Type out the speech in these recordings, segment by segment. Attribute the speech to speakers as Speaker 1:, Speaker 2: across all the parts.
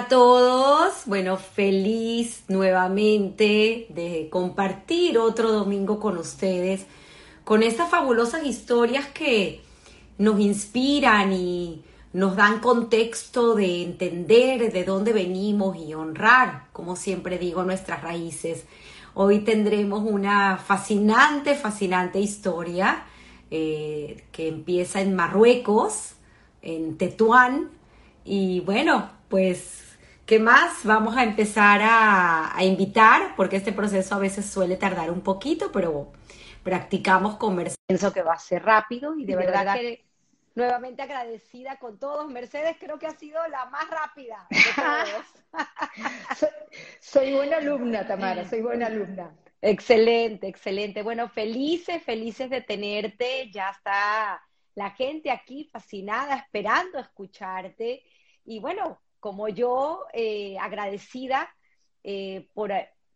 Speaker 1: A todos, bueno, feliz nuevamente de compartir otro domingo con ustedes, con estas fabulosas historias que nos inspiran y nos dan contexto de entender de dónde venimos y honrar, como siempre digo, nuestras raíces. Hoy tendremos una fascinante, fascinante historia eh, que empieza en Marruecos, en Tetuán, y bueno, pues, ¿qué más? Vamos a empezar a, invitar, porque este proceso a veces suele tardar un poquito, pero practicamos con Mercedes. Pienso que va a ser rápido y de, verdad, que nuevamente agradecida con todos. Mercedes creo que ha sido la más rápida de
Speaker 2: todos. soy, buena alumna, Tamara, soy buena alumna.
Speaker 1: Excelente, excelente. Bueno, felices, felices de tenerte. Ya está la gente aquí fascinada, esperando escucharte. Y bueno, como yo, eh, agradecida eh, por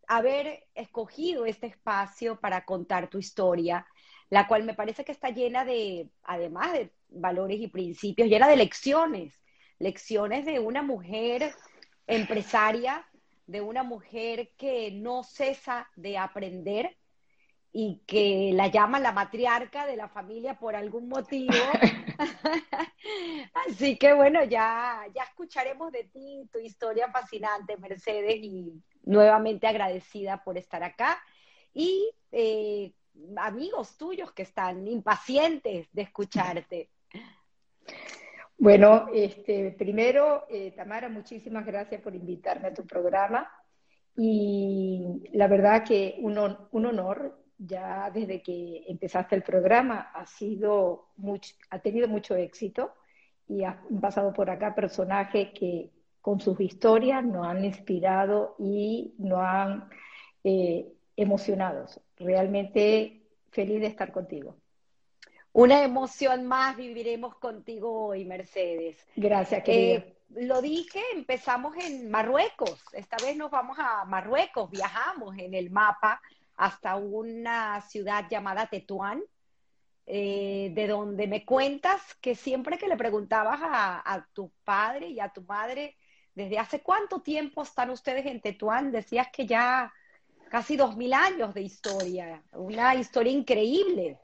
Speaker 1: haber escogido este espacio para contar tu historia, la cual me parece que está llena de, además de valores y principios, llena de lecciones, lecciones de una mujer empresaria, de una mujer que no cesa de aprender y que la llama la matriarca de la familia por algún motivo. Así que bueno, ya, ya escucharemos de ti, tu historia fascinante, Mercedes, y nuevamente agradecida por estar acá. Y eh, amigos tuyos que están impacientes de escucharte.
Speaker 2: Bueno, este, primero, eh, Tamara, muchísimas gracias por invitarme a tu programa. Y la verdad que un, un honor ya desde que empezaste el programa ha, sido ha tenido mucho éxito y han pasado por acá personajes que con sus historias nos han inspirado y nos han eh, emocionado. Realmente feliz de estar contigo.
Speaker 1: Una emoción más viviremos contigo hoy, Mercedes.
Speaker 2: Gracias, querida. Eh,
Speaker 1: lo dije, empezamos en Marruecos. Esta vez nos vamos a Marruecos, viajamos en el mapa hasta una ciudad llamada Tetuán, eh, de donde me cuentas que siempre que le preguntabas a, tu padre y a tu madre, ¿desde hace cuánto tiempo están ustedes en Tetuán? Decías que ya casi dos mil años de historia, una historia increíble.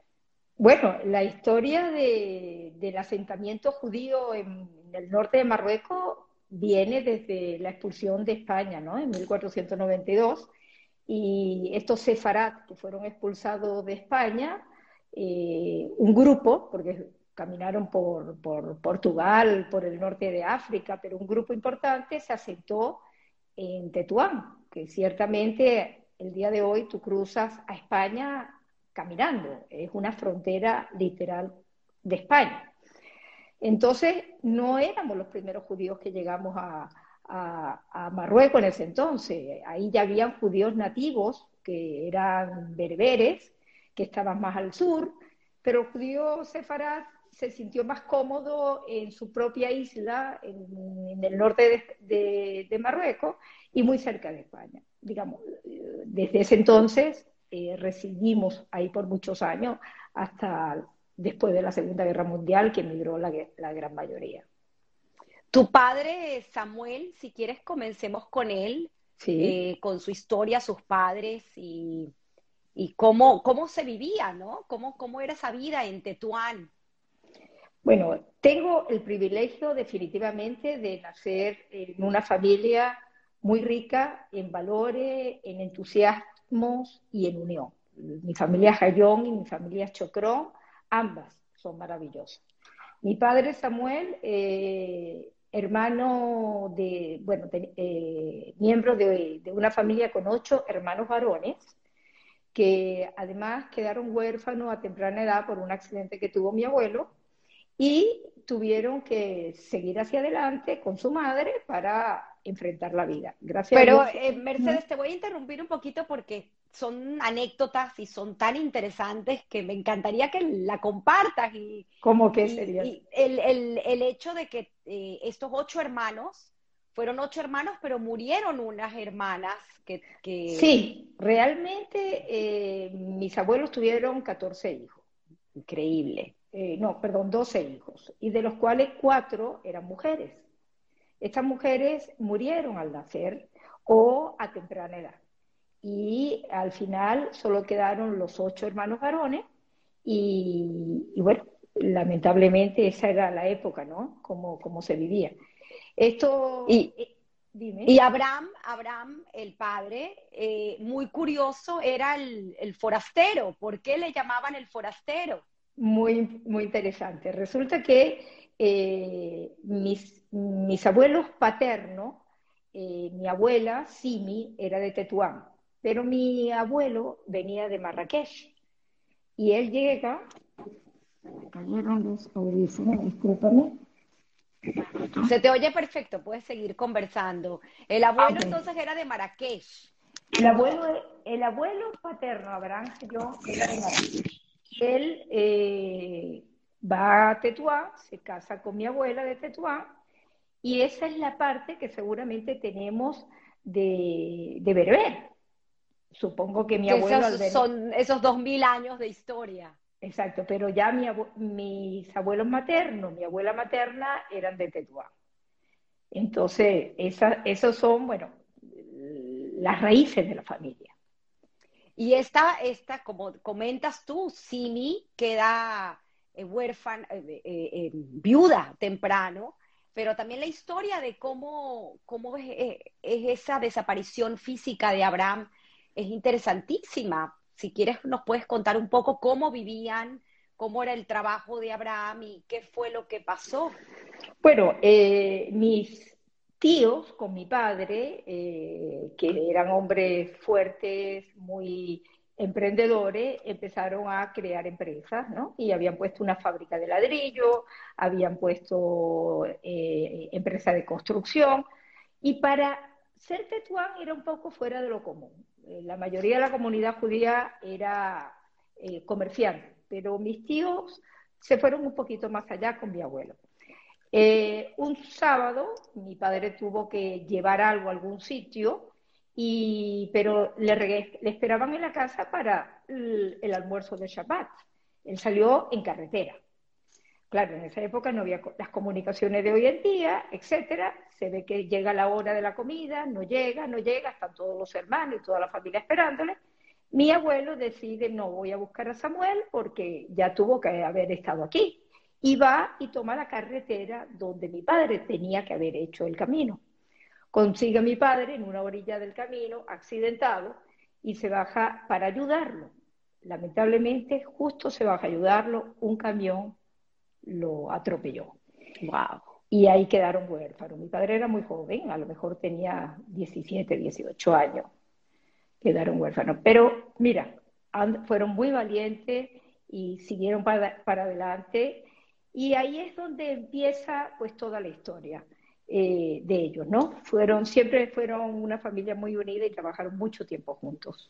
Speaker 2: Bueno, la historia del asentamiento judío en, en, el norte de Marruecos viene desde la expulsión de España, ¿no? En 1492 y estos sefarat que fueron expulsados de España, eh, un grupo, porque caminaron por, por, Portugal, por el norte de África, pero un grupo importante se asentó en Tetuán, que ciertamente el día de hoy tú cruzas a España caminando, es una frontera literal de España. Entonces, no éramos los primeros judíos que llegamos a, a, Marruecos en ese entonces. Ahí ya habían judíos nativos que eran berberes, que estaban más al sur, pero el judío sefarad se sintió más cómodo en su propia isla, en, el norte de, Marruecos y muy cerca de España. Digamos, desde ese entonces eh, residimos ahí por muchos años hasta después de la Segunda Guerra Mundial, que emigró la gran mayoría.
Speaker 1: Tu padre, Samuel, si quieres comencemos con él, eh, con su historia, sus padres y, cómo, cómo se vivía, ¿no? ¿Cómo, ¿Cómo era esa vida en Tetuán?
Speaker 2: Bueno, tengo el privilegio definitivamente de nacer en una familia muy rica en valores, en entusiasmos y en unión. Mi familia Jayón y mi familia Chocrón, ambas son maravillosas. Mi padre Samuel eh, hermano de, bueno, eh, miembro de, una familia con ocho hermanos varones, que además quedaron huérfanos a temprana edad por un accidente que tuvo mi abuelo y tuvieron que seguir hacia adelante con su madre para enfrentar la vida. Gracias.
Speaker 1: Pero, eh, Mercedes, te voy a interrumpir un poquito porque son anécdotas y son tan interesantes que me encantaría que la compartas. Y,
Speaker 2: ¿Cómo que sería?
Speaker 1: el, hecho de que eh, estos ocho hermanos fueron ocho hermanos, pero murieron unas hermanas que...
Speaker 2: Sí, realmente eh, mis abuelos tuvieron 14 hijos.
Speaker 1: Increíble.
Speaker 2: no, perdón, 12 hijos, y de los cuales cuatro eran mujeres. Estas mujeres murieron al nacer o a temprana edad. Y al final solo quedaron los ocho hermanos varones y, bueno, lamentablemente esa era la época, ¿no? Como, como se vivía. Esto...
Speaker 1: Y, eh, Y Abraham, Abraham, el padre, eh, muy curioso, era el, el, forastero. ¿Por qué le llamaban el forastero?
Speaker 2: Muy, muy interesante. Resulta que eh, mis, mis, abuelos paternos, eh, mi abuela, Simi, era de Tetuán, pero mi abuelo venía de Marrakech. Y él llega,
Speaker 1: cayeron los audífonos, discúlpame. Se te oye perfecto, puedes seguir conversando. El abuelo entonces era de Marrakech.
Speaker 2: El abuelo, el abuelo paterno, Abraham, yo, era de Marrakech. Él eh, va a Tetuán, se casa con mi abuela de Tetuán, y esa es la parte que seguramente tenemos de, de Berber. Supongo que mi abuelo...
Speaker 1: Esos, son esos dos mil años de historia.
Speaker 2: Exacto, pero ya mi mis abuelos maternos, mi abuela materna eran de Tetuán. Entonces, esa, esos son, bueno, las raíces de la familia.
Speaker 1: Y esta, esta como comentas tú, Simi queda eh, huérfana, eh, eh, viuda temprano, pero también la historia de cómo, cómo es, esa desaparición física de Abraham es interesantísima. Si quieres, nos puedes contar un poco cómo vivían, cómo era el trabajo de Abraham y qué fue lo que pasó.
Speaker 2: Bueno, mis tíos con mi padre, que eran hombres fuertes, muy emprendedores empezaron a crear empresas, ¿no? Y habían puesto una fábrica de ladrillo, habían puesto eh, empresa de construcción, y para ser Tetuán era un poco fuera de lo común. Eh, la mayoría de la comunidad judía era eh, comerciante, pero mis tíos se fueron un poquito más allá con mi abuelo. un sábado mi padre tuvo que llevar algo a algún sitio y, pero le, esperaban en la casa para el, almuerzo de Shabbat. Él salió en carretera. Claro, en esa época no había las comunicaciones de hoy en día, etcétera. Se ve que llega la hora de la comida, no llega, no llega, están todos los hermanos y toda la familia esperándole. Mi abuelo decide, no voy a buscar a Samuel porque ya tuvo que haber estado aquí. Y va y toma la carretera donde mi padre tenía que haber hecho el camino. Consigue a mi padre en una orilla del camino, accidentado, y se baja para ayudarlo. Lamentablemente, justo se baja a ayudarlo, un camión lo atropelló.
Speaker 1: Wow.
Speaker 2: Y ahí quedaron huérfanos. Mi padre era muy joven, a lo mejor tenía 17, 18 años. Quedaron huérfanos. Pero mira, fueron muy valientes y siguieron para, para adelante. Y ahí es donde empieza pues toda la historia. Eh, de ellos, ¿no? Fueron, siempre fueron una familia muy unida y trabajaron mucho tiempo juntos.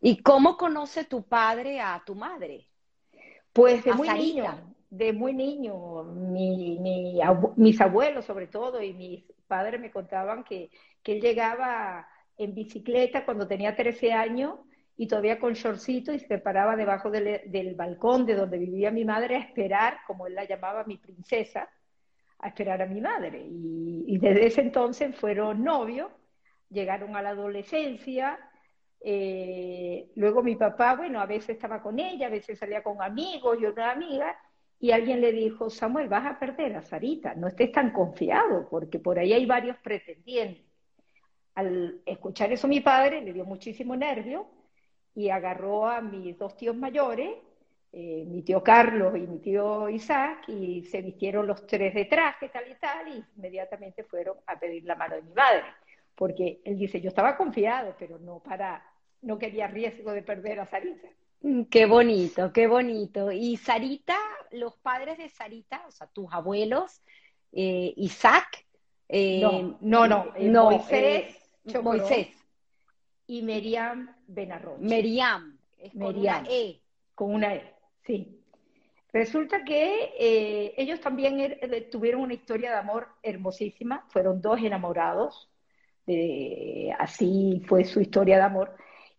Speaker 1: ¿Y cómo conoce tu padre a tu madre?
Speaker 2: Pues de muy niño, de muy niño. mis abuelos sobre todo y mis padres me contaban que, que él llegaba en bicicleta cuando tenía 13 años y todavía con shortcito y se paraba debajo del, del, balcón de donde vivía mi madre a esperar, como él la llamaba, mi princesa, a esperar a mi madre. Y, desde ese entonces fueron novios, llegaron a la adolescencia. Eh, luego mi papá, bueno, a veces estaba con ella, a veces salía con amigos y una amiga, y alguien le dijo, Samuel, vas a perder a Sarita, no estés tan confiado, porque por ahí hay varios pretendientes. Al escuchar eso mi padre le dio muchísimo nervio y agarró a mis dos tíos mayores eh, mi tío Carlos y mi tío Isaac, y se vistieron los tres de traje, tal y tal, y inmediatamente fueron a pedir la mano de mi madre. Porque él dice, yo estaba confiado, pero no para, no quería riesgo de perder a Sarita.
Speaker 1: Mm, qué bonito, qué bonito. Y Sarita, los padres de Sarita, o sea, tus abuelos, eh, Isaac.
Speaker 2: Eh, no, no, no, Moisés, Moisés. Y Meriam Benarroch.
Speaker 1: Meriam, es con una E.
Speaker 2: Con una E. Sí. Resulta que eh, ellos también er, eh, tuvieron una historia de amor hermosísima, fueron dos enamorados, así fue su historia de amor,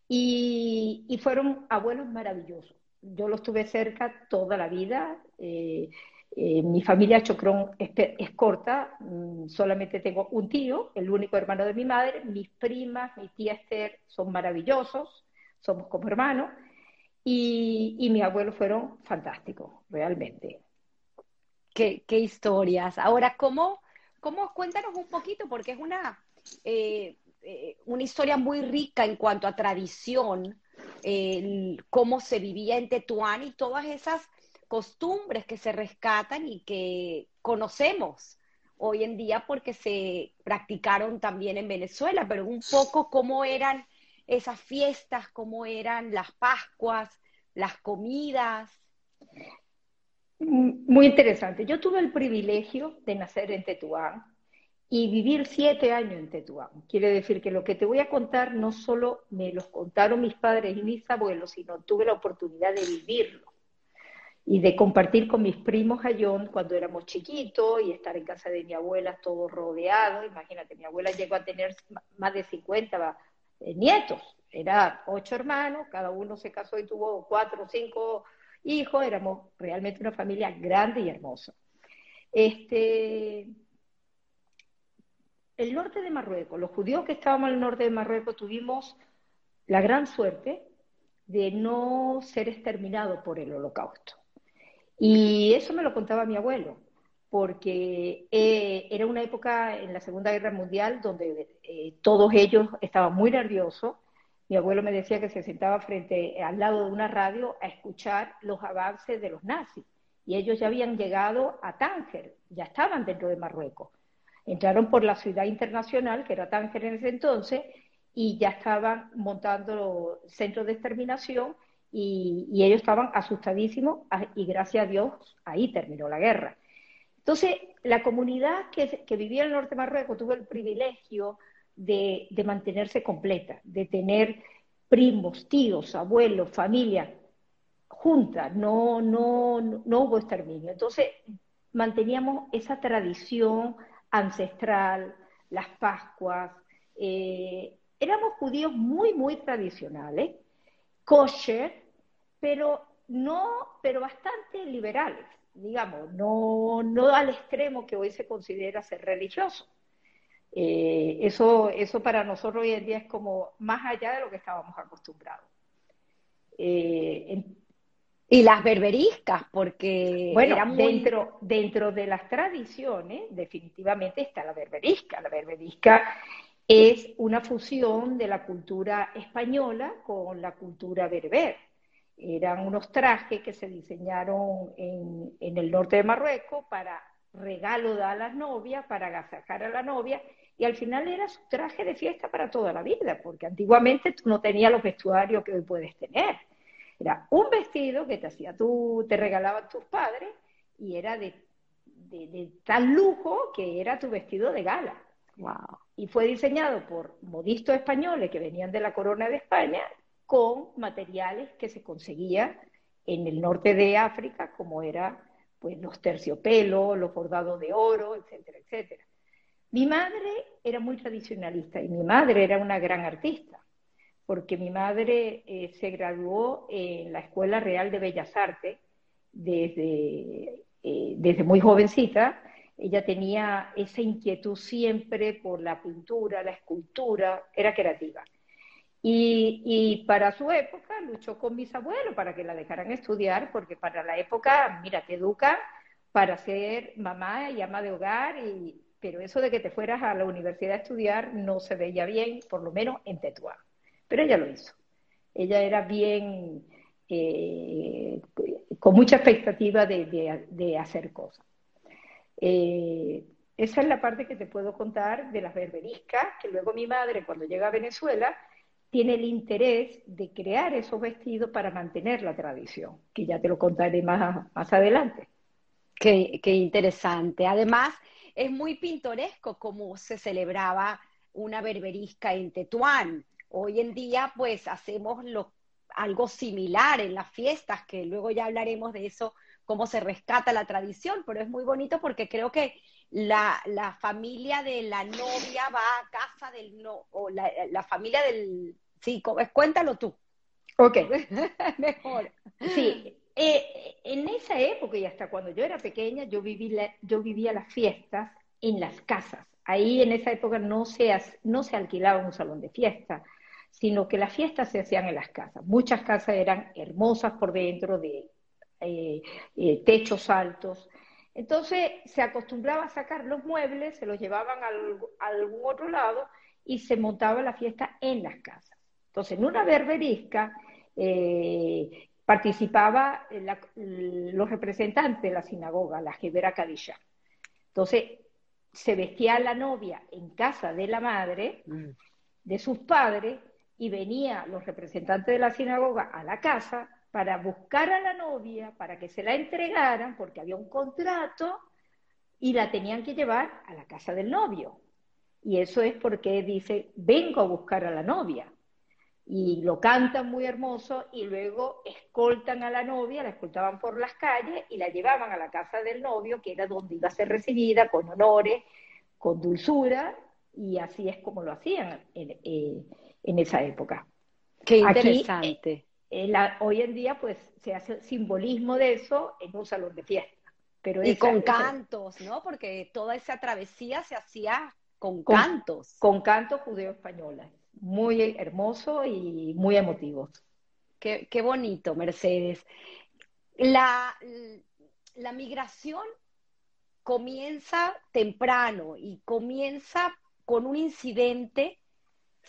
Speaker 2: y, fueron abuelos maravillosos. Yo los tuve cerca toda la vida, eh, Eh, mi familia Chocrón es, corta, mm, solamente tengo un tío, el único hermano de mi madre, mis primas, mi tía Esther son maravillosos, somos como hermanos, y, y mis abuelos fueron fantásticos, realmente.
Speaker 1: Qué, qué historias. Ahora, ¿cómo, ¿cómo, cuéntanos un poquito? Porque es una, eh, eh, una historia muy rica en cuanto a tradición, cómo se vivía en Tetuán y todas esas costumbres que se rescatan y que conocemos hoy en día porque se practicaron también en Venezuela, pero un poco cómo eran esas fiestas, cómo eran las Pascuas, las comidas.
Speaker 2: Muy interesante. Yo tuve el privilegio de nacer en Tetuán y vivir siete años en Tetuán. Quiere decir que lo que te voy a contar no solo me los contaron mis padres y mis abuelos, sino tuve la oportunidad de vivirlo y de compartir con mis primos Ayón cuando éramos chiquitos y estar en casa de mi abuela todo rodeado. Imagínate, mi abuela llegó a tener más de 50 eh, nietos. Era ocho hermanos, cada uno se casó y tuvo cuatro o cinco hijos. Éramos realmente una familia grande y hermosa. Este, el norte de Marruecos, los judíos que estábamos en el norte de Marruecos tuvimos la gran suerte de no ser exterminados por el holocausto. Y eso me lo contaba mi abuelo, porque eh, era una época en la Segunda Guerra Mundial donde eh, todos ellos estaban muy nerviosos. Mi abuelo me decía que se sentaba frente al lado de una radio a escuchar los avances de los nazis. Y ellos ya habían llegado a Tánger, ya estaban dentro de Marruecos. Entraron por la ciudad internacional, que era Tánger en ese entonces, y ya estaban montando centros de exterminación y, ellos estaban asustadísimos ah, y gracias a Dios ahí terminó la guerra. Entonces, la comunidad que, vivía en el norte de Marruecos tuvo el privilegio de, mantenerse completa, de tener primos, tíos, abuelos, familia junta, no, no, no hubo exterminio. Entonces, manteníamos esa tradición ancestral, las Pascuas. Eh, éramos judíos muy, muy tradicionales kosher, pero no, pero bastante liberales, digamos, no, no al extremo que hoy se considera ser religioso. Eh, eso, eso para nosotros hoy en día es como más allá de lo que estábamos acostumbrados.
Speaker 1: Eh, y las berberiscas, porque
Speaker 2: bueno, dentro, dentro de las tradiciones definitivamente está la berberisca. La berberisca es una fusión de la cultura española con la cultura berber. Eran unos trajes que se diseñaron en, el norte de Marruecos para regalo a las novias, para agasajar a la novia, y al final era su traje de fiesta para toda la vida, porque antiguamente tú no tenías los vestuarios que hoy puedes tener. Era un vestido que te hacía tú, te regalaban tus padres, y era de, de tal lujo que era tu vestido de gala. Y fue diseñado por modistos españoles que venían de la corona de España con materiales que se conseguían en el norte de África, como era pues los terciopelos, los bordados de oro, etcétera, etcétera. Mi madre era muy tradicionalista y mi madre era una gran artista, porque mi madre eh, se graduó en la Escuela Real de Bellas Artes desde, eh, desde muy jovencita ella tenía esa inquietud siempre por la pintura, la escultura, era creativa. Y, para su época luchó con mis abuelos para que la dejaran estudiar, porque para la época, mira, te educa para ser mamá y ama de hogar, y, pero eso de que te fueras a la universidad a estudiar no se veía bien, por lo menos en Tetuán. Pero ella lo hizo. Ella era bien, eh, con mucha expectativa de hacer cosas. Eh, esa es la parte que te puedo contar de las berberiscas, que luego mi madre, cuando llega a Venezuela, tiene el interés de crear esos vestidos para mantener la tradición, que ya te lo contaré más, más adelante.
Speaker 1: Qué, qué interesante. Además, es muy pintoresco cómo se celebraba una berberisca en Tetuán. Hoy en día, pues, hacemos lo, algo similar en las fiestas, que luego ya hablaremos de eso cómo se rescata la tradición, pero es muy bonito porque creo que la, familia de la novia va a casa del no, o la, familia del, sí, cuéntalo tú.
Speaker 2: Ok. Mejor. Sí, Eh, en esa época y hasta cuando yo era pequeña, yo, viví yo vivía las fiestas en las casas. Ahí en esa época no se, no se alquilaba un salón de fiesta, sino que las fiestas se hacían en las casas. Muchas casas eran hermosas por dentro, de eh, eh, techos altos. Entonces se acostumbraba a sacar los muebles, se los llevaban a algún otro lado y se montaba la fiesta en las casas. Entonces, en una berberisca eh, participaba los representantes de la sinagoga, la Gebera Kadisha. Entonces, se vestía la novia en casa de la madre, mm. de sus padres, y venía los representantes de la sinagoga a la casa para buscar a la novia, para que se la entregaran, porque había un contrato y la tenían que llevar a la casa del novio. Y eso es porque dice, vengo a buscar a la novia. Y lo cantan muy hermoso y luego escoltan a la novia, la escoltaban por las calles y la llevaban a la casa del novio, que era donde iba a ser recibida con honores, con dulzura, y así es como lo hacían eh, esa época.
Speaker 1: Qué interesante.
Speaker 2: Eh, hoy en día, pues, se hace simbolismo de eso en un salón de fiesta.
Speaker 1: Pero y con cantos, ¿no? Porque toda esa travesía se hacía con, cantos.
Speaker 2: Con cantos judeo-españoles. Muy hermoso y muy emotivo.
Speaker 1: Qué, bonito, Mercedes. La, la migración comienza temprano y comienza con un incidente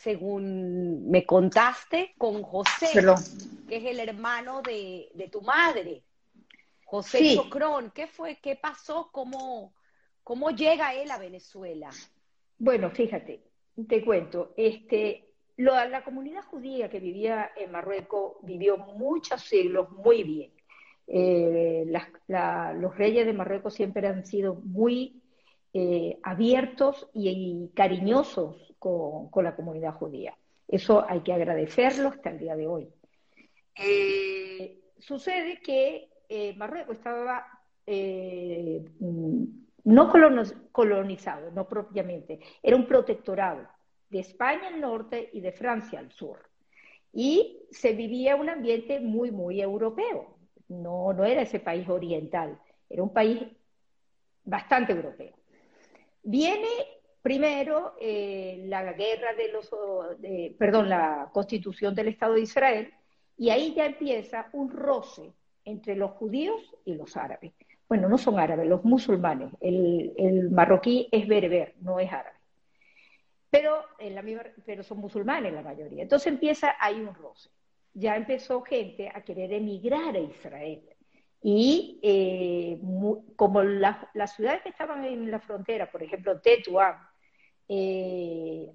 Speaker 1: según me contaste, con José, que es el hermano de, tu madre. José Chocrón, ¿qué fue? ¿Qué pasó? ¿Cómo, ¿Cómo llega él a Venezuela?
Speaker 2: Bueno, fíjate, te cuento, este, la comunidad judía que vivía en Marruecos vivió muchos siglos muy bien. Eh, los reyes de Marruecos siempre han sido muy eh, abiertos y, cariñosos con, la comunidad judía. Eso hay que agradecerlo hasta el día de hoy. Eh, sucede que eh, Marruecos estaba eh, no colonizado, no propiamente, era un protectorado de España al norte y de Francia al sur. Y se vivía un ambiente muy, muy europeo. No, no era ese país oriental, era un país bastante europeo. Viene Primero, eh, la guerra de los, perdón, la constitución del Estado de Israel, y ahí ya empieza un roce entre los judíos y los árabes. Bueno, no son árabes, los musulmanes. El, marroquí es bereber, no es árabe. Pero, en la pero son musulmanes la mayoría. Entonces empieza ahí un roce. Ya empezó gente a querer emigrar a Israel. Y eh, como las ciudades que estaban en la frontera, por ejemplo, Tetuán, eh,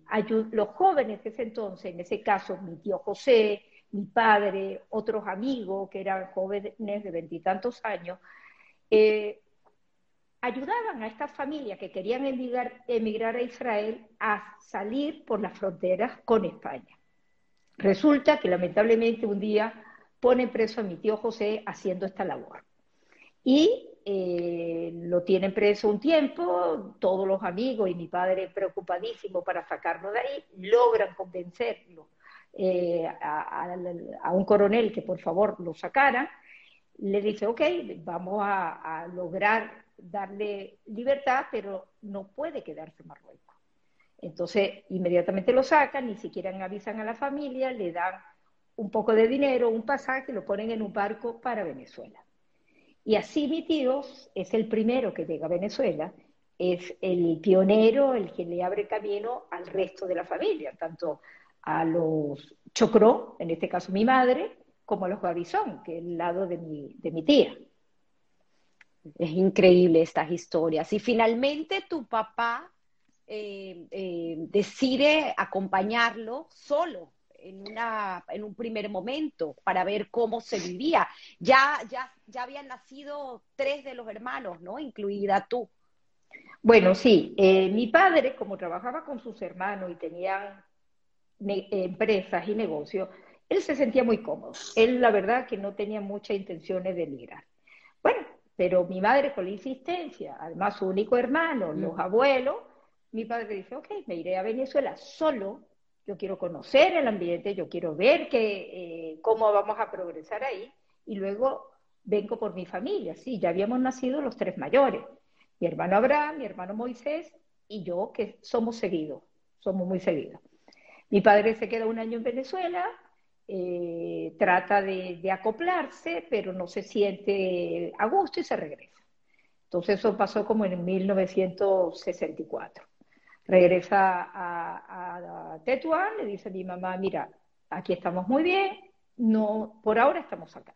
Speaker 2: los jóvenes de ese entonces, en ese caso mi tío José, mi padre, otros amigos que eran jóvenes de veintitantos años, eh, ayudaban a estas familias que querían emigrar, emigrar a Israel a salir por las fronteras con España. Resulta que lamentablemente un día pone preso a mi tío José haciendo esta labor. Y eh, lo tienen preso un tiempo, todos los amigos y mi padre preocupadísimo para sacarlo de ahí, logran convencerlo eh, a, un coronel que por favor lo sacara, le dice, ok, vamos a, lograr darle libertad, pero no puede quedarse en Marruecos. Entonces, inmediatamente lo sacan, ni siquiera avisan a la familia, le dan un poco de dinero, un pasaje, lo ponen en un barco para Venezuela. Y así mi tío es el primero que llega a Venezuela, es el pionero, el que le abre camino al resto de la familia, tanto a los Chocró, en este caso mi madre, como a los Gavizón, que es el lado de mi, de mi tía.
Speaker 1: Es increíble estas historias. Y finalmente tu papá eh, eh, decide acompañarlo solo en, una, en un primer momento para ver cómo se vivía. Ya, ya, ya habían nacido tres de los hermanos, ¿no? Incluida tú.
Speaker 2: Bueno, sí. Eh, mi padre, como trabajaba con sus hermanos y tenían empresas y negocios, él se sentía muy cómodo. Él, la verdad, que no tenía muchas intenciones de emigrar. Bueno, pero mi madre con la insistencia, además su único hermano, los mm. abuelos, mi padre dice, ok, me iré a Venezuela solo yo quiero conocer el ambiente, yo quiero ver que, eh, cómo vamos a progresar ahí y luego vengo por mi familia, sí, ya habíamos nacido los tres mayores, mi hermano Abraham, mi hermano Moisés y yo, que somos seguidos, somos muy seguidos. Mi padre se queda un año en Venezuela, eh, trata de, acoplarse, pero no se siente a gusto y se regresa. Entonces eso pasó como en 1964. Regresa a, a, Tetuán, le dice a mi mamá, mira, aquí estamos muy bien, no, por ahora estamos acá.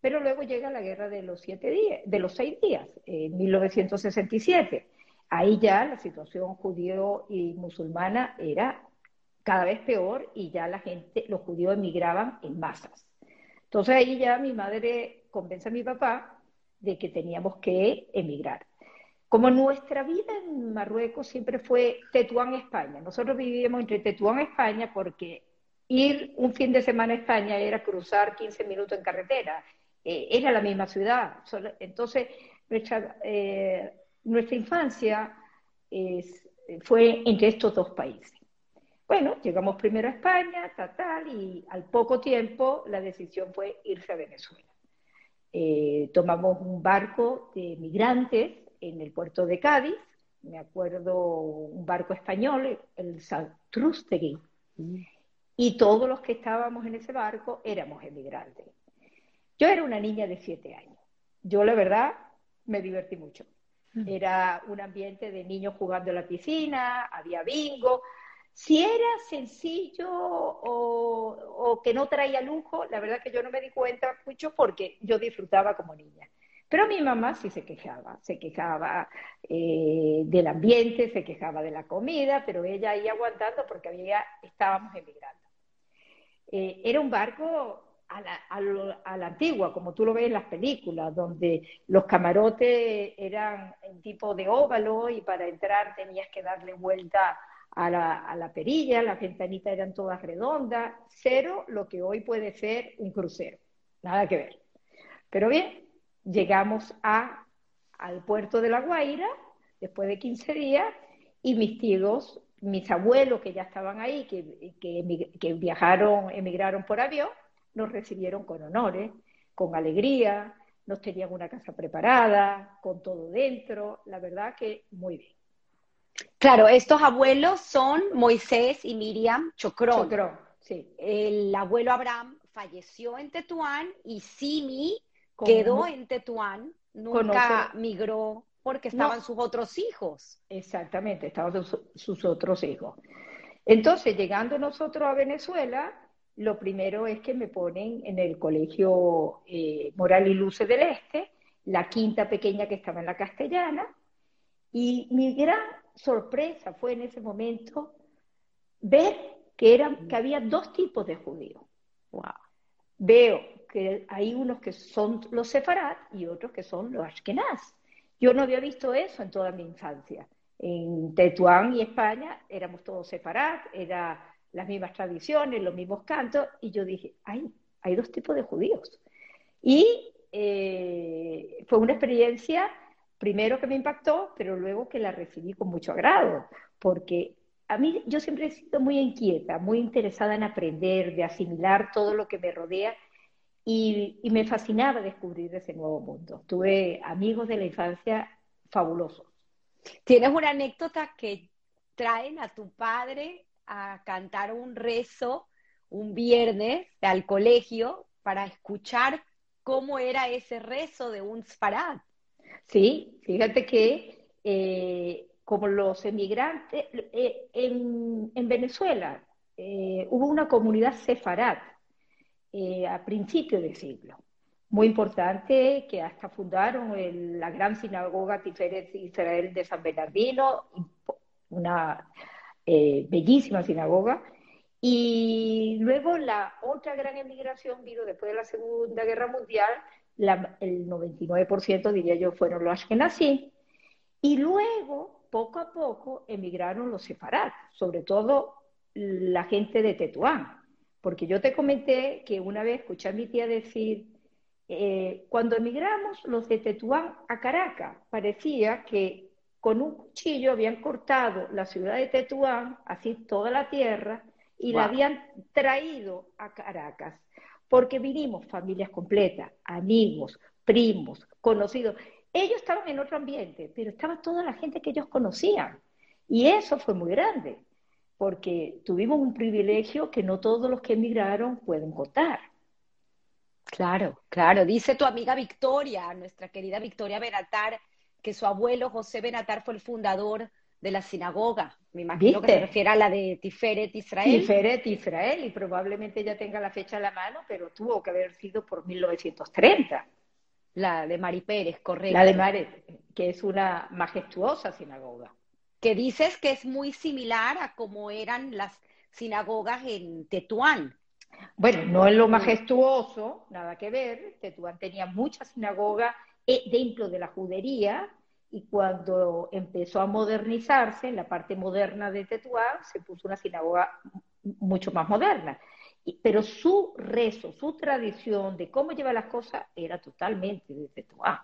Speaker 2: Pero luego llega la guerra de los siete días, de los seis días, en 1967. Ahí ya la situación judío y musulmana era cada vez peor y ya la gente, los judíos emigraban en masas. Entonces ahí ya mi madre convence a mi papá de que teníamos que emigrar. Como nuestra vida en Marruecos siempre fue Tetuán, España. Nosotros vivíamos entre Tetuán, España, porque ir un fin de semana a España era cruzar 15 minutos en carretera. Eh, era la misma ciudad. Entonces, nuestra, eh, infancia fue entre estos dos países. Bueno, llegamos primero a España, tal, tal, y al poco tiempo la decisión fue irse a Venezuela. Eh, tomamos un barco de migrantes en el puerto de Cádiz, me acuerdo un barco español, el Santrústegui, y todos los que estábamos en ese barco éramos emigrantes. Yo era una niña de siete años. Yo, la verdad, me divertí mucho. Era un ambiente de niños jugando en la piscina, había bingo, si era sencillo o, que no traía lujo, la verdad que yo no me di cuenta mucho porque yo disfrutaba como niña. Pero mi mamá sí se quejaba, se quejaba eh, del ambiente, se quejaba de la comida, pero ella ahí aguantando porque había, estábamos emigrando. Eh, era un barco a la, a la, antigua, como tú lo ves en las películas, donde los camarotes eran en tipo de óvalo y para entrar tenías que darle vuelta a la, perilla, las ventanitas eran todas redondas, cero lo que hoy puede ser un crucero, nada que ver. Pero bien, llegamos a, al puerto de La Guaira después de 15 días y mis tíos, mis abuelos que ya estaban ahí, que, que, viajaron, emigraron por avión, nos recibieron con honores, con alegría, nos tenían una casa preparada, con todo dentro, la verdad que muy bien.
Speaker 1: Claro, estos abuelos son Moisés y Miriam Chocrón.
Speaker 2: Chocrón, sí.
Speaker 1: El abuelo Abraham falleció en Tetuán y Simi quedó en Tetuán, nunca migró porque estaban sus otros hijos.
Speaker 2: Exactamente, estaban sus, otros hijos. Entonces, llegando nosotros a Venezuela, lo primero es que me ponen en el colegio eh, Moral y Luce del Este, la quinta pequeña que estaba en la castellana, y mi gran sorpresa fue en ese momento ver que, eran, que había dos tipos de judíos. Veo que hay unos que son los sefarad y otros que son los ashkenaz. Yo no había visto eso en toda mi infancia. En Tetuán y España éramos todos sefarad, eran las mismas tradiciones, los mismos cantos, y yo dije, ay, hay dos tipos de judíos. Y eh, fue una experiencia primero que me impactó, pero luego que la recibí con mucho agrado, porque a mí yo siempre he sido muy inquieta, muy interesada en aprender, de asimilar todo lo que me rodea y, me fascinaba descubrir ese nuevo mundo. Tuve amigos de la infancia fabulosos.
Speaker 1: ¿Tienes una anécdota que traen a tu padre a cantar un rezo un viernes al colegio para escuchar cómo era ese rezo de un sfarad?
Speaker 2: Sí, fíjate que eh, como los emigrantes, eh, en, Venezuela eh, hubo una comunidad sefarad a principios de siglo, muy importante, que hasta fundaron la gran sinagoga Tiferet Israel de San Bernardino, una bellísima sinagoga, y luego la otra gran emigración vino después de la Segunda Guerra Mundial, el 99% diría yo fueron los ashkenazí, y luego, poco a poco, emigraron los sefarad, sobre todo la gente de Tetuán, porque yo te comenté que una vez escuché a mi tía decir, eh, cuando emigramos los de Tetuán a Caracas, parecía que con un cuchillo habían cortado la ciudad de Tetuán, así toda la tierra, y la habían traído a Caracas porque vinimos familias completas, amigos, primos, conocidos. Ellos estaban en otro ambiente, pero estaba toda la gente que ellos conocían. Y eso fue muy grande, porque tuvimos un privilegio que no todos los que emigraron pueden contar.
Speaker 1: Claro, claro. Dice tu amiga Victoria, nuestra querida Victoria Benatar, que su abuelo José Benatar fue el fundador de la sinagoga. Me imagino que se refiere a la de Tiferet Israel.
Speaker 2: Tiferet Israel, y probablemente ya tenga la fecha a la mano, pero tuvo que haber sido por 1930.
Speaker 1: La de Mari Pérez, correcto.
Speaker 2: La de Mari, que es una majestuosa sinagoga.
Speaker 1: Que dices que es muy similar a cómo eran las sinagogas en Tetuán.
Speaker 2: Bueno, no es lo majestuoso, nada que ver. Tetuán tenía muchas sinagogas eh, dentro de la judería, y cuando empezó a modernizarse, en la parte moderna de Tetuán, se puso una sinagoga mucho más moderna. Pero su rezo, su tradición de cómo lleva las cosas era totalmente de Tetuán.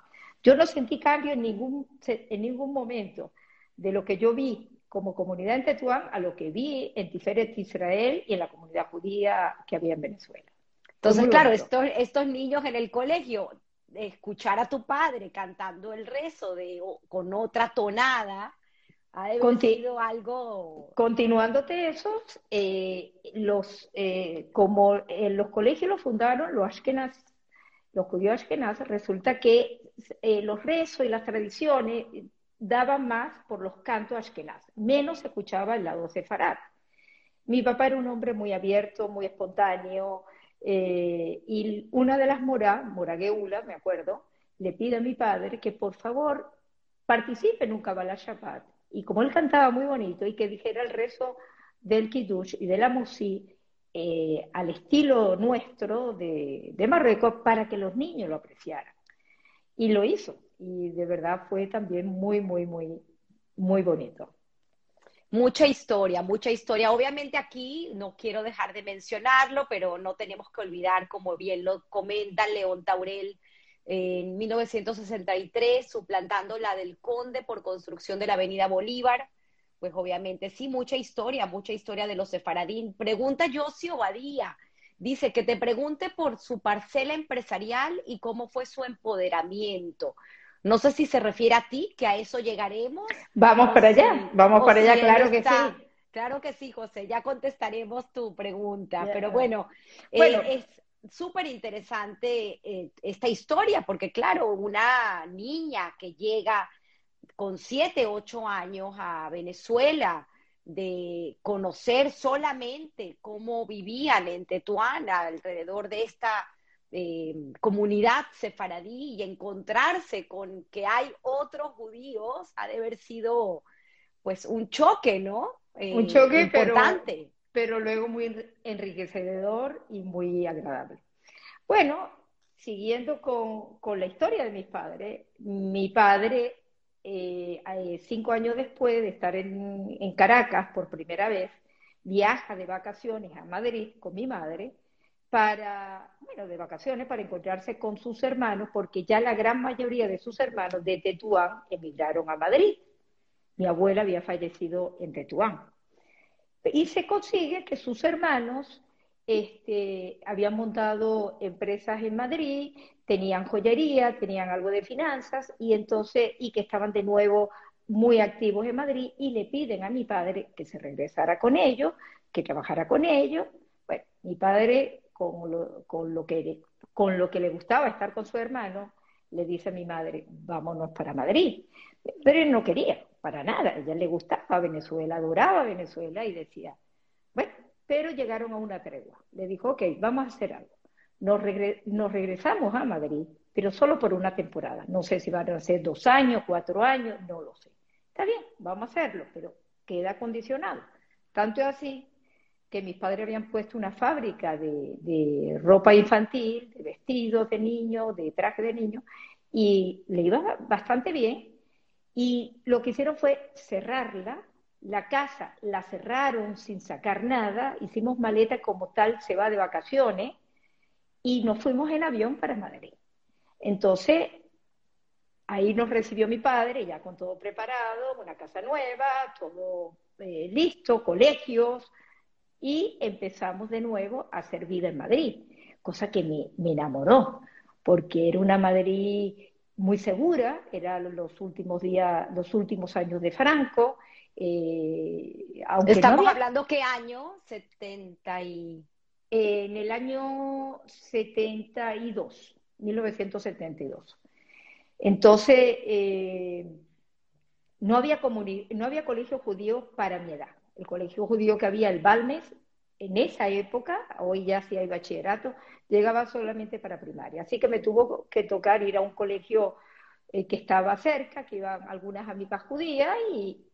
Speaker 2: Yo no sentí cambio en ningún, en ningún momento de lo que yo vi como comunidad en Tetuán a lo que vi en Tiferet Israel y en la comunidad judía que había en Venezuela.
Speaker 1: Entonces, claro, estos, estos niños en el colegio escuchar a tu padre cantando el rezo de, con otra tonada, ha sido algo...
Speaker 2: Continuándote eso, eh, los, eh, como en los colegios los fundaron los Ashkenaz, los judíos Ashkenaz, resulta que eh, los rezos y las tradiciones daban más por los cantos Ashkenaz, menos escuchaba el lado sefarad. Mi papá era un hombre muy abierto, muy espontáneo, eh, y una de las moras, Mora Geula, me acuerdo, le pide a mi padre que por favor participe en un Kabbalah Shabbat. Y como él cantaba muy bonito y que dijera el rezo del Kiddush y de la Musi eh, al estilo nuestro de, de Marruecos para que los niños lo apreciaran. Y lo hizo. Y de verdad fue también muy, muy, muy, muy bonito.
Speaker 1: Mucha historia, mucha historia. Obviamente aquí no quiero dejar de mencionarlo, pero no tenemos que olvidar, como bien lo comenta León Taurel, en 1963, suplantando la del Conde por construcción de la Avenida Bolívar. Pues obviamente sí, mucha historia, mucha historia de los sefaradín. Pregunta Yossi Obadía, dice que te pregunte por su parcela empresarial y cómo fue su empoderamiento. No sé si se refiere a ti, que a eso llegaremos.
Speaker 2: Vamos para allá, vamos para allá, claro que sí.
Speaker 1: Claro que sí, José, ya contestaremos tu pregunta, pero bueno, eh, es súper interesante eh, esta historia, porque claro, una niña que llega con siete, ocho años a Venezuela, de conocer solamente cómo vivían en Tetuán alrededor de esta eh, comunidad sefaradí y encontrarse con que hay otros judíos ha de haber sido pues un choque, ¿no?
Speaker 2: Eh, un choque importante. Pero, luego muy enriquecedor y muy agradable. Bueno, siguiendo con, con la historia de mis padres, mi padre, eh, cinco años después de estar en, en Caracas por primera vez, viaja de vacaciones a Madrid con mi madre para, bueno, de vacaciones, para encontrarse con sus hermanos, porque ya la gran mayoría de sus hermanos de Tetuán emigraron a Madrid. Mi abuela había fallecido en Tetuán. Y se consigue que sus hermanos este, habían montado empresas en Madrid, tenían joyería, tenían algo de finanzas, y entonces, y que estaban de nuevo muy activos en Madrid, y le piden a mi padre que se regresara con ellos, que trabajara con ellos. Bueno, mi padre con lo, que, con lo que le gustaba estar con su hermano, le dice a mi madre, vámonos para Madrid. Pero él no quería, para nada. Ella le gustaba Venezuela, adoraba Venezuela y decía, bueno, pero llegaron a una tregua. Le dijo, ok, vamos a hacer algo. Nos, nos regresamos a Madrid, pero solo por una temporada. No sé si van a ser dos años, cuatro años, no lo sé. Está bien, vamos a hacerlo, pero queda condicionado. Tanto así que mis padres habían puesto una fábrica de, ropa infantil, de vestidos de niños, de trajes de niños, y le iba bastante bien. Y lo que hicieron fue cerrarla, la casa la cerraron sin sacar nada, hicimos maleta como tal, se va de vacaciones, y nos fuimos en avión para Madrid. Entonces, ahí nos recibió mi padre, ya con todo preparado, una casa nueva, todo eh, listo, colegios, y empezamos de nuevo a hacer vida en Madrid. cosa que me, me enamoró, porque era una Madrid muy segura, eran los últimos días, los últimos años de Franco.
Speaker 1: Eh, aunque Estamos hablando qué año, 70 y...
Speaker 2: Eh, en el año 72, 1972. Entonces, eh, no, había no había colegio judío para mi edad. El colegio judío que había, el Balmes, en esa época, hoy ya sí hay bachillerato, llegaba solamente para primaria. Así que me tuvo que tocar ir a un colegio eh, que estaba cerca, que iban algunas amigas judías y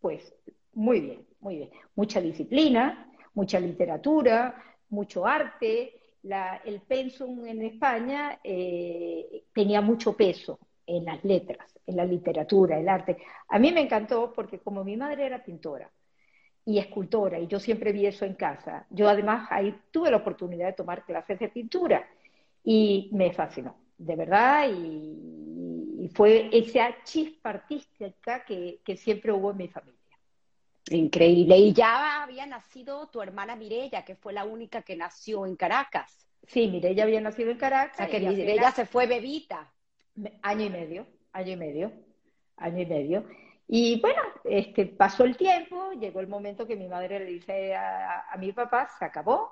Speaker 2: pues muy bien, muy bien. Mucha disciplina, mucha literatura, mucho arte. el pensum en España eh, tenía mucho peso en las letras, en la literatura, el arte. A mí me encantó porque como mi madre era pintora, y escultora, y yo siempre vi eso en casa. Yo además ahí tuve la oportunidad de tomar clases de pintura y me fascinó, de verdad, y, fue esa chispa artística que, que, siempre hubo en mi familia.
Speaker 1: Increíble. Y ya había nacido tu hermana Mirella, que fue la única que nació en Caracas.
Speaker 2: Sí, Mirella había nacido en Caracas.
Speaker 1: O sea, que Mirella se fue bebita.
Speaker 2: Año y medio, año y medio, año y medio. Y bueno, este, pasó el tiempo, llegó el momento que mi madre le dice a, mi papá, se acabó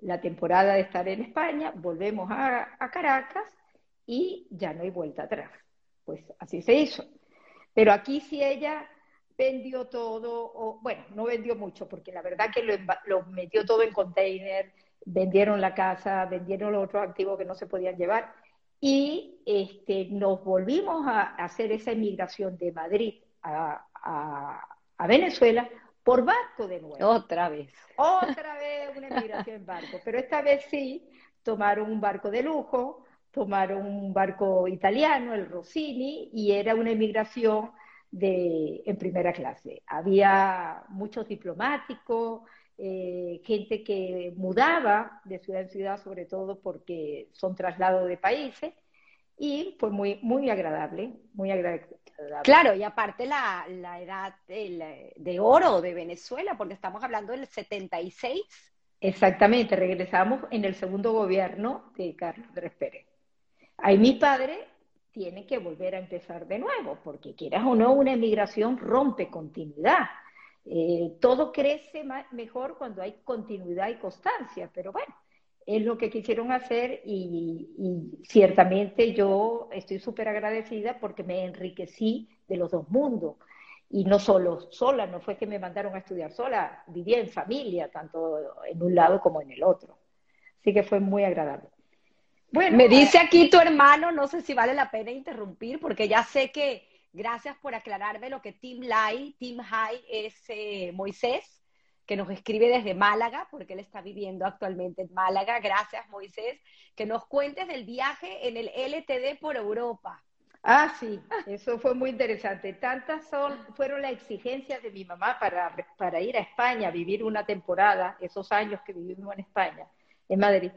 Speaker 2: la temporada de estar en España, volvemos a, Caracas y ya no hay vuelta atrás. Pues así se hizo. Pero aquí sí ella vendió todo, bueno, no vendió mucho, porque la verdad que lo, lo metió todo en container, vendieron la casa, vendieron los otros activos que no se podían llevar, y este, nos volvimos a hacer esa emigración de Madrid a, Venezuela por barco de nuevo.
Speaker 1: Otra vez.
Speaker 2: Otra vez una emigración en barco. Pero esta vez sí, tomaron un barco de lujo, tomaron un barco italiano, el Rossini, y era una emigración de, en primera clase. Había muchos diplomáticos, eh, gente que mudaba de ciudad en ciudad, sobre todo porque son traslados de países, y fue muy, muy agradable, muy agradable.
Speaker 1: Claro, y aparte la, la edad de, de, oro de Venezuela, porque estamos hablando del 76.
Speaker 2: Exactamente, regresamos en el segundo gobierno de Carlos Andrés Pérez. Ahí mi padre tiene que volver a empezar de nuevo, porque quieras o no, una emigración rompe continuidad. Eh, todo crece mejor cuando hay continuidad y constancia, pero bueno, es lo que quisieron hacer y, ciertamente yo estoy súper agradecida porque me enriquecí de los dos mundos. Y no solo sola, no fue que me mandaron a estudiar sola, vivía en familia, tanto en un lado como en el otro. Así que fue muy agradable.
Speaker 1: Bueno, me dice aquí tu hermano, no sé si vale la pena interrumpir, porque ya sé que, gracias por aclararme lo que Team Lai, Team High es eh, Moisés que nos escribe desde Málaga, porque él está viviendo actualmente en Málaga. Gracias, Moisés. Que nos cuentes del viaje en el LTD por Europa.
Speaker 2: Ah, sí, eso fue muy interesante. Tantas son, fueron las exigencias de mi mamá para, para ir a España, a vivir una temporada, esos años que vivimos en España, en Madrid,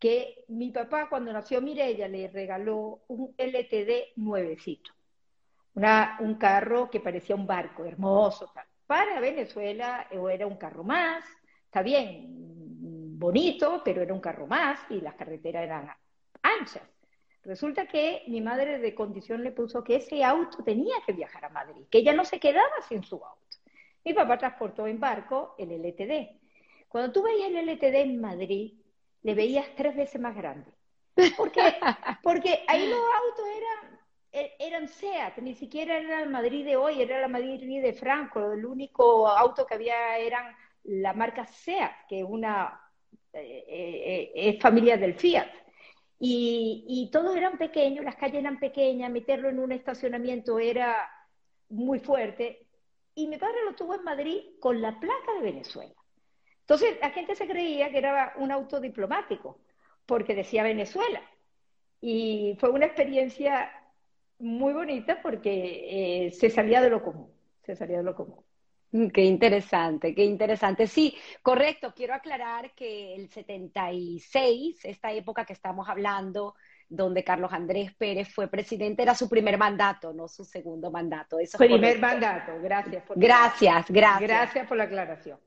Speaker 2: que mi papá cuando nació Mirella le regaló un LTD nuevecito, una, un carro que parecía un barco, hermoso, para Venezuela era un carro más, está bien, bonito, pero era un carro más y las carreteras eran anchas. Resulta que mi madre de condición le puso que ese auto tenía que viajar a Madrid, que ella no se quedaba sin su auto. Mi papá transportó en barco el LTD. Cuando tú veías el LTD en Madrid, le veías tres veces más grande. ¿Por qué? Porque ahí los autos eran e, eran SEAT, ni siquiera era el Madrid de hoy, era la Madrid de Franco, el único auto que había eran la marca SEAT, que una, eh, eh, es familia del Fiat. Y, y, todos eran pequeños, las calles eran pequeñas, meterlo en un estacionamiento era muy fuerte. Y mi padre lo tuvo en Madrid con la placa de Venezuela. Entonces la gente se creía que era un auto diplomático, porque decía Venezuela. Y fue una experiencia muy bonita porque eh, se salía de lo común, se salía de lo común.
Speaker 1: Mm, qué interesante, qué interesante. Sí, correcto. Quiero aclarar que el 76, esta época que estamos hablando, donde Carlos Andrés Pérez fue presidente, era su primer mandato, no su segundo mandato.
Speaker 2: Eso primer mandato, gracias.
Speaker 1: Por gracias, gracias.
Speaker 2: Gracias por la aclaración.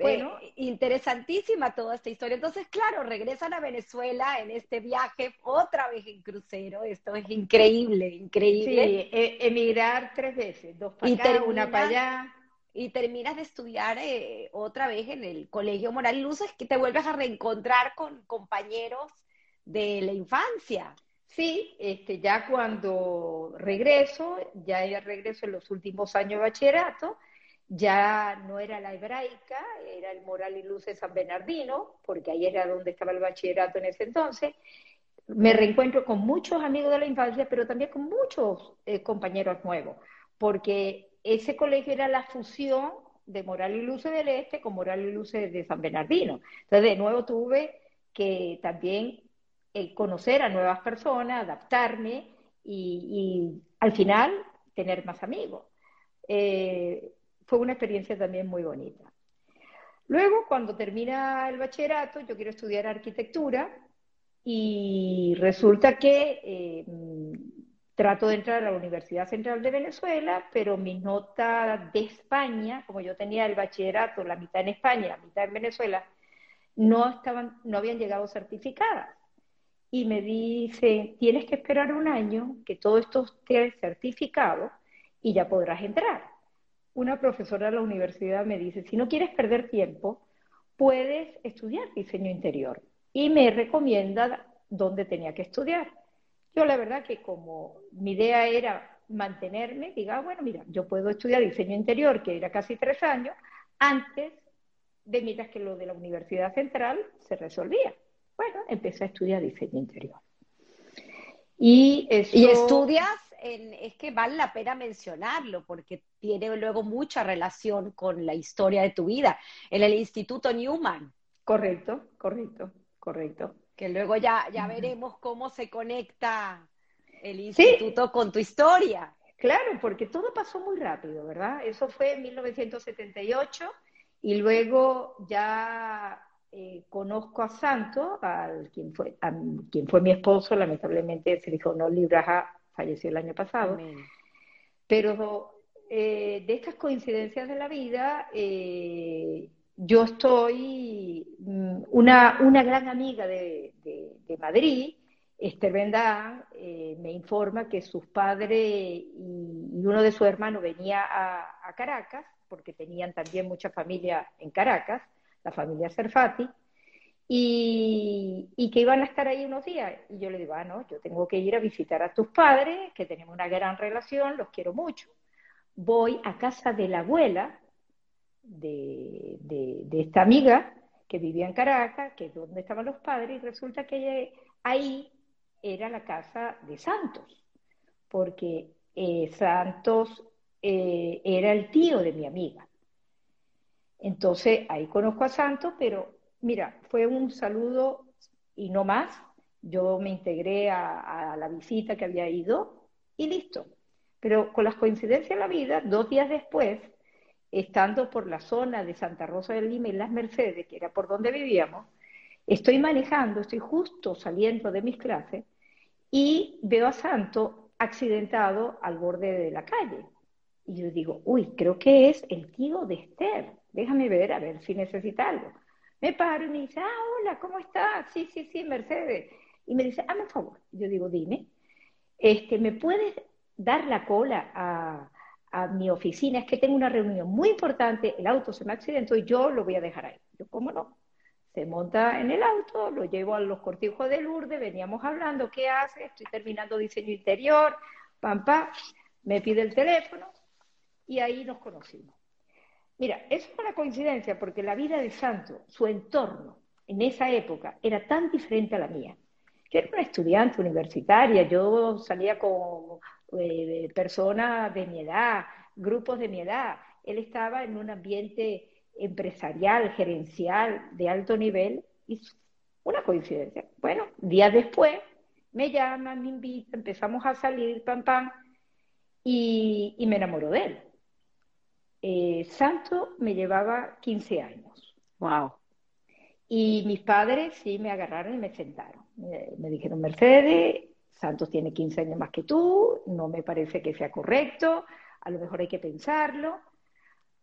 Speaker 1: Bueno, interesantísima toda esta historia. Entonces, claro, regresan a Venezuela en este viaje, otra vez en crucero. Esto es increíble, increíble.
Speaker 2: Sí, e, emigrar tres veces, dos para acá, una para allá.
Speaker 1: Y terminas de estudiar eh, otra vez en el Colegio Moral y Luces, que te vuelves a reencontrar con compañeros de la infancia.
Speaker 2: Sí, este, ya cuando regreso, ya regreso en los últimos años de bachillerato, ya no era la hebraica, era el Moral y Luz de San Bernardino, porque ahí era donde estaba el bachillerato en ese entonces. Me reencuentro con muchos amigos de la infancia, pero también con muchos eh, compañeros nuevos, porque ese colegio era la fusión de Moral y Luces del Este con Moral y Luces de San Bernardino. Entonces, de nuevo tuve que también el conocer a nuevas personas, adaptarme y, al final tener más amigos. Eh, fue una experiencia también muy bonita. Luego, cuando termina el bachillerato, yo quiero estudiar arquitectura y resulta que eh, trato de entrar a la Universidad Central de Venezuela, pero mis notas de España, como yo tenía el bachillerato, la mitad en España, la mitad en Venezuela, no, estaban, no habían llegado certificadas. Y me dice, tienes que esperar un año que todo esto esté certificado y ya podrás entrar una profesora de la universidad me dice, si no quieres perder tiempo, puedes estudiar diseño interior. Y me recomienda dónde tenía que estudiar. Yo la verdad que como mi idea era mantenerme, diga, bueno, mira, yo puedo estudiar diseño interior, que era casi tres años, antes de mientras que lo de la Universidad Central se resolvía. Bueno, empecé a estudiar diseño interior.
Speaker 1: Y, ¿Y estudias es que vale la pena mencionarlo porque tiene luego mucha relación con la historia de tu vida. En el Instituto Newman.
Speaker 2: Correcto, correcto, correcto.
Speaker 1: Que luego ya, ya veremos cómo se conecta el instituto con tu historia.
Speaker 2: Claro, porque todo pasó muy rápido, ¿verdad? Eso fue en 1978 y luego ya eh, conozco a Santo, al quien fue, a, quien fue mi esposo, lamentablemente se dijo no libraja falleció el año pasado. Pero eh, de estas coincidencias de la vida, eh, yo estoy, mm, una, una gran amiga de, de, Madrid, Esther Bendán, eh, me informa que sus padres y, uno de sus hermanos venía a, a, Caracas, porque tenían también mucha familia en Caracas, la familia Serfati, y, que iban a estar ahí unos días. Y yo le digo, ah, no, yo tengo que ir a visitar a tus padres, que tenemos una gran relación, los quiero mucho. Voy a casa de la abuela de, esta amiga que vivía en Caracas, que es donde estaban los padres, y resulta que ahí era la casa de Santos, porque eh, Santos eh, era el tío de mi amiga. Entonces ahí conozco a Santos, pero Mira, fue un saludo y no más. Yo me integré a, la visita que había ido y listo. Pero con las coincidencias de la vida, dos días después, estando por la zona de Santa Rosa del Lima y Las Mercedes, que era por donde vivíamos, estoy manejando, estoy justo saliendo de mis clases y veo a Santo accidentado al borde de la calle. Y yo digo, uy, creo que es el tío de Esther. Déjame ver a ver si necesita algo. Me paro y me dice, ah, hola, ¿cómo estás? Sí, sí, sí, Mercedes. Y me dice, hazme un favor. Yo digo, dime, este, ¿me puedes dar la cola a, mi oficina? Es que tengo una reunión muy importante, el auto se me accidentó y yo lo voy a dejar ahí. Yo, ¿cómo no? Se monta en el auto, lo llevo a los cortijos de Lourdes, veníamos hablando, ¿qué hace? Estoy terminando diseño interior, pam, pam, me pide el teléfono y ahí nos conocimos. Mira, es una coincidencia porque la vida de Santo, su entorno en esa época era tan diferente a la mía. Yo era una estudiante universitaria, yo salía con eh, personas de mi edad, grupos de mi edad. Él estaba en un ambiente empresarial, gerencial, de alto nivel, y una coincidencia. Bueno, días después me llaman, me invitan, empezamos a salir, pam, pam, y, y me enamoro de él. Eh, Santo me llevaba 15 años.
Speaker 1: Wow.
Speaker 2: Y mis padres sí me agarraron y me sentaron. Me, dijeron, Mercedes, Santos tiene 15 años más que tú, no me parece que sea correcto, a lo mejor hay que pensarlo.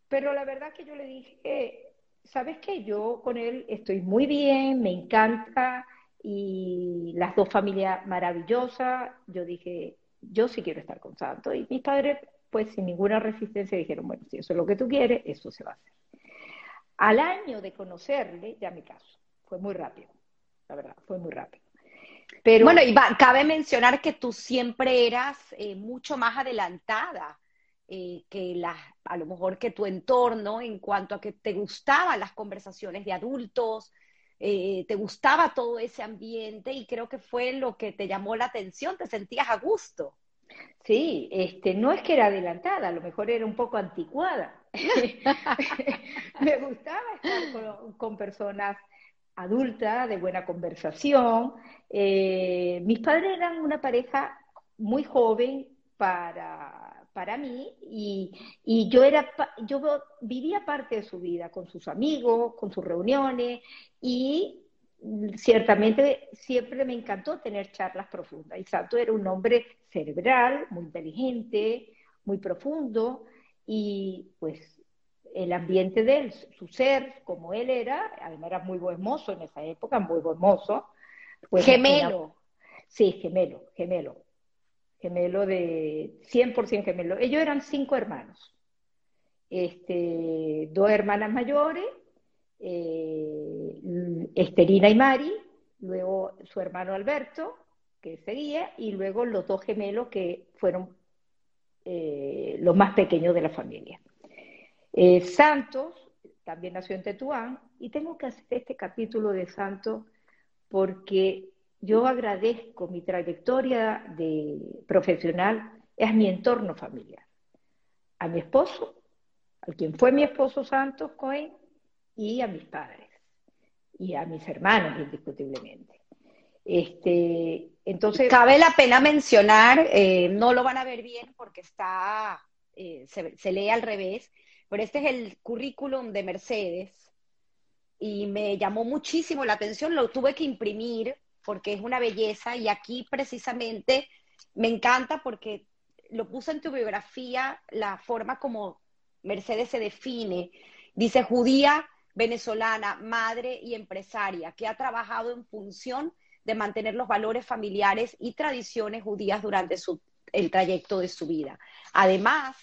Speaker 2: Pero la verdad que yo le dije, ¿sabes qué? Yo con él estoy muy bien, me encanta y las dos familias maravillosas. Yo dije, yo sí quiero estar con Santo. Y mis padres, pues sin ninguna resistencia, dijeron, bueno, si eso es lo que tú quieres, eso se va a hacer. Al año de conocerle, ya me caso. Fue muy rápido, la verdad, fue muy rápido.
Speaker 1: Pero, bueno, y cabe mencionar que tú siempre eras eh, mucho más adelantada eh, que la, a lo mejor que tu entorno en cuanto a que te gustaban las conversaciones de adultos, eh, te gustaba todo ese ambiente y creo que fue lo que te llamó la atención, te sentías a gusto.
Speaker 2: Sí, este, no es que era adelantada, a lo mejor era un poco anticuada. Me gustaba estar con, personas adultas, de buena conversación. Eh, mis padres eran una pareja muy joven para para mí y, yo era yo vivía parte de su vida con sus amigos, con sus reuniones y ciertamente siempre me encantó tener charlas profundas. Y Santo era un hombre cerebral, muy inteligente, muy profundo y pues el ambiente de él, su ser, como él era, además era muy buen mozo en esa época, muy buen mozo.
Speaker 1: Pues, gemelo.
Speaker 2: sí, gemelo, gemelo gemelo de 100% gemelo. Ellos eran cinco hermanos, este, dos hermanas mayores, eh, Esterina y Mari, luego su hermano Alberto, que seguía, y luego los dos gemelos que fueron eh, los más pequeños de la familia. Eh, Santos también nació en Tetuán, y tengo que hacer este capítulo de Santos porque yo agradezco mi trayectoria de profesional, es mi entorno familiar. A mi esposo, a quien fue mi esposo Santos Cohen, y a mis padres, y a mis hermanos, indiscutiblemente. Este, entonces.
Speaker 1: Cabe la pena mencionar, eh, no lo van a ver bien porque está, eh, se, se lee al revés, pero este es el currículum de Mercedes y me llamó muchísimo la atención, lo tuve que imprimir porque es una belleza y aquí precisamente me encanta porque lo puse en tu biografía la forma como Mercedes se define. Dice judía, venezolana, madre y empresaria, que ha trabajado en función de mantener los valores familiares y tradiciones judías durante el trayecto de su vida. Además,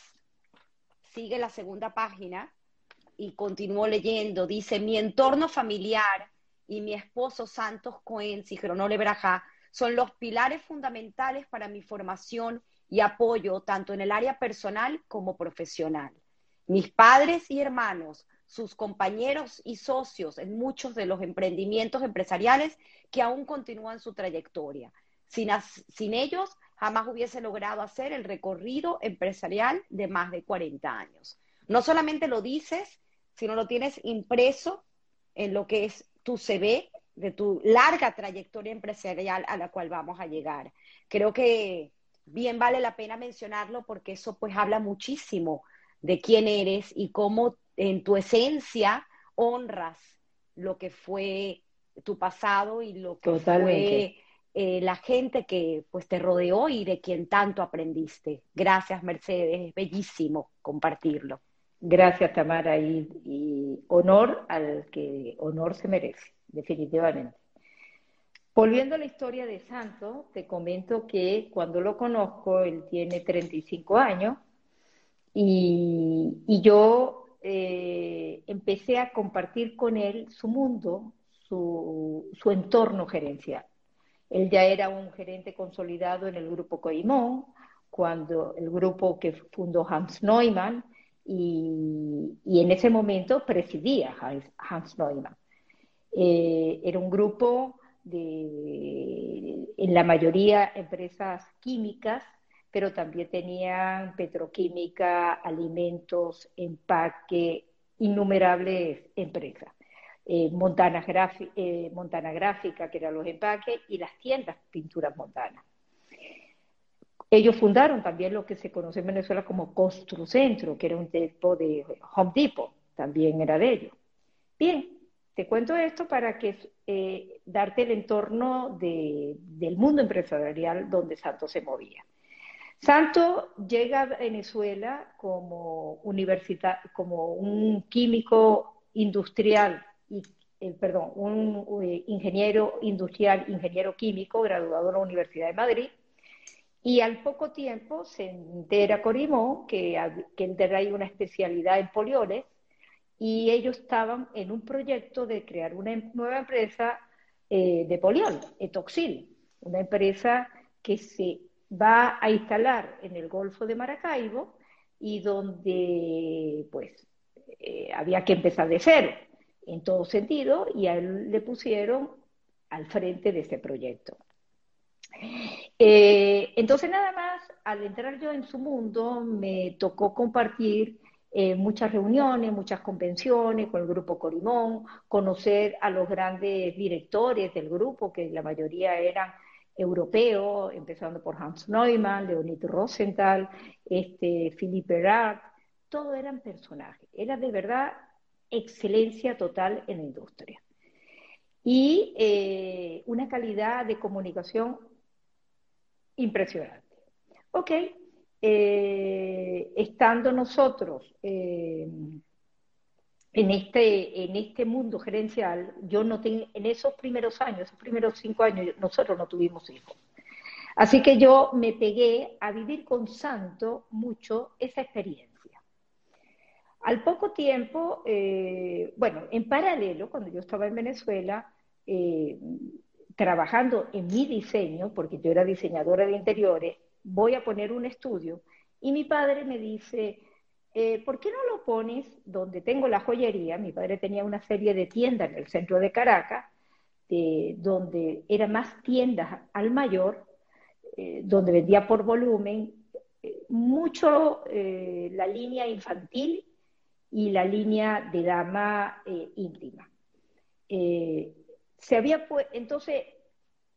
Speaker 1: sigue la segunda página y continúo leyendo, dice, mi entorno familiar y mi esposo Santos Cohen, Sichronole Lebraja, son los pilares fundamentales para mi formación y apoyo tanto en el área personal como profesional. Mis padres y hermanos, sus compañeros y socios en muchos de los emprendimientos empresariales que aún continúan su trayectoria. Sin, ellos, jamás hubiese logrado hacer el recorrido empresarial de más de 40 años. No solamente lo dices, sino lo tienes impreso en lo que es tu CV, de tu larga trayectoria empresarial a la cual vamos a llegar. Creo que bien vale la pena mencionarlo porque eso pues habla muchísimo de quién eres y cómo en tu esencia honras lo que fue tu pasado y lo que fue eh, la gente que pues te rodeó y de quien tanto aprendiste. Gracias Mercedes, es bellísimo compartirlo.
Speaker 2: Gracias, Tamara, y, honor al que honor se merece, definitivamente. Volviendo a la historia de Santo, te comento que cuando lo conozco, él tiene 35 años y, yo eh, empecé a compartir con él su mundo, su, su, entorno gerencial. Él ya era un gerente consolidado en el grupo Coimón, cuando el grupo que fundó Hans Neumann, y, en ese momento presidía Hans, Neumann. Eh, era un grupo de, en la mayoría, empresas químicas, pero también tenían petroquímica, alimentos, empaque, innumerables empresas. Eh, Montana, eh, Montana Gráfica, que eran los empaques, y las tiendas Pinturas Montana. Ellos fundaron también lo que se conoce en Venezuela como Construcentro, que era un tipo de Home Depot, también era de ellos. Bien, te cuento esto para que eh, darte el entorno del mundo empresarial donde Santo se movía. Santo llega a Venezuela como, universidad, como un químico industrial, y, eh, perdón, un ingeniero industrial, ingeniero químico, graduado en la Universidad de Madrid, y al poco tiempo se entera Corimón que, que él una especialidad en polioles y ellos estaban en un proyecto de crear una nueva empresa eh, de poliol, Etoxil, una empresa que se va a instalar en el Golfo de Maracaibo y donde pues eh, había que empezar de cero en todo sentido y a él le pusieron al frente de ese proyecto. Eh, entonces nada más, al entrar yo en su mundo, me tocó compartir eh, muchas reuniones, muchas convenciones con el grupo Corimón, conocer a los grandes directores del grupo, que la mayoría eran europeos, empezando por Hans Neumann, Leonid Rosenthal, este, Philippe Erard, todos eran personajes, era de verdad excelencia total en la industria. Y eh, una calidad de comunicación impresionante. Ok, eh, estando nosotros eh, en, este, en este mundo gerencial, yo no tengo, en esos primeros años, esos primeros cinco años, nosotros no tuvimos hijos. Así que yo me pegué a vivir con Santo mucho esa experiencia. Al poco tiempo, eh, bueno, en paralelo, cuando yo estaba en Venezuela, trabajando en mi diseño, porque yo era diseñadora de interiores, voy a poner un estudio y mi padre me dice, eh, ¿por qué no lo pones donde tengo la joyería? Mi padre tenía una serie de tiendas en el centro de Caracas, donde eran más tiendas al mayor, eh, donde vendía por volumen, eh, mucho la línea infantil y la línea de dama íntima se había entonces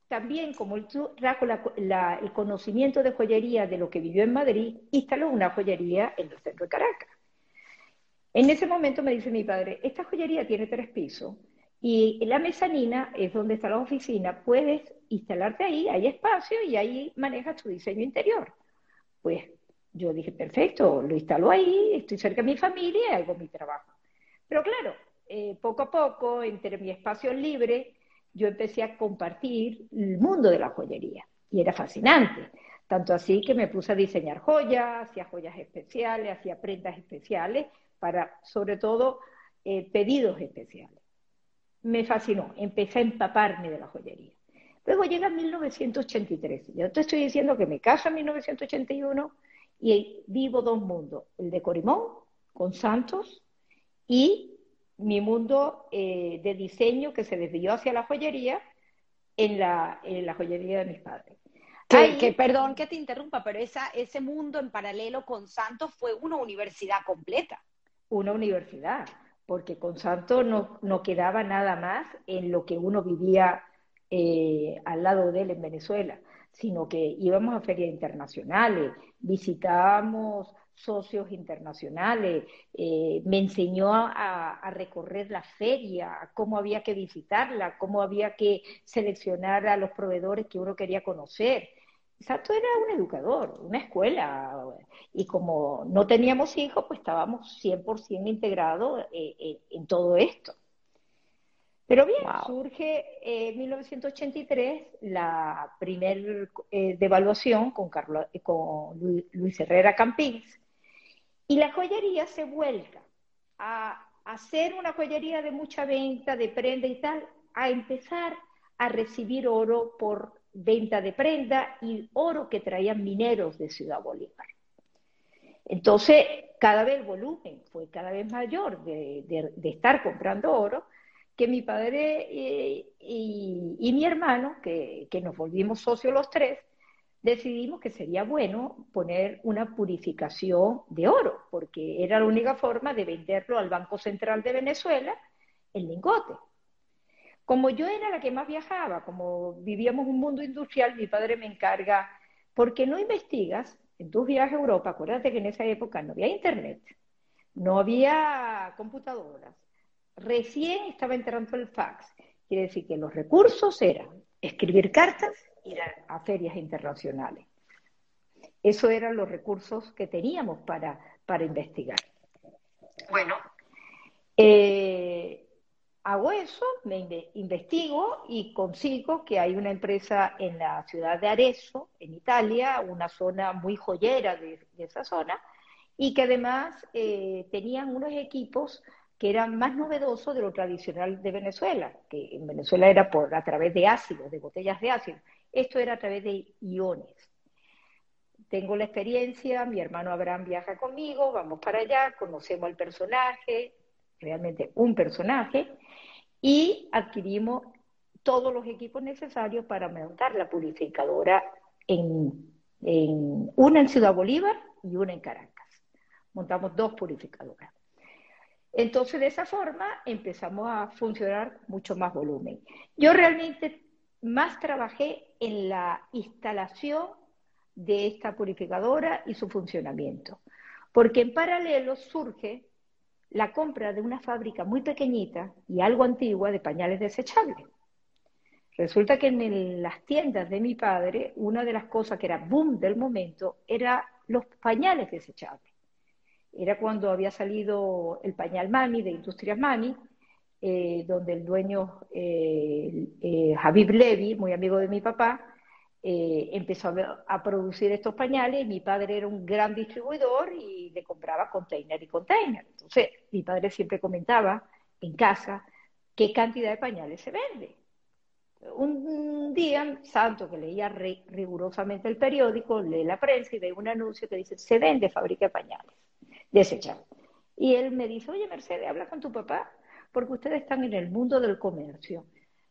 Speaker 2: también como el conocimiento de joyería de lo que vivió en Madrid, instaló una joyería en el centro de Caracas. En ese momento me dice mi padre, esta joyería tiene tres pisos y la mezanina es donde está la oficina, puedes instalarte ahí, hay espacio y ahí manejas tu diseño interior. Pues yo dije, perfecto, lo instalo ahí, estoy cerca de mi familia y hago mi trabajo. Pero claro, eh, poco a poco, entre mi espacio libre, yo empecé a compartir el mundo de la joyería y era fascinante. Tanto así que me puse a diseñar joyas, hacía joyas especiales, hacía prendas especiales para, sobre todo, eh, pedidos especiales. Me fascinó, empecé a empaparme de la joyería. Luego llega 1983. Yo te estoy diciendo que me caso en 1981 y vivo dos mundos, el de Corimón con Santos y mi mundo eh, de diseño que se desvió hacia la joyería en la, en la joyería de mis padres.
Speaker 1: Que, perdón que te interrumpa, pero esa, ese mundo en paralelo con Santos fue una universidad completa.
Speaker 2: Una universidad, porque con Santos no, no quedaba nada más en lo que uno vivía eh, al lado de él en Venezuela, sino que íbamos a ferias internacionales, visitábamos socios internacionales, eh, me enseñó a, recorrer la feria, cómo había que visitarla, cómo había que seleccionar a los proveedores que uno quería conocer. Exacto, era un educador, una escuela, y como no teníamos hijos, pues estábamos 100% integrados eh, eh, en todo esto. Pero bien, surge en 1983 la primer devaluación con, con Luis Herrera Campins, y la joyería se vuelca a hacer una joyería de mucha venta, de prenda y tal, a empezar a recibir oro por venta de prenda y oro que traían mineros de Ciudad Bolívar. Entonces, cada vez el volumen fue cada vez mayor de, estar comprando oro, que mi padre eh, y, mi hermano, que, que nos volvimos socios los tres, decidimos que sería bueno poner una purificación de oro, porque era la única forma de venderlo al Banco Central de Venezuela el lingote. Como yo era la que más viajaba, como vivíamos un mundo industrial, mi padre me encarga, ¿por qué no investigas en tus viajes a Europa? Acuérdate que en esa época no había internet, no había computadoras, recién estaba entrando el fax. Quiere decir que los recursos eran escribir cartas ir a, ferias internacionales. Esos eran los recursos que teníamos para, para investigar. Bueno, Eh, hago eso, me investigo y consigo que hay una empresa en la ciudad de Arezzo, en Italia, una zona muy joyera de, esa zona, y que además eh, tenían unos equipos que eran más novedosos de lo tradicional de Venezuela, que en Venezuela era por a través de ácido, de botellas de ácido. Esto era a través de iones. Tengo la experiencia, mi hermano Abraham viaja conmigo, vamos para allá, conocemos al personaje, realmente un personaje, y adquirimos todos los equipos necesarios para montar la purificadora en, una en Ciudad Bolívar y una en Caracas. Montamos dos purificadoras. Entonces, de esa forma empezamos a funcionar mucho más volumen. Yo realmente más trabajé en la instalación de esta purificadora y su funcionamiento, porque en paralelo surge la compra de una fábrica muy pequeñita y algo antigua de pañales desechables. Resulta que en las tiendas de mi padre, una de las cosas que era boom del momento era los pañales desechables. Era cuando había salido el pañal Mami de Industrias Mami, eh, donde el dueño eh, eh, Habib Levy, muy amigo de mi papá, empezó a, producir estos pañales. Mi padre era un gran distribuidor y le compraba container y container. Entonces, mi padre siempre comentaba en casa qué cantidad de pañales se vende. Un día, Santo, que leía rigurosamente el periódico, lee la prensa y ve un anuncio que dice, se vende fábrica de pañales desechar. Y él me dice, oye Mercedes, habla con tu papá, porque ustedes están en el mundo del comercio,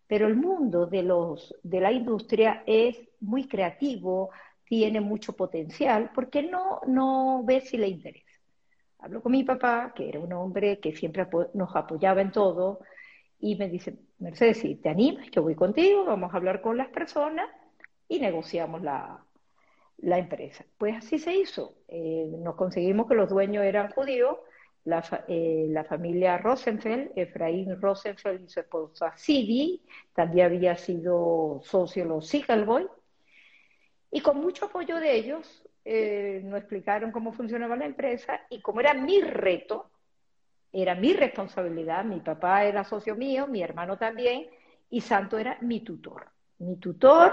Speaker 2: pero el mundo de, los, de la industria es muy creativo, tiene mucho potencial, porque no, no ve si le interesa. Hablo con mi papá, que era un hombre que siempre nos apoyaba en todo, y me dice, Mercedes, si te animas, yo voy contigo, vamos a hablar con las personas y negociamos la, la empresa. Pues así se hizo. Eh, nos conseguimos que los dueños eran judíos, la, eh, la, familia Rosenfeld, Efraín Rosenfeld y su esposa Sidi, también había sido socio de los Sigalboy, y con mucho apoyo de ellos eh, nos explicaron cómo funcionaba la empresa y como era mi reto, era mi responsabilidad, mi papá era socio mío, mi hermano también, y Santo era mi tutor. Mi tutor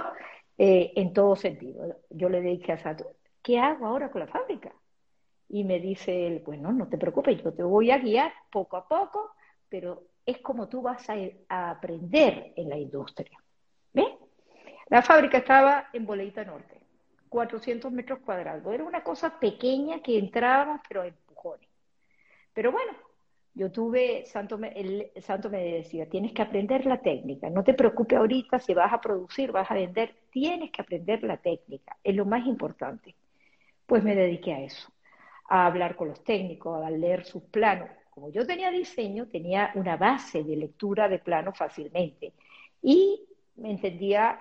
Speaker 2: eh, en todo sentido. Yo le dije a Sato, ¿qué hago ahora con la fábrica? Y me dice él, bueno, no te preocupes, yo te voy a guiar poco a poco, pero es como tú vas a, aprender en la industria. ¿Ves? La fábrica estaba en Boleita Norte, 400 metros cuadrados. Era una cosa pequeña que entrábamos, pero empujones. Pero bueno, yo tuve, Santo me, el Santo me decía, tienes que aprender la técnica, no te preocupes ahorita si vas a producir, vas a vender, tienes que aprender la técnica, es lo más importante. Pues me dediqué a eso, a hablar con los técnicos, a leer sus planos. Como yo tenía diseño, tenía una base de lectura de planos fácilmente y me entendía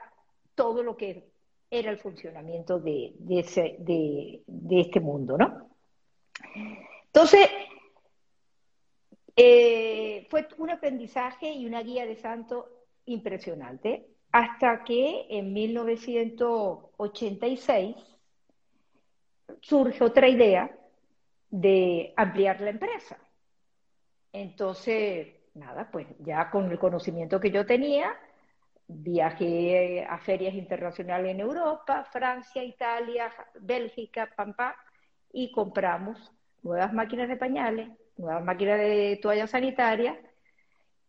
Speaker 2: todo lo que era el funcionamiento de, de este mundo, ¿no? Entonces, eh, fue un aprendizaje y una guía de santo impresionante, hasta que en 1986 surge otra idea de ampliar la empresa. Entonces, nada, pues ya con el conocimiento que yo tenía, viajé a ferias internacionales en Europa, Francia, Italia, Bélgica, Pampa, y compramos nuevas máquinas de pañales, nueva máquina de toalla sanitaria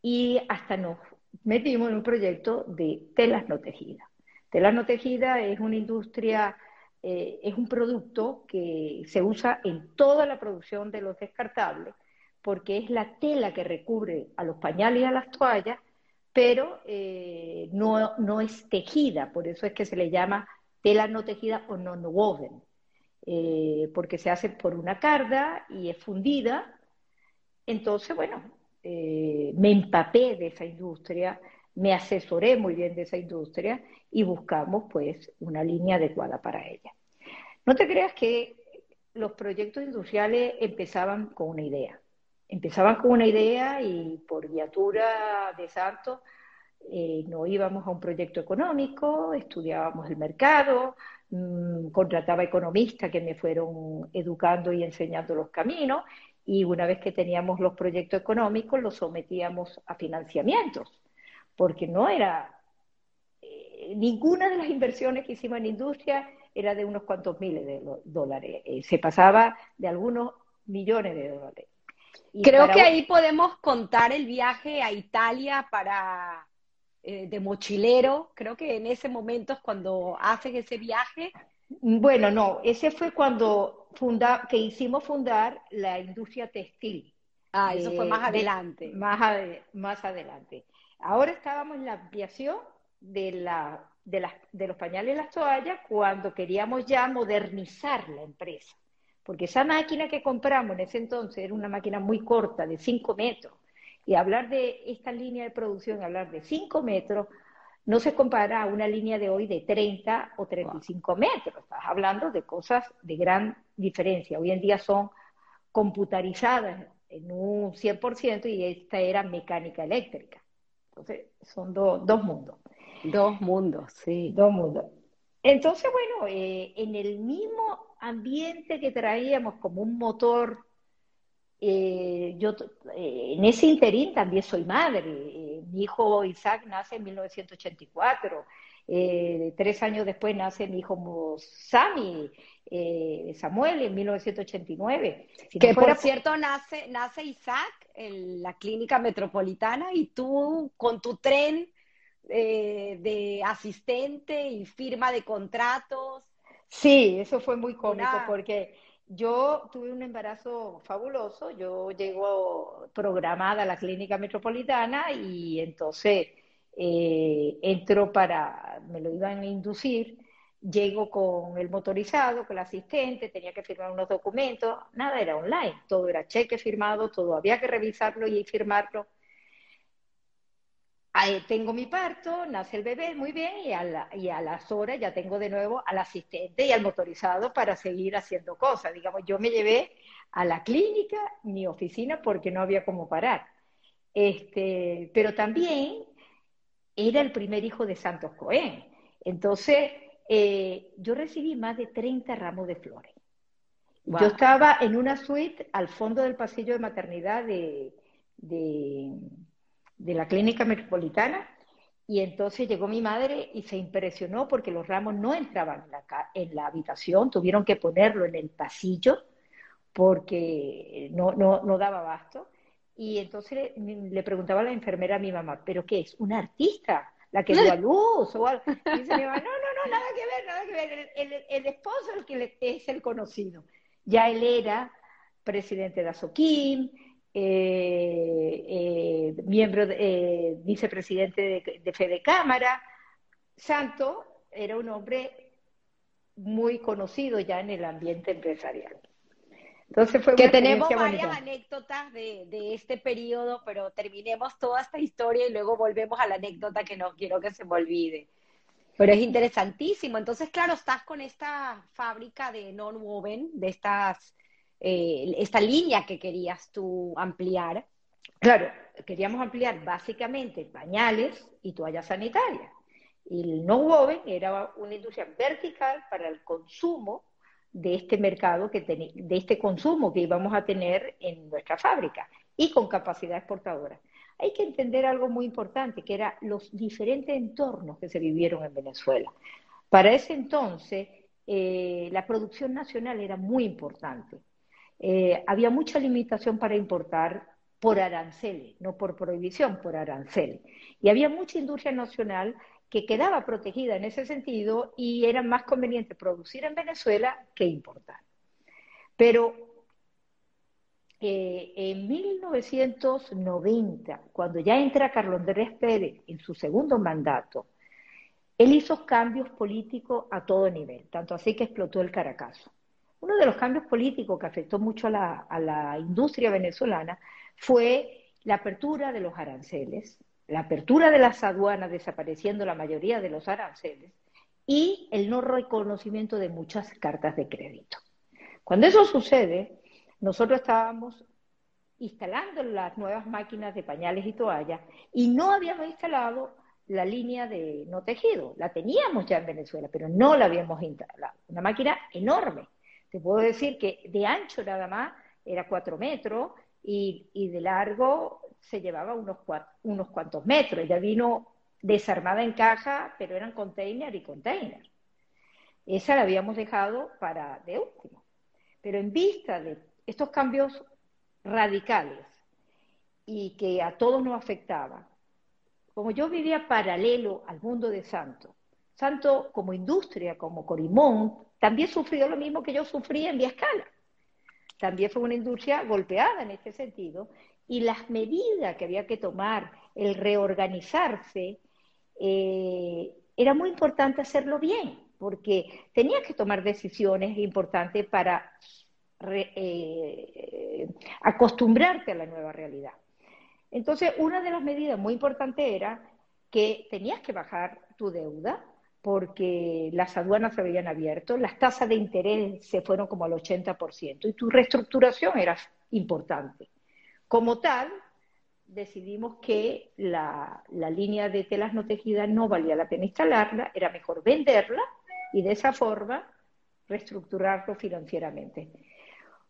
Speaker 2: y hasta nos metimos en un proyecto de telas no tejidas. Telas no tejidas es una industria, eh, es un producto que se usa en toda la producción de los descartables porque es la tela que recubre a los pañales y a las toallas, pero eh, no, no es tejida, por eso es que se le llama tela no tejida o non-woven, eh, porque se hace por una carda y es fundida. Entonces, bueno, me empapé de esa industria, me asesoré muy bien de esa industria y buscamos pues una línea adecuada para ella. No te creas que los proyectos industriales empezaban con una idea. Empezaban con una idea y por guiatura de Santos eh, no íbamos a un proyecto económico, estudiábamos el mercado, mmm, contrataba economistas que me fueron educando y enseñando los caminos y una vez que teníamos los proyectos económicos los sometíamos a financiamientos, porque no era eh, ninguna de las inversiones que hicimos en industria era de unos cuantos miles de dólares, eh, se pasaba de algunos millones de dólares.
Speaker 1: Creo que ahí podemos contar el viaje a Italia para eh, de mochilero. Creo que en ese momento es cuando hacen ese viaje.
Speaker 2: Bueno, no, ese fue cuando funda, que hicimos fundar la industria textil.
Speaker 1: Ah, eso fue más adelante.
Speaker 2: más, más adelante. Ahora estábamos en la ampliación de, la, de, las, de los pañales y las toallas cuando queríamos ya modernizar la empresa. Porque esa máquina que compramos en ese entonces era una máquina muy corta, de 5 metros. Y hablar de esta línea de producción, hablar de 5 metros, no se compara a una línea de hoy de 30 o 35 metros. Estás hablando de cosas de gran diferencia. Hoy en día son computarizadas en un 100% y esta era mecánica eléctrica. Entonces, son dos mundos.
Speaker 1: Dos mundos, sí.
Speaker 2: Dos mundos. Entonces, bueno, eh, en el mismo ambiente que traíamos como un motor, eh, yo eh, en ese interín también soy madre. mi hijo Isaac nace en 1984. Tres años después nace mi hijo Sammy, Samuel, en 1989.
Speaker 1: que por cierto nace, nace Isaac en la clínica metropolitana y tú con tu tren eh, de asistente y firma de contratos.
Speaker 2: Sí, eso fue muy cómico porque yo tuve un embarazo fabuloso, yo llego programada a la clínica metropolitana y entonces eh, entro para, me lo iban a inducir, llego con el motorizado, con el asistente, tenía que firmar unos documentos, nada era online, todo era cheque firmado, todo había que revisarlo y firmarlo tengo mi parto, nace el bebé muy bien y a, y a las horas ya tengo de nuevo al asistente y al motorizado para seguir haciendo cosas. Digamos, yo me llevé a la clínica mi oficina porque no había cómo parar. Este, pero también era el primer hijo de Santos Cohen. Entonces, eh, yo recibí más de 30 ramos de flores. Yo estaba en una suite al fondo del pasillo de maternidad de de la clínica metropolitana y entonces llegó mi madre y se impresionó porque los ramos no entraban en la, en la habitación, tuvieron que ponerlo en el pasillo porque no, no, no daba abasto. Y entonces le, preguntaba a la enfermera a mi mamá, ¿pero qué es? ¿Una artista? ¿La que dio a luz? O algo? Y dice mi mamá, no, no, no, nada que ver, nada que ver. El, el, esposo el que es el conocido. Ya él era presidente de Azoquín, eh, eh, miembro, eh, vicepresidente de, de Fede Cámara. Santo era un hombre muy conocido ya en el ambiente empresarial.
Speaker 1: Entonces fue que tenemos varias anécdotas de, de, este periodo, pero terminemos toda esta historia y luego volvemos a la anécdota que no quiero que se me olvide. Pero es interesantísimo. Entonces, claro, estás con esta fábrica de non-woven, de estas eh, esta línea que querías tú ampliar.
Speaker 2: Claro, queríamos ampliar básicamente pañales y toallas sanitarias. Y el no woven era una industria vertical para el consumo de este mercado, que de este consumo que íbamos a tener en nuestra fábrica y con capacidad exportadora. Hay que entender algo muy importante, que eran los diferentes entornos que se vivieron en Venezuela. Para ese entonces, eh, la producción nacional era muy importante. Eh, había mucha limitación para importar por aranceles, no por prohibición, por aranceles. Y había mucha industria nacional que quedaba protegida en ese sentido y era más conveniente producir en Venezuela que importar. Pero eh, en 1990, cuando ya entra Carlos Andrés Pérez en su segundo mandato, él hizo cambios políticos a todo nivel, tanto así que explotó el Caracazo. Uno de los cambios políticos que afectó mucho a la, industria venezolana fue la apertura de los aranceles, la apertura de las aduanas, desapareciendo la mayoría de los aranceles, y el no reconocimiento de muchas cartas de crédito. Cuando eso sucede, nosotros estábamos instalando las nuevas máquinas de pañales y toallas y no habíamos instalado la línea de no tejido. La teníamos ya en Venezuela, pero no la habíamos instalado. Una máquina enorme te puedo decir que de ancho nada más era cuatro metros y, de largo se llevaba unos, unos cuantos metros. Ya vino desarmada en caja, pero eran container y container. Esa la habíamos dejado para de último. Pero en vista de estos cambios radicales y que a todos nos afectaban, como yo vivía paralelo al mundo de Santo, Santo como industria, como Corimón, también sufrió lo mismo que yo sufría en Vía Escala. También fue una industria golpeada en este sentido y las medidas que había que tomar, el reorganizarse, eh, era muy importante hacerlo bien, porque tenía que tomar decisiones importantes para eh, acostumbrarte a la nueva realidad. Entonces, una de las medidas muy importantes era que tenías que bajar tu deuda porque las aduanas se habían abierto, las tasas de interés se fueron como al 80% y tu reestructuración era importante. Como tal, decidimos que la, línea de telas no tejidas no valía la pena instalarla, era mejor venderla y de esa forma reestructurarlo financieramente.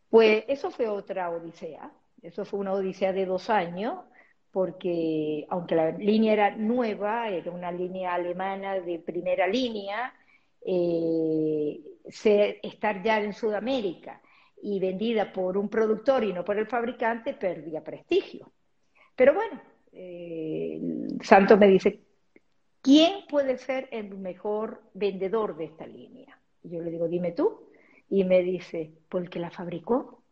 Speaker 2: Pues eso fue otra odisea, eso fue una odisea de dos años, porque aunque la línea era nueva, era una línea alemana de primera línea, eh, estar ya en Sudamérica y vendida por un productor y no por el fabricante perdía prestigio. Pero bueno, eh, Santos me dice, ¿quién puede ser el mejor vendedor de esta línea? Y yo le digo, dime tú. Y me dice, el que la fabricó.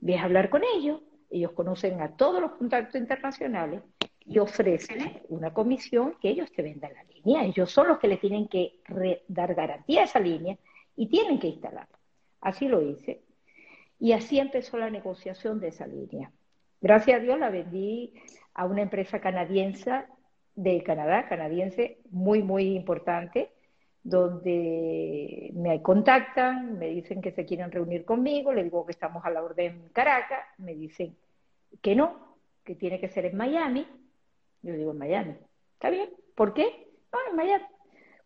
Speaker 2: Ves a hablar con ellos ellos conocen a todos los contactos internacionales y ofrecen una comisión que ellos te vendan la línea. Ellos son los que le tienen que dar garantía a esa línea y tienen que instalarla. Así lo hice. Y así empezó la negociación de esa línea. Gracias a Dios la vendí a una empresa canadiense de Canadá, canadiense, muy, muy importante, donde me contactan, me dicen que se quieren reunir conmigo, le digo que estamos a la orden Caracas, me dicen que no, que tiene que ser en Miami. Yo digo en Miami. ¿Está bien? ¿Por qué? No, en Miami.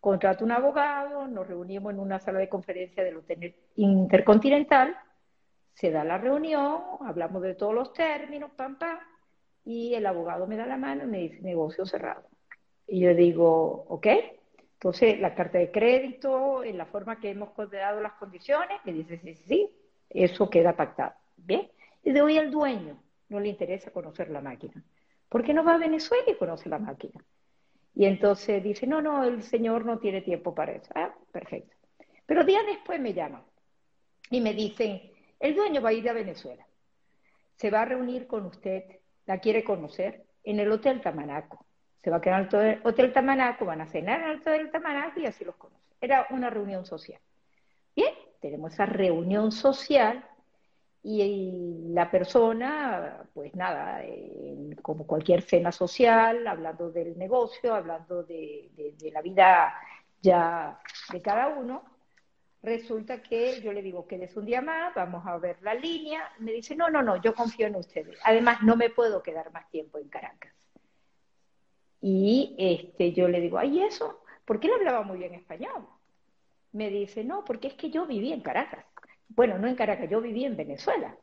Speaker 2: Contrato un abogado, nos reunimos en una sala de conferencia del Hotel Intercontinental, se da la reunión, hablamos de todos los términos, pam, pam, y el abogado me da la mano y me dice negocio cerrado. Y yo digo, ok, entonces, la carta de crédito, en la forma que hemos considerado las condiciones, me dice, sí, sí, eso queda pactado. Bien. Y de hoy al dueño no le interesa conocer la máquina. ¿Por qué no va a Venezuela y conoce la máquina? Y entonces dice, no, no, el señor no tiene tiempo para eso. Ah, perfecto. Pero días después me llaman y me dicen, el dueño va a ir a Venezuela. Se va a reunir con usted, la quiere conocer, en el Hotel Tamanaco se va a quedar en el Hotel Tamanaco, van a cenar en el Hotel Tamanaco y así los conoce. Era una reunión social. Bien, tenemos esa reunión social y, la persona, pues nada, como cualquier cena social, hablando del negocio, hablando de, la vida ya de cada uno, resulta que yo le digo que es un día más, vamos a ver la línea, me dice, no, no, no, yo confío en ustedes. Además, no me puedo quedar más tiempo en Caracas. Y este, yo le digo, ay, ¿eso? ¿Por qué él hablaba muy bien español? Me dice, no, porque es que yo viví en Caracas. Bueno, no en Caracas, yo viví en Venezuela.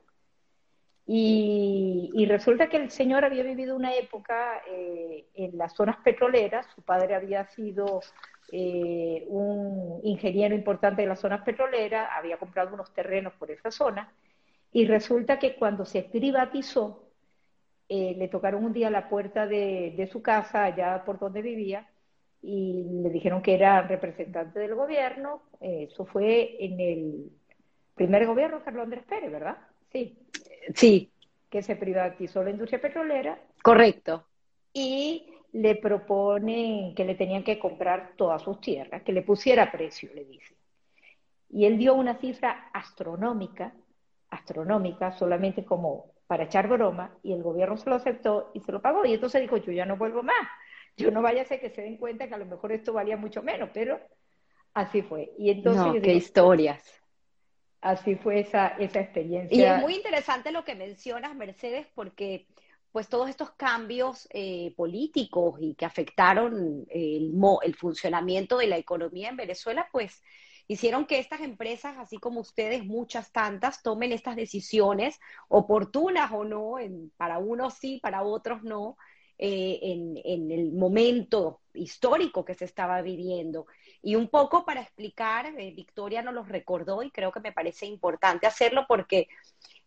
Speaker 2: Y, resulta que el señor había vivido una época eh, en las zonas petroleras, su padre había sido eh, un ingeniero importante de las zonas petroleras, había comprado unos terrenos por esa zona, y resulta que cuando se privatizó, eh, le tocaron un día la puerta de, su casa, allá por donde vivía, y le dijeron que era representante del gobierno. Eh, eso fue en el primer gobierno de Carlos Andrés Pérez, ¿verdad? Sí. Sí. Que se privatizó la industria petrolera.
Speaker 1: Correcto.
Speaker 2: Y le proponen que le tenían que comprar todas sus tierras, que le pusiera precio, le dice. Y él dio una cifra astronómica, astronómica, solamente como para echar broma y el gobierno se lo aceptó y se lo pagó. Y entonces dijo, yo ya no vuelvo más. Yo no vaya a ser que se den cuenta que a lo mejor esto valía mucho menos, pero así fue. Y entonces...
Speaker 1: qué historias.
Speaker 2: Así fue esa, esa experiencia.
Speaker 1: Y es muy interesante lo que mencionas, Mercedes, porque pues todos estos cambios eh, políticos y que afectaron el, el funcionamiento de la economía en Venezuela, pues hicieron que estas empresas, así como ustedes, muchas tantas, tomen estas decisiones, oportunas o no, para unos sí, para otros no, eh, en, el momento histórico que se estaba viviendo. Y un poco para explicar, eh, Victoria nos los recordó y creo que me parece importante hacerlo porque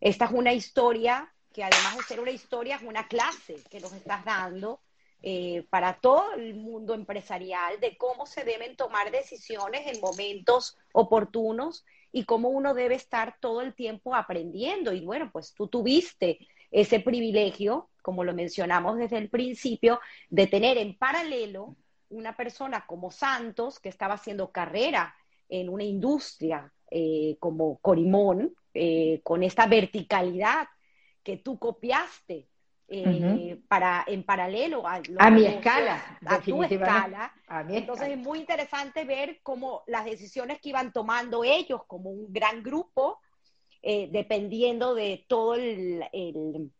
Speaker 1: esta es una historia que además de ser una historia, es una clase que nos estás dando eh, para todo el mundo empresarial de cómo se deben tomar decisiones en momentos oportunos y cómo uno debe estar todo el tiempo aprendiendo. Y bueno, pues tú tuviste ese privilegio, como lo mencionamos desde el principio, de tener en paralelo una persona como Santos que estaba haciendo carrera en una industria eh, como Corimón, eh, con esta verticalidad que tú copiaste eh, para, en paralelo a,
Speaker 2: mi escala,
Speaker 1: a tu escala. Entonces es muy interesante ver cómo las decisiones que iban tomando ellos como un gran grupo, eh, dependiendo de todo el, el,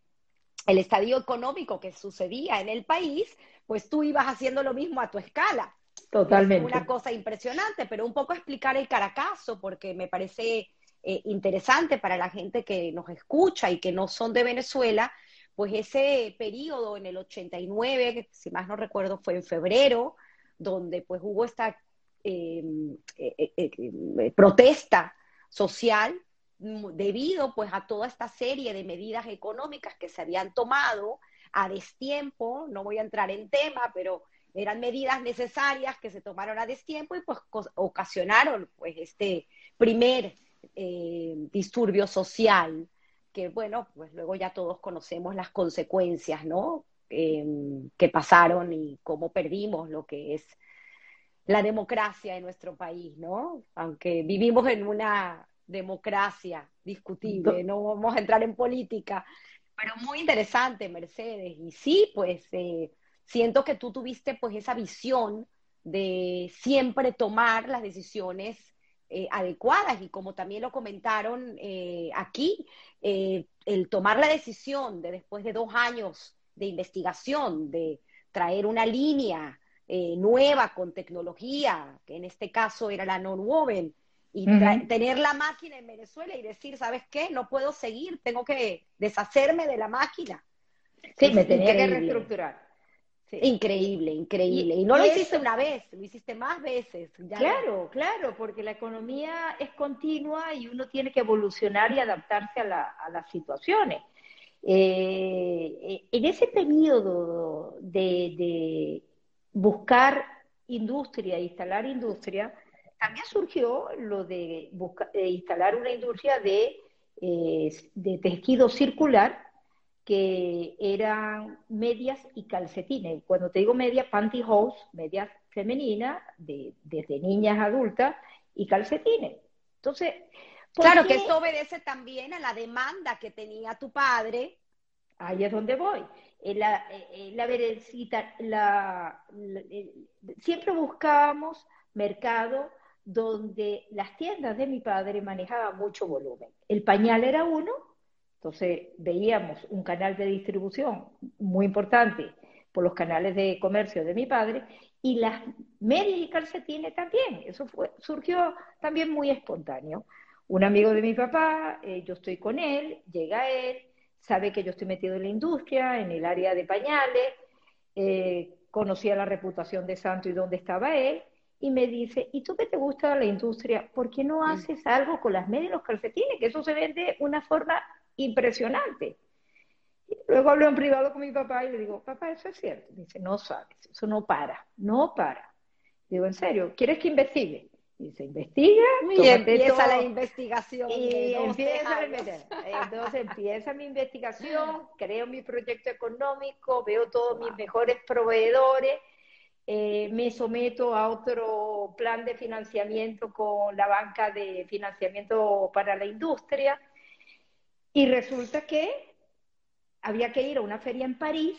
Speaker 1: estadio económico que sucedía en el país, pues tú ibas haciendo lo mismo a tu escala.
Speaker 2: Totalmente.
Speaker 1: una cosa impresionante, pero un poco explicar el Caracazo, porque me parece eh, interesante para la gente que nos escucha y que no son de Venezuela, pues ese periodo en el 89, que si más no recuerdo fue en febrero, donde pues hubo esta em, eh, eh, protesta social debido pues a toda esta serie de medidas económicas que se habían tomado a destiempo, no voy a entrar en tema, pero eran medidas necesarias que se tomaron a destiempo y pues ocasionaron pues este primer disturbio social que bueno, pues luego ya todos conocemos las consecuencias, ¿no? Em, que pasaron y cómo perdimos lo que es la democracia en nuestro país, ¿no? Aunque vivimos en una democracia discutible, no vamos a entrar en política, pero muy interesante, Mercedes. Y sí, pues eh, siento que tú tuviste pues esa visión de siempre tomar las decisiones eh, adecuadas y como también lo comentaron eh, aquí, eh, el tomar la decisión de después de dos años de investigación, de traer una línea nueva con tecnología, que en este caso era la non-woven, y tener la máquina en Venezuela y decir, ¿sabes qué? No puedo seguir, tengo que deshacerme de la máquina.
Speaker 2: Sí, me tenía que reestructurar.
Speaker 1: Increíble, increíble. Y, no lo hiciste una vez, lo hiciste más veces.
Speaker 2: claro, claro, porque la economía es continua y uno tiene que evolucionar y adaptarse a, las situaciones. Eh, en ese periodo de, buscar industria, instalar industria, también surgió lo de, instalar una industria de, eh, de tejido circular que eran medias y calcetines. Cuando te digo media, pantyhose, medias femeninas, de, desde niñas adultas, y calcetines. Entonces,
Speaker 1: claro que esto obedece también a la demanda que tenía tu padre.
Speaker 2: Ahí es donde voy. la, la, siempre buscábamos mercado donde las tiendas de mi padre manejaban mucho volumen. El pañal era uno, entonces veíamos un canal de distribución muy importante por los canales de comercio de mi padre y las medias y calcetines también. Eso fue, surgió también muy espontáneo. Un amigo de mi papá, eh, yo estoy con él, llega él, sabe que yo estoy metido en la industria, en el área de pañales, eh, conocía la reputación de Santo y dónde estaba él, y me dice, ¿y tú que te gusta la industria? ¿Por qué no haces algo con las medias y los calcetines? Que eso se vende de una forma impresionante. luego hablo en privado con mi papá y le digo, papá, eso es cierto. dice, no sabes, eso no para, no para. Digo, ¿en serio? ¿Quieres que investigue? Dice, investiga.
Speaker 1: Y empieza la investigación.
Speaker 2: Y empieza Entonces empieza mi investigación, creo mi proyecto económico, veo todos mis mejores proveedores, eh, me someto a otro plan de financiamiento con la banca de financiamiento para la industria y resulta que había que ir a una feria en París,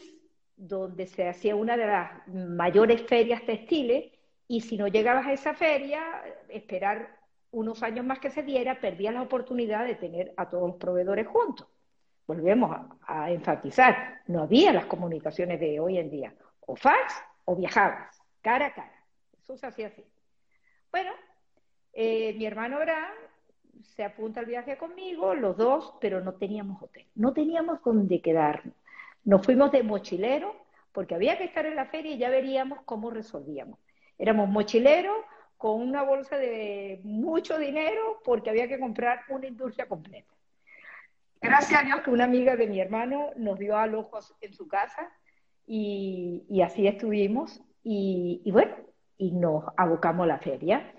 Speaker 2: donde se hacía una de las mayores ferias textiles, y si no llegabas a esa feria, esperar unos años más que se diera, perdías la oportunidad de tener a todos los proveedores juntos. Volvemos a, enfatizar, no había las comunicaciones de hoy en día, o fax o viajabas, cara a cara. Eso se hacía así. Bueno, eh, mi hermano Abraham se apunta al viaje conmigo, los dos, pero no teníamos hotel, no teníamos dónde quedarnos. Nos fuimos de mochilero porque había que estar en la feria y ya veríamos cómo resolvíamos. Éramos mochileros con una bolsa de mucho dinero porque había que comprar una industria completa. Gracias a Dios que una amiga de mi hermano nos dio alojos en su casa y, así estuvimos y, y, bueno, y nos abocamos a la feria.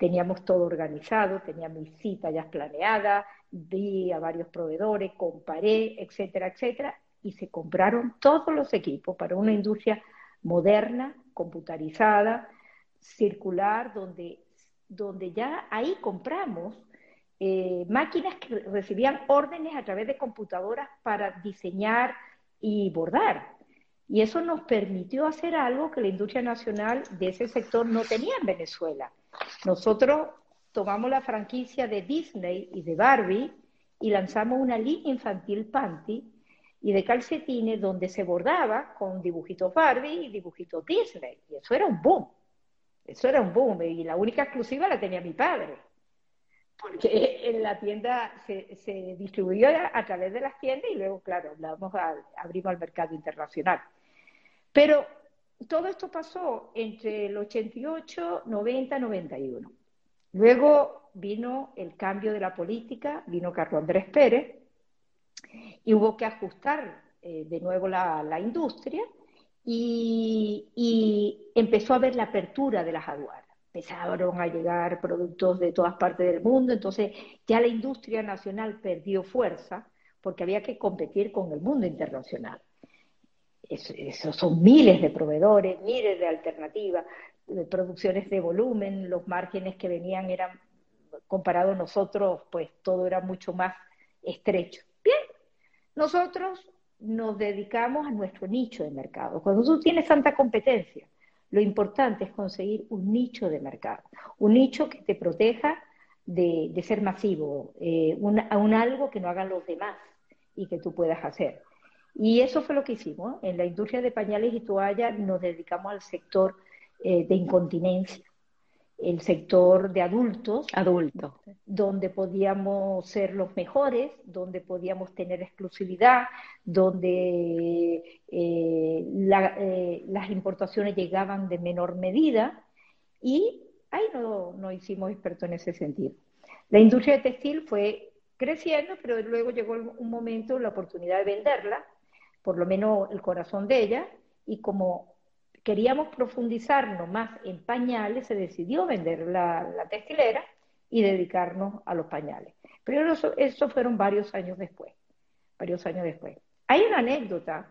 Speaker 2: Teníamos todo organizado, tenía mis citas ya planeadas, vi a varios proveedores, comparé, etcétera, etcétera, y se compraron todos los equipos para una industria moderna, computarizada, circular, donde, donde ya ahí compramos eh, máquinas que recibían órdenes a través de computadoras para diseñar y bordar. Y eso nos permitió hacer algo que la industria nacional de ese sector no tenía en Venezuela. Nosotros tomamos la franquicia de Disney y de Barbie y lanzamos una línea infantil Panty y de calcetines donde se bordaba con dibujitos Barbie y dibujitos Disney. Y eso era un boom. Eso era un boom. Y la única exclusiva la tenía mi padre. Porque en la tienda se, se distribuyó a, través de las tiendas y luego, claro, abrimos al mercado internacional. Pero todo esto pasó entre el 88, 90, 91. Luego vino el cambio de la política, vino Carlos Andrés Pérez y hubo que ajustar eh, de nuevo la, industria y, empezó a haber la apertura de las aduanas. Empezaron a llegar productos de todas partes del mundo, entonces ya la industria nacional perdió fuerza porque había que competir con el mundo internacional. Esos son miles de proveedores, miles de alternativas, de producciones de volumen, los márgenes que venían eran, comparado a nosotros, pues todo era mucho más estrecho. Bien, nosotros nos dedicamos a nuestro nicho de mercado. Cuando tú tienes tanta competencia, lo importante es conseguir un nicho de mercado, un nicho que te proteja de, ser masivo, eh, un, algo que no hagan los demás y que tú puedas hacer. Y eso fue lo que hicimos. En la industria de pañales y toallas nos dedicamos al sector eh, de incontinencia el sector de adultos,
Speaker 1: adultos,
Speaker 2: donde podíamos ser los mejores, donde podíamos tener exclusividad, donde eh, eh, las importaciones llegaban de menor medida y ahí no, no hicimos expertos en ese sentido. La industria de textil fue creciendo, pero luego llegó un momento, la oportunidad de venderla, por lo menos el corazón de ella, y como queríamos profundizarnos más en pañales, se decidió vender la, textilera y dedicarnos a los pañales. Pero eso, fueron varios años después, varios años después. Hay una anécdota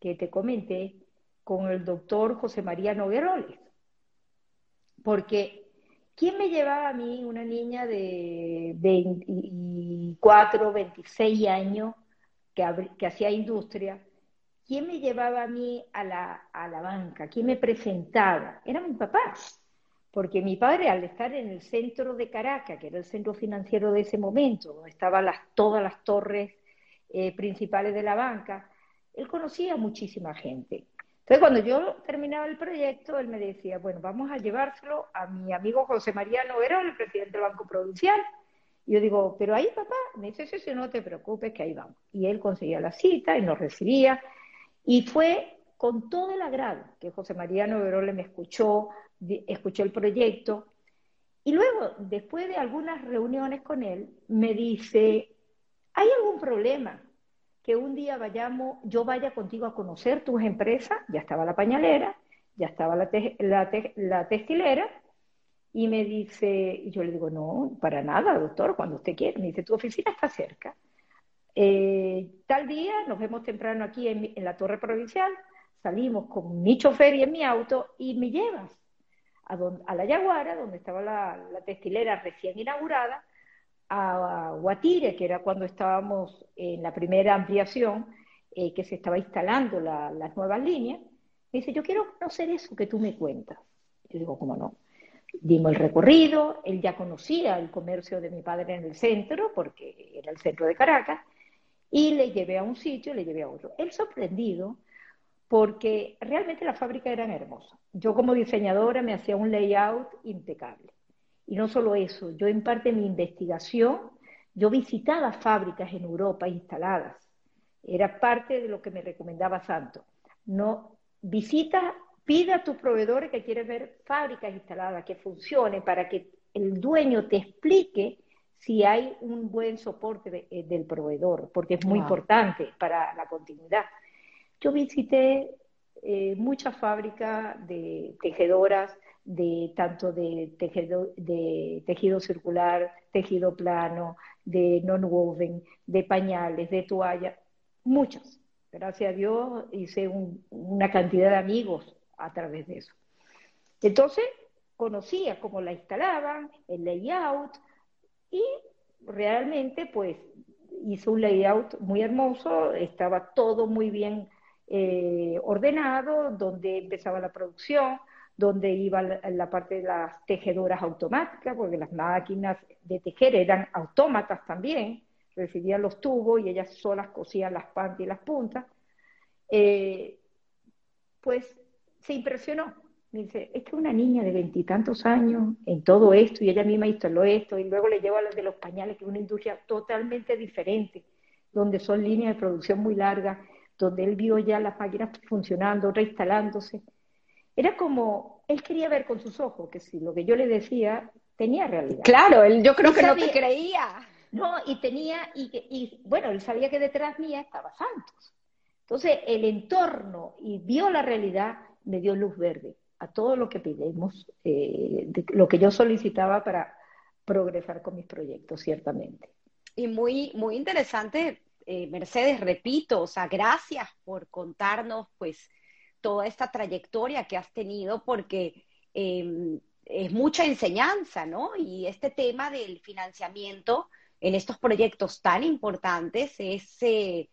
Speaker 2: que te comenté con el doctor José María Nogueroles, porque ¿quién me llevaba a mí, una niña de 24, 26 años que, hacía industria, ¿Quién me llevaba a mí a la, a la banca? ¿Quién me presentaba? Era mi papá. Porque mi padre, al estar en el centro de Caracas, que era el centro financiero de ese momento, donde estaban las, todas las torres eh, principales de la banca, él conocía a muchísima gente. Entonces, cuando yo terminaba el proyecto, él me decía, bueno, vamos a llevárselo a mi amigo José María Noverón, el presidente del Banco Provincial. Yo digo, pero ahí, papá, me dice, sí, sí, no te preocupes, que ahí vamos. Y él conseguía la cita y nos recibía. Y fue con todo el agrado que José María Noverole me escuchó, escuchó el proyecto. Y luego, después de algunas reuniones con él, me dice, ¿hay algún problema que un día vayamos, yo vaya contigo a conocer tus empresas? Ya estaba la pañalera, ya estaba la, la, textilera, y me dice, y yo le digo, no, para nada, doctor, cuando usted quiera. Me dice, tu oficina está cerca. Eh, tal día nos vemos temprano aquí en, la torre provincial, salimos con mi chofer y en mi auto y me llevas a, la Yaguara, donde estaba la, textilera recién inaugurada, a, Guatire, que era cuando estábamos en la primera ampliación, eh, que se estaba instalando las nuevas líneas. Me dice, yo quiero conocer eso que tú me cuentas. Yo digo, ¿cómo no? Dimos el recorrido, él ya conocía el comercio de mi padre en el centro, porque era el centro de Caracas, y le llevé a un sitio, le llevé a otro. Él sorprendido porque realmente las fábricas eran hermosas. Yo como diseñadora me hacía un layout impecable. Y no solo eso, yo en parte de mi investigación, yo visitaba fábricas en Europa instaladas. Era parte de lo que me recomendaba Santo. No, visita, pide a tus proveedores que quieres ver fábricas instaladas, que funcionen, para que el dueño te explique si hay un buen soporte eh, del proveedor, porque es muy importante para la continuidad. Yo visité eh, muchas fábricas de tejedoras, de tanto de tejido, de tejido circular, tejido plano, de non-woven, de pañales, de toallas, muchas. Gracias a Dios hice una cantidad de amigos a través de eso. Entonces, conocía cómo la instalaban, el layout, y realmente pues hizo un layout muy hermoso, estaba todo muy bien eh, ordenado, donde empezaba la producción, donde iba la, parte de las tejedoras automáticas, porque las máquinas de tejer eran autómatas también, recibían los tubos y ellas solas cosían las pantas y las puntas. Eh, pues se impresionó me dice, es que una niña de veintitantos años en todo esto, y ella misma instaló esto, y luego le lleva a las de los pañales, que es una industria totalmente diferente, donde son líneas de producción muy largas, donde él vio ya las máquinas funcionando, reinstalándose. Era como, él quería ver con sus ojos que si lo que yo le decía tenía realidad.
Speaker 1: Claro, él, yo creo que no te creía.
Speaker 2: No, y tenía, y, y bueno, él sabía que detrás mía estaba Santos. Entonces, el entorno y vio la realidad, me dio luz verde a todo lo que pedimos, eh, lo que yo solicitaba para progresar con mis proyectos, ciertamente.
Speaker 1: Y muy, muy interesante, eh, Mercedes, repito, o sea, gracias por contarnos, pues, toda esta trayectoria que has tenido, porque em, es mucha enseñanza, ¿no? Y este tema del financiamiento en estos proyectos tan importantes es eh,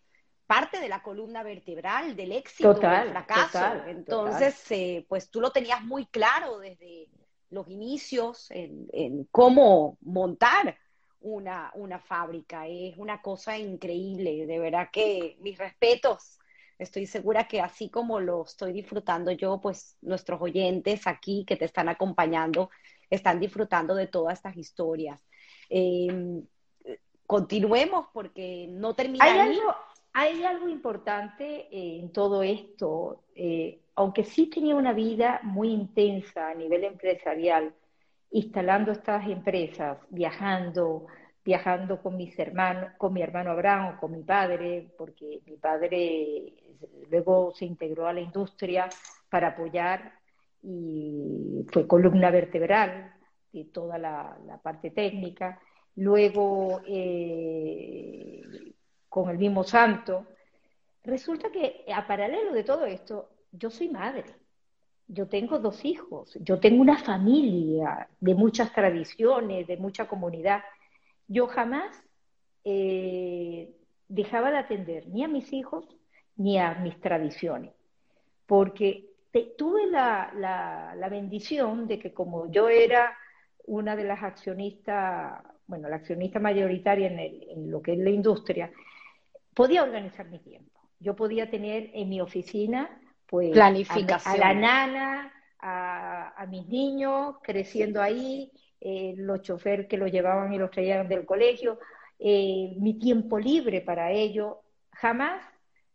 Speaker 1: parte de la columna vertebral del éxito del fracaso. Entonces, eh, pues tú lo tenías muy claro desde los inicios en, cómo montar una, una, fábrica. Es una cosa increíble, de verdad que mis respetos. Estoy segura que así como lo estoy disfrutando yo, pues nuestros oyentes aquí que te están acompañando están disfrutando de todas estas historias. Em, continuemos porque no termina.
Speaker 2: ¿Hay hay algo importante en todo esto, eh, aunque sí tenía una vida muy intensa a nivel empresarial, instalando estas empresas, viajando, viajando con mis hermanos, con mi hermano Abraham, con mi padre, porque mi padre luego se integró a la industria para apoyar y fue columna vertebral de toda la, parte técnica. Luego eh, con el mismo santo. Resulta que a paralelo de todo esto, yo soy madre, yo tengo dos hijos, yo tengo una familia de muchas tradiciones, de mucha comunidad. Yo jamás eh, dejaba de atender ni a mis hijos ni a mis tradiciones, porque tuve la, bendición de que como yo era una de las accionistas, bueno, la accionista mayoritaria en lo que es la industria, podía organizar mi tiempo. Yo podía tener en mi oficina, pues,
Speaker 1: Planificación.
Speaker 2: A, la nana, a, mis niños creciendo ahí, eh, los choferes que los llevaban y los traían del colegio, eh, mi tiempo libre para ello. Jamás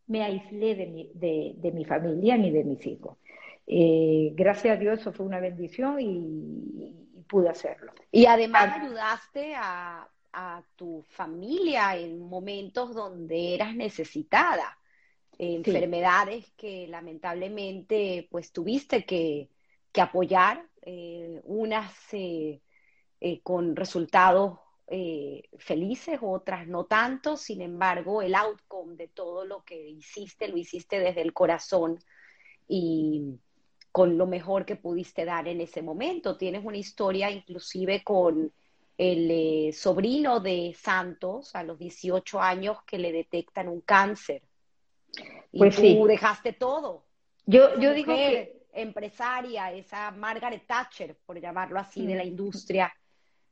Speaker 2: me aislé de mi, de, mi familia ni de mis hijos. Eh, gracias a Dios eso fue una bendición y, y pude hacerlo.
Speaker 1: Y además ayudaste a a tu familia en momentos donde eras necesitada, enfermedades que lamentablemente pues tuviste que, apoyar, eh, unas eh, eh, con resultados felices, otras no tanto, sin embargo el outcome de todo lo que hiciste lo hiciste desde el corazón y con lo mejor que pudiste dar en ese momento. Tienes una historia inclusive con el eh, sobrino de Santos a los 18 años que le detectan un cáncer. Y pues tú dejaste todo.
Speaker 2: Yo, yo digo que
Speaker 1: empresaria, esa Margaret Thatcher, por llamarlo así, de la industria,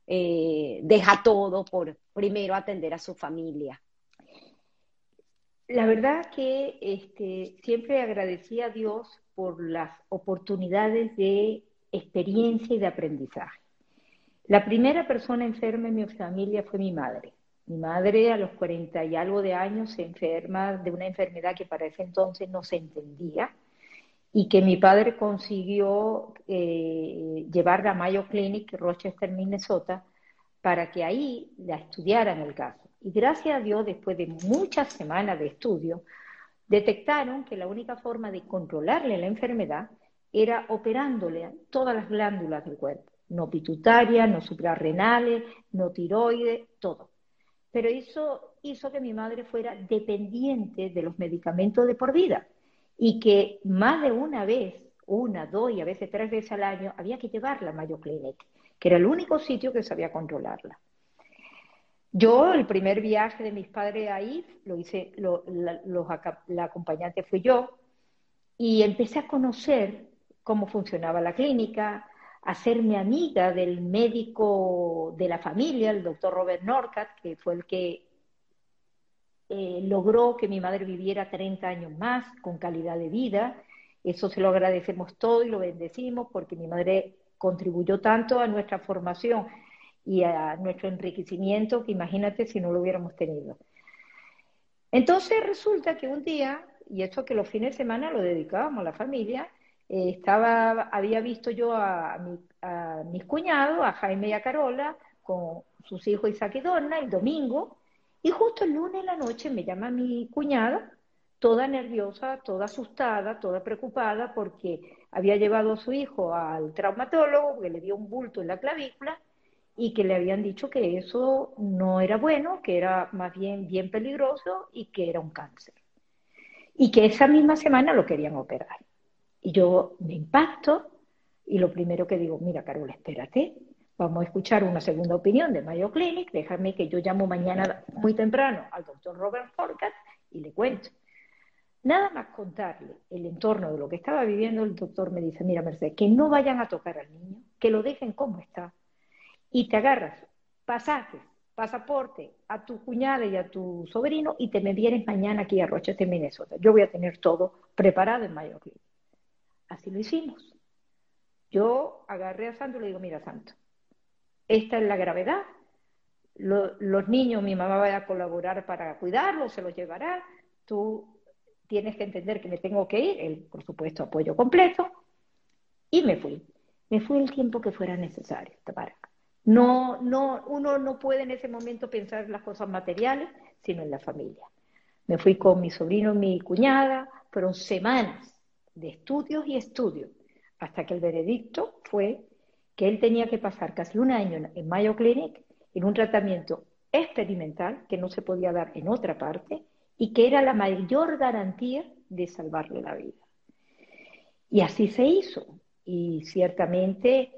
Speaker 1: eh, deja todo por primero atender a su familia.
Speaker 2: La verdad que este, siempre agradecí a Dios por las oportunidades de experiencia y de aprendizaje La primera persona enferma en mi familia fue mi madre. Mi madre a los 40 y algo de años se enferma de una enfermedad que para ese entonces no se entendía y que mi padre consiguió eh, llevarla a Mayo Clinic, Rochester, Minnesota, para que ahí la estudiaran el caso. Y gracias a Dios, después de muchas semanas de estudio, detectaron que la única forma de controlarle la enfermedad era operándole todas las glándulas del cuerpo, no pituitaria, no suprarrenales, no tiroides, todo pero eso hizo que mi madre fuera dependiente de los medicamentos de por vida y que más de una vez, una, dos y a veces tres veces al año, había que llevarla a Mayo Clinic, que era el único sitio que sabía controlarla. Yo, el primer viaje de mis padres ahí, lo hice, la acompañante fui yo, y empecé a conocer cómo funcionaba la clínica, hacerme amiga del médico de la familia, el doctor Robert Norcat, que fue el que eh, logró que mi madre viviera 30 años más con calidad de vida. Eso se lo agradecemos todo y lo bendecimos porque mi madre contribuyó tanto a nuestra formación y a nuestro enriquecimiento que imagínate si no lo hubiéramos tenido. Entonces resulta que un día, y esto que los fines de semana lo dedicábamos a la familia, eh, estaba, había visto yo a, mis cuñados, a Jaime y a Carola, con sus hijos Isaac y Donna, el domingo, y justo el lunes en la noche me llama mi cuñada, toda nerviosa, toda asustada, toda preocupada, porque había llevado a su hijo al traumatólogo, que le dio un bulto en la clavícula, y que le habían dicho que eso no era bueno, que era más bien bien peligroso y que era un cáncer. Y que esa misma semana lo querían operar. Y yo me impacto y lo primero que digo, mira Carola, espérate, vamos a escuchar una segunda opinión de Mayo Clinic, déjame que yo llamo mañana muy temprano al doctor Robert Forcat y le cuento. Nada más contarle el entorno de lo que estaba viviendo, el doctor me dice, mira Mercedes, que no vayan a tocar al niño, que lo dejen como está, y te agarras pasajes, pasaporte a tu cuñada y a tu sobrino y te me vienes mañana aquí a Rochester, Minnesota. Yo voy a tener todo preparado en Mayo Clinic. Así lo hicimos. Yo agarré a Santo y le digo, mira Santo, esta es la gravedad. los niños, mi mamá va a colaborar para cuidarlos, se los llevará. Tú tienes que entender que me tengo que ir, él, por supuesto, apoyo completo. Y me fui. Me fui el tiempo que fuera necesario, No, no, uno no puede en ese momento pensar en las cosas materiales, sino en la familia. Me fui con mi sobrino mi cuñada, fueron semanas de estudios y estudios, hasta que el veredicto fue que él tenía que pasar casi un año en Mayo Clinic en un tratamiento experimental que no se podía dar en otra parte y que era la mayor garantía de salvarle la vida. Y así se hizo. Y ciertamente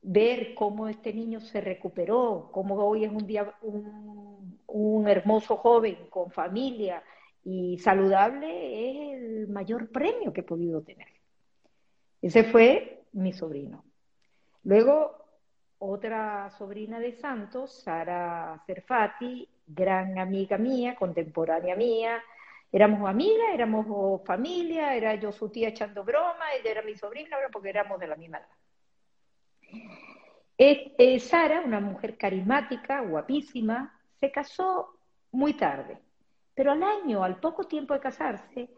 Speaker 2: ver cómo este niño se recuperó, cómo hoy es un, día, un, un hermoso joven con familia, y saludable es el mayor premio que he podido tener. Ese fue mi sobrino. Luego, otra sobrina de Santos, Sara Cerfati, gran amiga mía, contemporánea mía. Éramos amigas, éramos familia, era yo su tía echando broma, ella era mi sobrina, porque éramos de la misma edad. Sara, una mujer carismática, guapísima, se casó muy tarde pero al año, al poco tiempo de casarse,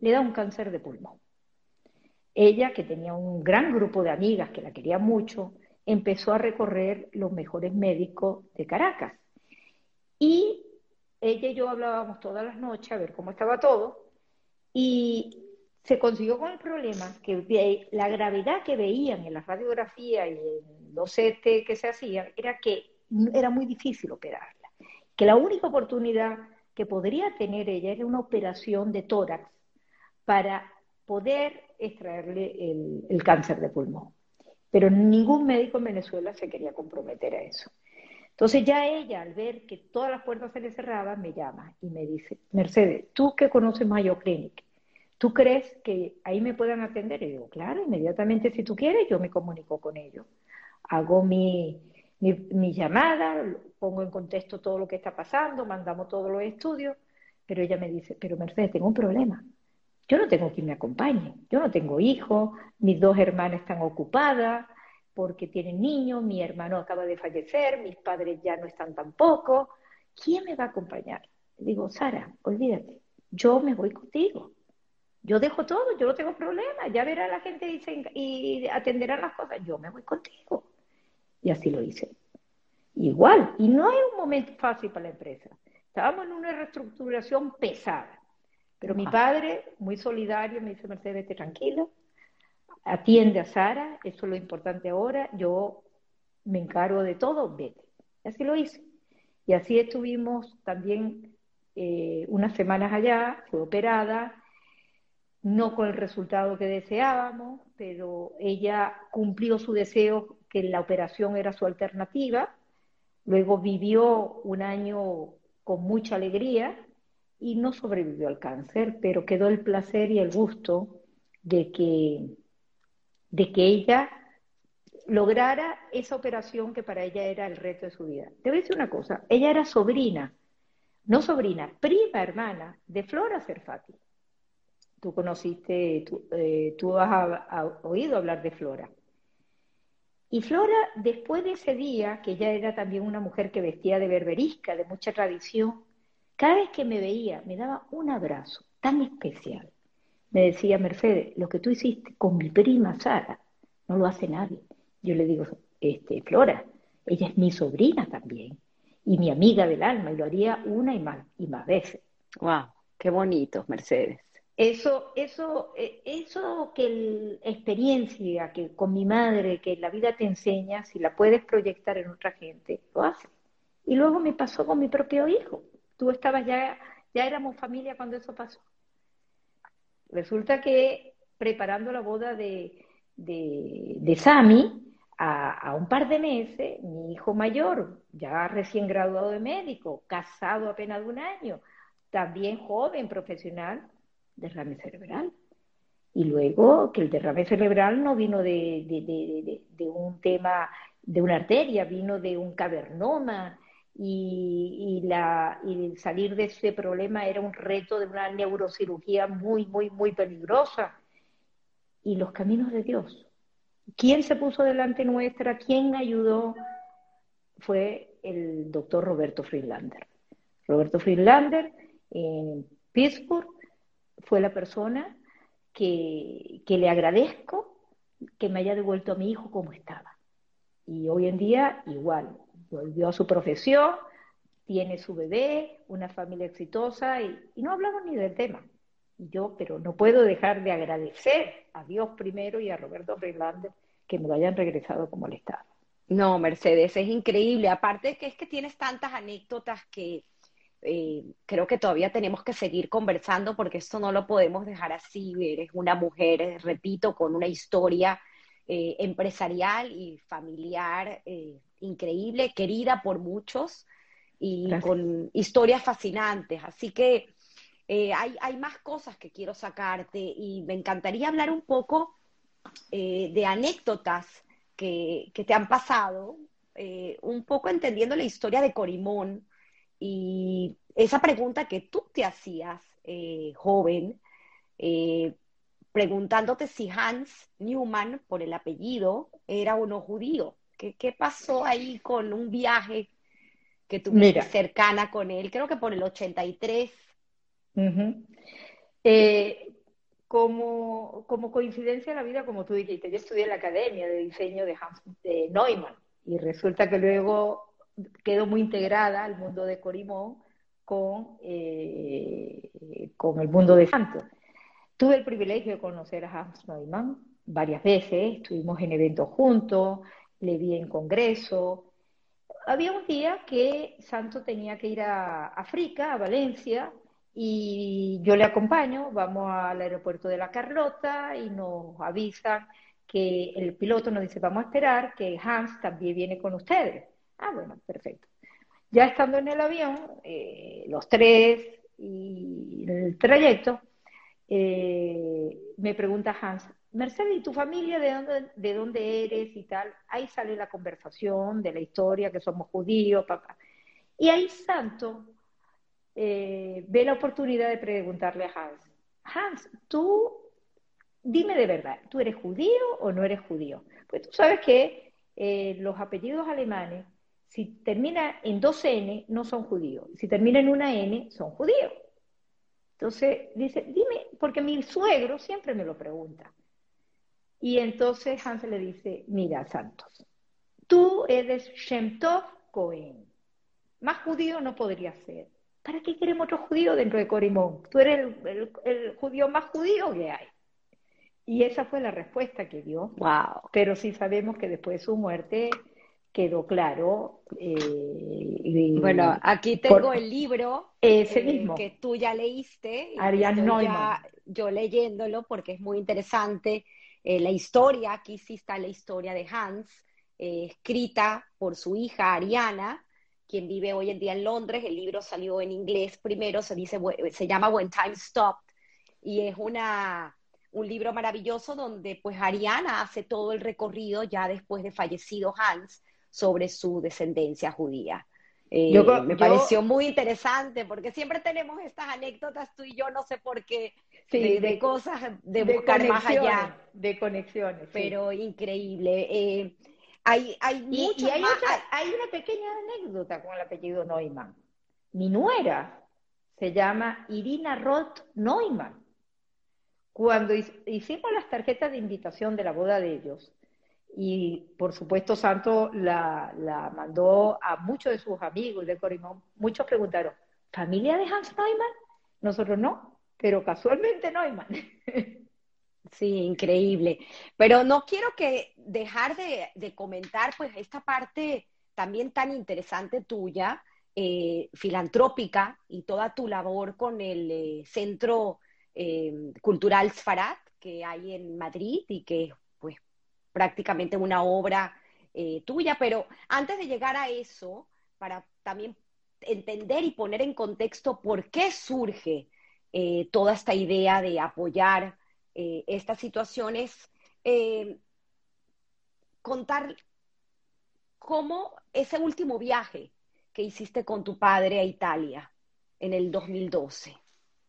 Speaker 2: le da un cáncer de pulmón. Ella, que tenía un gran grupo de amigas que la querían mucho, empezó a recorrer los mejores médicos de Caracas. Y ella y yo hablábamos todas las noches a ver cómo estaba todo, y se consiguió con el problema que la gravedad que veían en la radiografía y en los CT que se hacían era que era muy difícil operarla, que la única oportunidad que podría tener ella era una operación de tórax para poder extraerle el, cáncer de pulmón. Pero ningún médico en Venezuela se quería comprometer a eso. Entonces ya ella, al ver que todas las puertas se le cerraban, me llama y me dice, Mercedes, tú que conoces Mayo Clinic, ¿tú crees que ahí me puedan atender? Y digo, claro, inmediatamente si tú quieres, yo me comunico con ellos. Hago mi, mi, llamada, pongo en contexto todo lo que está pasando, mandamos todos los estudios, pero ella me dice, pero Mercedes, tengo un problema. Yo no tengo quien me acompañe, yo no tengo hijos, mis dos hermanas están ocupadas, porque tienen niños, mi hermano acaba de fallecer, mis padres ya no están tampoco. ¿Quién me va a acompañar? digo, Sara, olvídate, yo me voy contigo. Yo dejo todo, yo no tengo problema, ya verá la gente y, y atenderán las cosas, yo me voy contigo. Y así lo hice. Igual, y no es un momento fácil para la empresa. Estábamos en una reestructuración pesada. Pero mi padre, muy solidario, me dice, Mercedes, vete tranquilo, atiende a Sara, eso es lo importante ahora, yo me encargo de todo, vete. Y así lo hice. Y así estuvimos también eh, unas semanas allá, fue operada, no con el resultado que deseábamos, pero ella cumplió su deseo que la operación era su alternativa, luego vivió un año con mucha alegría y no sobrevivió al cáncer, pero quedó el placer y el gusto de que, de que ella lograra esa operación que para ella era el reto de su vida. Te voy a decir una cosa, ella era sobrina, no sobrina, prima hermana de Flora Cerfati. Tú conociste, tú, eh, has oído hablar de Flora. Y Flora, después de ese día, que ella era también una mujer que vestía de berberisca, de mucha tradición, cada vez que me veía, me daba un abrazo tan especial. Me decía, Mercedes, lo que tú hiciste con mi prima Sara, no lo hace nadie. Yo le digo, este, Flora, ella es mi sobrina también y mi amiga del alma, y lo haría una y más, y más veces.
Speaker 1: ¡Wow! ¡Qué bonito, Mercedes!
Speaker 2: Eso, eso, eh, eso que la experiencia que con mi madre, que la vida te enseña, si la puedes proyectar en otra gente, lo hace. Y luego me pasó con mi propio hijo. Tú estabas ya, ya éramos familia cuando eso pasó. Resulta que preparando la boda de, de, de Sami, a, a, un par de meses, mi hijo mayor, ya recién graduado de médico, casado apenas de un año, también joven, profesional, derrame cerebral. Y luego que el derrame cerebral no vino de, un tema, de una arteria, vino de un cavernoma. Y, la, y salir de ese problema era un reto de una neurocirugía muy, muy, muy peligrosa. Y los caminos de Dios. ¿Quién se puso delante nuestra? ¿Quién ayudó? Fue el doctor Roberto Friedlander. Roberto Friedlander en Pittsburgh fue la persona que, le agradezco que me haya devuelto a mi hijo como estaba. Y hoy en día igual, volvió a su profesión, tiene su bebé, una familia exitosa y, no hablamos ni del tema. Yo, pero no puedo dejar de agradecer a Dios primero y a Roberto Freelander que me lo hayan regresado como le estaba.
Speaker 1: No, Mercedes, es increíble. Aparte que es que tienes tantas anécdotas que, eh, creo que todavía tenemos que seguir conversando porque esto no lo podemos dejar así. Eres una mujer, eh, repito, con una historia eh, empresarial y familiar increíble, querida por muchos y con historias fascinantes. Así que hay, hay, más cosas que quiero sacarte y me encantaría hablar un poco de anécdotas que, que, te han pasado, un poco entendiendo la historia de Corimón y esa pregunta que tú te hacías, eh, joven, eh, preguntándote si Hans Newman, por el apellido, era o no judío. ¿Qué, qué pasó ahí con un viaje que tuviste cercana con él? Creo que por el 83.
Speaker 2: Eh, como, como coincidencia en la vida, como tú dijiste, yo estudié en la Academia de Diseño de, Hans, de Neumann y resulta que luego quedó muy integrada al mundo de Corimón con, eh, con el mundo de Santos. Tuve el privilegio de conocer a Hans Neumann varias veces, estuvimos en eventos juntos, le vi en congreso. Había un día que Santo tenía que ir a África, a Valencia, y yo le acompaño, vamos al aeropuerto de La Carlota y nos avisan que el piloto nos dice, vamos a esperar que Hans también viene con ustedes. Ah, bueno, perfecto. Ya estando en el avión, eh, los tres y el trayecto, eh, me pregunta Hans, Mercedes, ¿y tu familia de dónde, de dónde eres y tal? Ahí sale la conversación de la historia, que somos judíos, papá. Y ahí Santo eh, ve la oportunidad de preguntarle a Hans, Hans, ¿tú dime de verdad, ¿tú eres judío o no eres judío? Pues tú sabes que los apellidos alemanes, si termina en dos N, no son judíos. Si termina en una N, son judíos. Entonces dice, dime, porque mi suegro siempre me lo pregunta. Y entonces Hans le dice, mira, Santos, tú eres Shem Tov Cohen. Más judío no podría ser. ¿Para qué queremos otro judío dentro de Corimón? Tú eres el, judío más judío que hay. Y esa fue la respuesta que dio.
Speaker 1: Wow.
Speaker 2: Pero sí sabemos que después de su muerte quedó claro.
Speaker 1: Eh, bueno, aquí tengo el libro
Speaker 2: ese eh, mismo.
Speaker 1: que tú ya leíste.
Speaker 2: Ariane
Speaker 1: yo leyéndolo porque es muy interesante. Eh, la historia, aquí sí está la historia de Hans, escrita por su hija Ariana, quien vive hoy en día en Londres. El libro salió en inglés primero, se, dice, se llama When Time Stopped, y es una, un libro maravilloso donde pues Ariana hace todo el recorrido ya después de fallecido Hans sobre su descendencia judía. Eh, me pareció muy interesante porque siempre tenemos estas anécdotas tú y yo, no sé por qué, de, cosas de, buscar más allá.
Speaker 2: De conexiones.
Speaker 1: Pero increíble. Eh, hay, hay,
Speaker 2: y, hay, una pequeña anécdota con el apellido Neumann. Mi nuera se llama Irina Roth Neumann. Cuando hicimos las tarjetas de invitación de la boda de ellos, y por supuesto Santo la, mandó a muchos de sus amigos de Corimón, muchos preguntaron, ¿familia de Hans Neumann? Nosotros no, pero casualmente Neumann.
Speaker 1: Sí, increíble. Pero no quiero que dejar de, comentar pues esta parte también tan interesante tuya, eh, filantrópica y toda tu labor con el eh, Centro eh, Cultural Sfarat que hay en Madrid y que es prácticamente una obra tuya. Pero antes de llegar a eso, para también entender y poner en contexto por qué surge toda esta idea de apoyar eh, estas situaciones, eh, contar cómo ese último viaje que hiciste con tu padre a Italia en el 2012.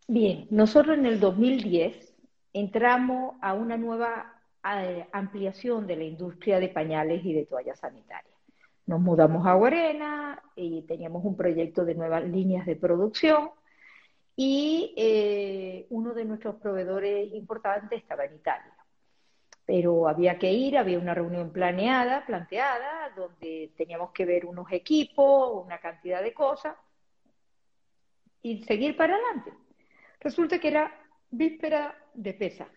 Speaker 2: Bien, nosotros en el 2010 entramos a una nueva eh, ampliación de la industria de pañales y de toallas sanitarias. Nos mudamos a Guarena y teníamos un proyecto de nuevas líneas de producción y eh, uno de nuestros proveedores importantes estaba en Italia. Pero había que ir, había una reunión planeada, planteada, donde teníamos que ver unos equipos, una cantidad de cosas y seguir para adelante. Resulta que era víspera de pesa.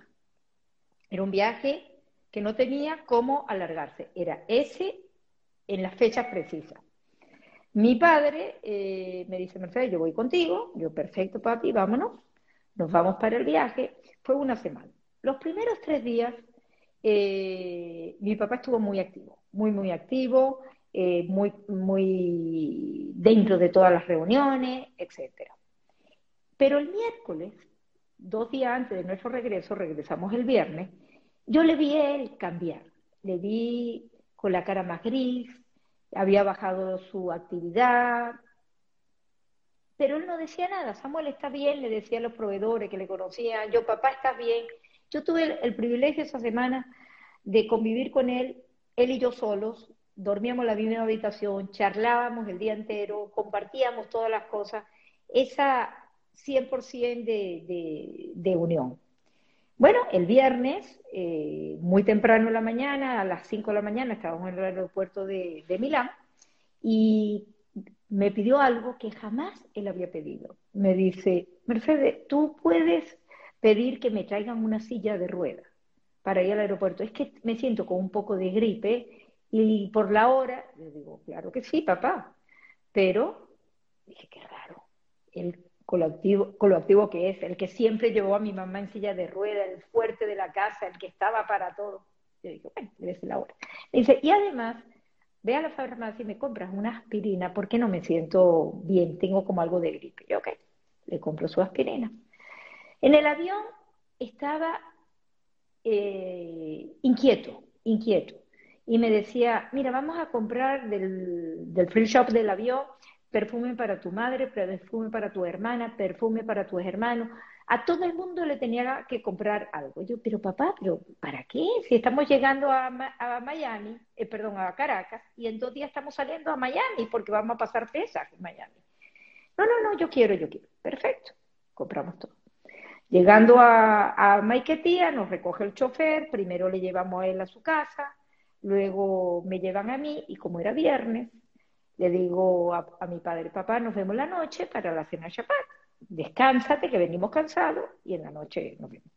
Speaker 2: Era un viaje que no tenía cómo alargarse. Era ese en las fechas precisas. Mi padre eh, me dice, Mercedes, yo voy contigo. Yo, perfecto, papi, vámonos. Nos vamos para el viaje. Fue una semana. Los primeros tres días, eh, mi papá estuvo muy activo, muy, muy activo, eh, muy, muy dentro de todas las reuniones, etc. Pero el miércoles, dos días antes de nuestro regreso, regresamos el viernes, yo le vi a él cambiar. Le vi con la cara más gris, había bajado su actividad, pero él no decía nada. Samuel está bien, le decía a los proveedores que le conocían, yo papá está bien. Yo tuve el, privilegio esa semana de convivir con él, él y yo solos, dormíamos en la misma habitación, charlábamos el día entero, compartíamos todas las cosas, esa 100% de, de, de unión. Bueno, el viernes, eh, muy temprano en la mañana, a las 5 de la mañana, estábamos en el aeropuerto de, Milán y me pidió algo que jamás él había pedido. Me dice, Mercedes, tú puedes pedir que me traigan una silla de ruedas para ir al aeropuerto. Es que me siento con un poco de gripe y por la hora, le digo, claro que sí, papá, pero dije, qué raro. Con lo, activo, que es, el que siempre llevó a mi mamá en silla de rueda, el fuerte de la casa, el que estaba para todo. Yo digo, bueno, debe la hora. Dice, y además, ve a la farmacia y me compras una aspirina porque no me siento bien, tengo como algo de gripe. Yo, ok, le compro su aspirina. En el avión estaba eh, inquieto, inquieto. Y me decía, mira, vamos a comprar del, del free shop del avión perfume para tu madre, perfume para tu hermana, perfume para tus hermanos. A todo el mundo le tenía que comprar algo. Yo, pero papá, pero ¿para qué? Si estamos llegando a, Miami, eh, perdón, a Caracas, y en dos días estamos saliendo a Miami porque vamos a pasar pesas en Miami. No, no, no, yo quiero, yo quiero. Perfecto, compramos todo. Llegando a, a Maiquetía, nos recoge el chofer, primero le llevamos a él a su casa, luego me llevan a mí, y como era viernes, le digo a, mi padre, papá, nos vemos la noche para la cena Shabbat. Descánsate, que venimos cansados, y en la noche nos vemos.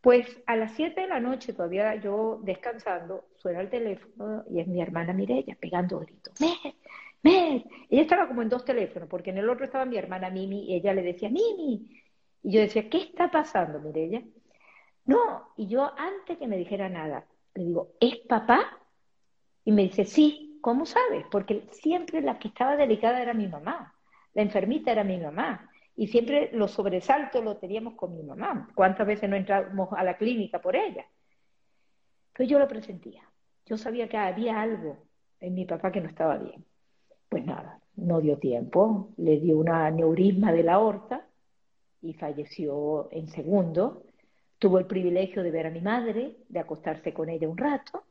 Speaker 2: Pues a las 7 de la noche, todavía yo descansando, suena el teléfono y es mi hermana Mirella pegando gritos. ¡Mer! ¡Mer! Ella estaba como en dos teléfonos, porque en el otro estaba mi hermana Mimi y ella le decía, Mimi. Y yo decía, ¿qué está pasando, Mirella? No, y yo antes que me dijera nada, le digo, ¿es papá? Y me dice, sí. ¿Cómo sabes? Porque siempre la que estaba delicada era mi mamá, la enfermita era mi mamá, y siempre los sobresaltos los teníamos con mi mamá. ¿Cuántas veces no entramos a la clínica por ella? Pues yo lo presentía. Yo sabía que había algo en mi papá que no estaba bien. Pues nada, no dio tiempo, le dio una neurisma de la aorta y falleció en segundo. Tuvo el privilegio de ver a mi madre, de acostarse con ella un rato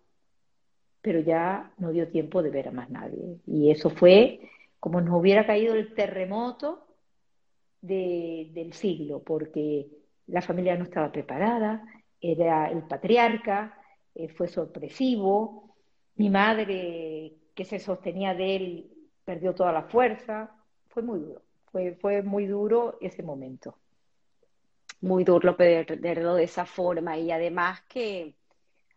Speaker 2: pero ya no dio tiempo de ver a más nadie. Y eso fue como nos hubiera caído el terremoto del siglo, porque la familia no estaba preparada, era el patriarca, eh, fue sorpresivo, mi madre que se sostenía de él perdió toda la fuerza, fue muy duro, fue, fue muy duro ese momento.
Speaker 1: Muy duro perderlo de esa forma y además que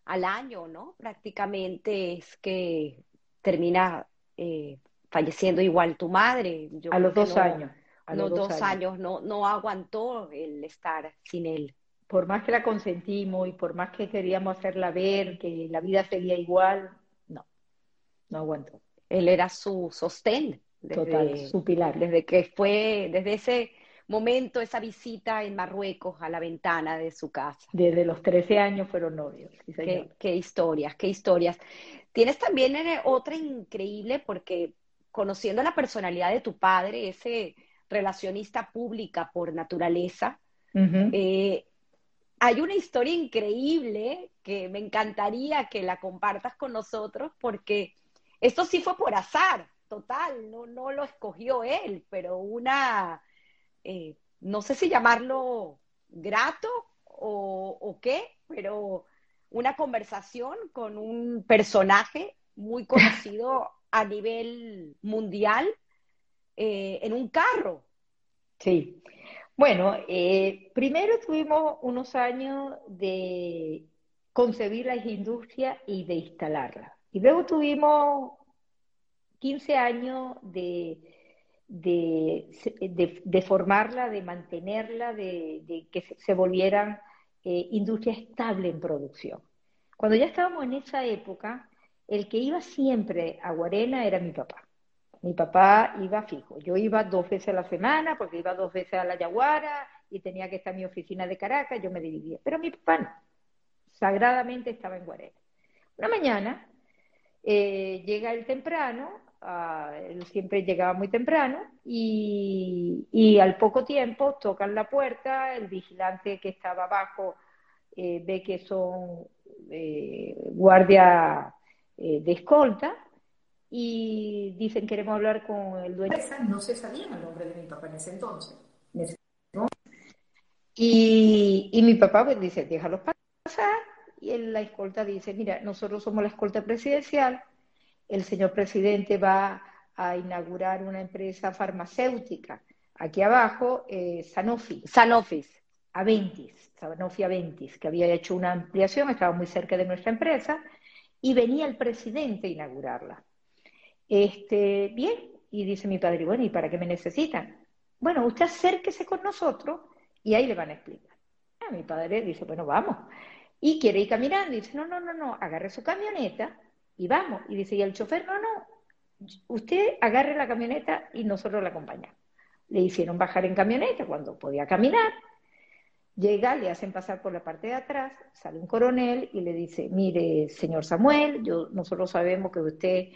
Speaker 1: al año, ¿no? Prácticamente es que termina eh, falleciendo igual tu madre.
Speaker 2: a los dos años.
Speaker 1: A los dos, años. no, no aguantó el estar sin él.
Speaker 2: Por más que la consentimos y por más que queríamos hacerla ver que la vida seguía igual, no, no aguantó.
Speaker 1: Él era su sostén.
Speaker 2: Total, su pilar.
Speaker 1: Desde que fue, desde ese momento, esa visita en Marruecos a la ventana de su casa.
Speaker 2: Desde los 13 años fueron novios.
Speaker 1: qué, historias, qué historias. Tienes también eh, otra increíble porque conociendo la personalidad de tu padre, ese relacionista pública por naturaleza, eh, hay una historia increíble que me encantaría que la compartas con nosotros porque esto sí fue por azar, total, no, no lo escogió él, pero una eh, no sé si llamarlo grato o, qué, pero una conversación con un personaje muy conocido a nivel mundial eh, en un carro.
Speaker 2: Sí. Bueno, eh, primero tuvimos unos años de concebir la industria y de instalarla. Y luego tuvimos 15 años de de, de, formarla, de mantenerla, de, que se, volvieran eh, industria estable en producción. Cuando ya estábamos en esa época, el que iba siempre a Guarena era mi papá. Mi papá iba fijo. Yo iba dos veces a la semana porque iba dos veces a la Yaguara y tenía que estar en mi oficina de Caracas, yo me dividía. Pero mi papá no. Sagradamente estaba en Guarena. Una mañana eh, llega él temprano él siempre llegaba muy temprano y, al poco tiempo tocan la puerta, el vigilante que estaba abajo eh, ve que son eh, guardia eh, de escolta y dicen queremos hablar con el dueño.
Speaker 3: No se sabía el nombre de mi papá en ese entonces.
Speaker 2: Y, y mi papá pues dice, déjalos pasar. Y la escolta dice, mira, nosotros somos la escolta presidencial, el señor presidente va a inaugurar una empresa farmacéutica. Aquí abajo, eh, Sanofi.
Speaker 1: Sanofi.
Speaker 2: Aventis, Sanofi Aventis, que había hecho una ampliación, estaba muy cerca de nuestra empresa, y venía el presidente a inaugurarla. Este, bien, y dice mi padre, bueno, ¿y para qué me necesitan? Bueno, usted acérquese con nosotros y ahí le van a explicar. A mi padre dice, bueno, vamos. Y quiere ir caminando, y dice, no, no, no, no, agarre su camioneta y vamos. Y dice, y el chofer, no, no, usted agarre la camioneta y nosotros la acompañamos. Le hicieron bajar en camioneta cuando podía caminar. Llega, le hacen pasar por la parte de atrás, sale un coronel y le dice, mire, señor Samuel, yo, nosotros sabemos que usted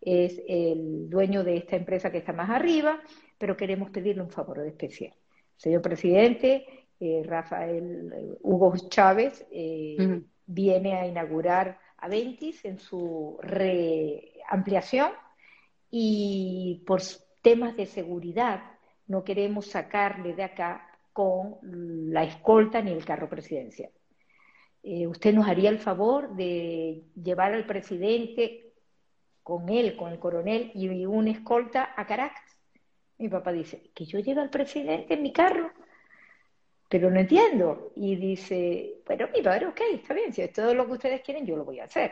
Speaker 2: es el dueño de esta empresa que está más arriba, pero queremos pedirle un favor especial. Señor presidente, eh, Rafael eh, Hugo Chávez viene a inaugurar Aventis en su reampliación y por temas de seguridad no queremos sacarle de acá con la escolta ni el carro presidencial. Eh, ¿Usted nos haría el favor de llevar al presidente con él, con el coronel y una escolta a Caracas? Mi papá dice, que yo lleve al presidente en mi carro, pero no entiendo. Y dice, bueno, mi padre, ok, está bien, si es todo lo que ustedes quieren, yo lo voy a hacer.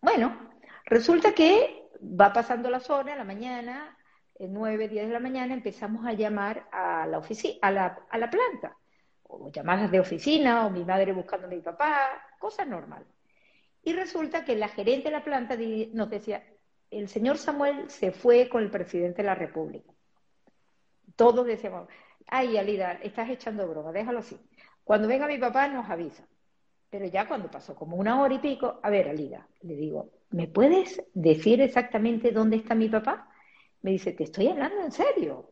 Speaker 2: Bueno, resulta que va pasando la zona, la mañana, 9, 10 de la mañana, empezamos a llamar a la, oficina, a la, a la planta, o llamadas de oficina, o mi madre buscando a mi papá, cosas normales. Y resulta que la gerente de la planta nos decía, el señor Samuel se fue con el presidente de la República. Todos decíamos, ay, Alida, estás echando broma, déjalo así. Cuando venga mi papá nos avisa. Pero ya cuando pasó como una hora y pico, a ver, Alida, le digo, ¿me puedes decir exactamente dónde está mi papá? Me dice, te estoy hablando en serio.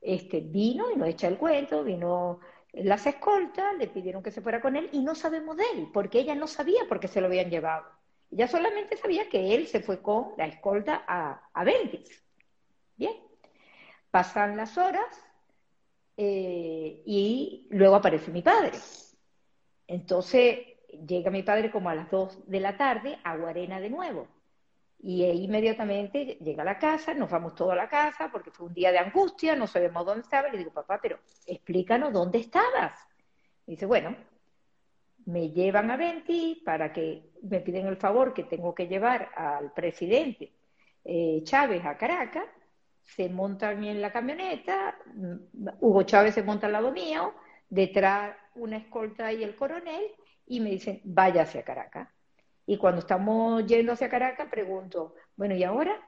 Speaker 2: Este, vino y nos echa el cuento, vino las escoltas, le pidieron que se fuera con él y no sabemos de él, porque ella no sabía por qué se lo habían llevado. Ella solamente sabía que él se fue con la escolta a, a. Bien. Pasan las horas luego aparece mi padre. Entonces llega mi padre como a las 2 de la tarde a Guarena de nuevo. Y inmediatamente llega a la casa, nos vamos todos a la casa porque fue un día de angustia, no sabemos dónde estaba. Le digo, papá, pero explícanos dónde estabas. Y dice, bueno, me llevan a Venti para que me piden el favor que tengo que llevar al presidente eh, Chávez a Caracas, se montan en la camioneta, mm, Hugo Chávez se monta al lado mío, detrás una escolta y el coronel, y me dicen, vaya hacia Caracas. Y cuando estamos yendo hacia Caracas, pregunto, bueno, ¿y ahora?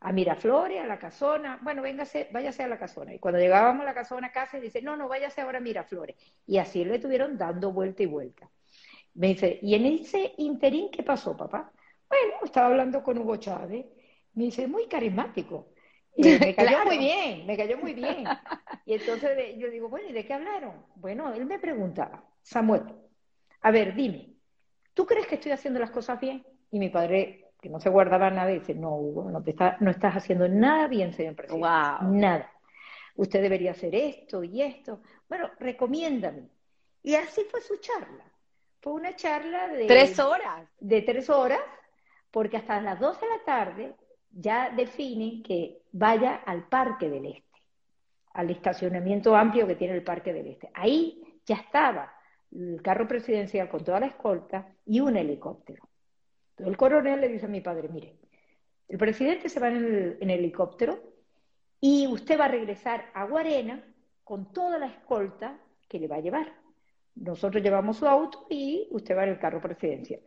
Speaker 2: A Miraflores, a la casona, bueno, véngase, váyase a la casona. Y cuando llegábamos a la casona casa, dice, no, no, váyase ahora a Miraflores. Y así le estuvieron dando vuelta y vuelta. Me dice, ¿y en ese interín qué pasó, papá? Bueno, estaba hablando con Hugo Chávez. Me dice, muy carismático. Y me cayó muy bien, me cayó muy bien. Y entonces yo digo, bueno, ¿y de qué hablaron? Bueno, él me preguntaba, Samuel, a ver, dime, ¿tú crees que estoy haciendo las cosas bien? Y mi padre, que no se guardaba nada, dice, no, Hugo, no, te no estás haciendo nada bien, señor presidente. Nada. Usted debería hacer esto y esto. Bueno, recomiéndame. Y así fue su charla. Fue una charla de...
Speaker 1: Tres horas.
Speaker 2: De tres horas, porque hasta las dos de la tarde ya definen que vaya al Parque del Este, al estacionamiento amplio que tiene el Parque del Este. Ahí ya estaba el carro presidencial con toda la escolta y un helicóptero. Entonces el coronel le dice a mi padre, mire, el presidente se va en el, en el helicóptero y usted va a regresar a Guarena con toda la escolta que le va a llevar. Nosotros llevamos su auto y usted va en el carro presidencial.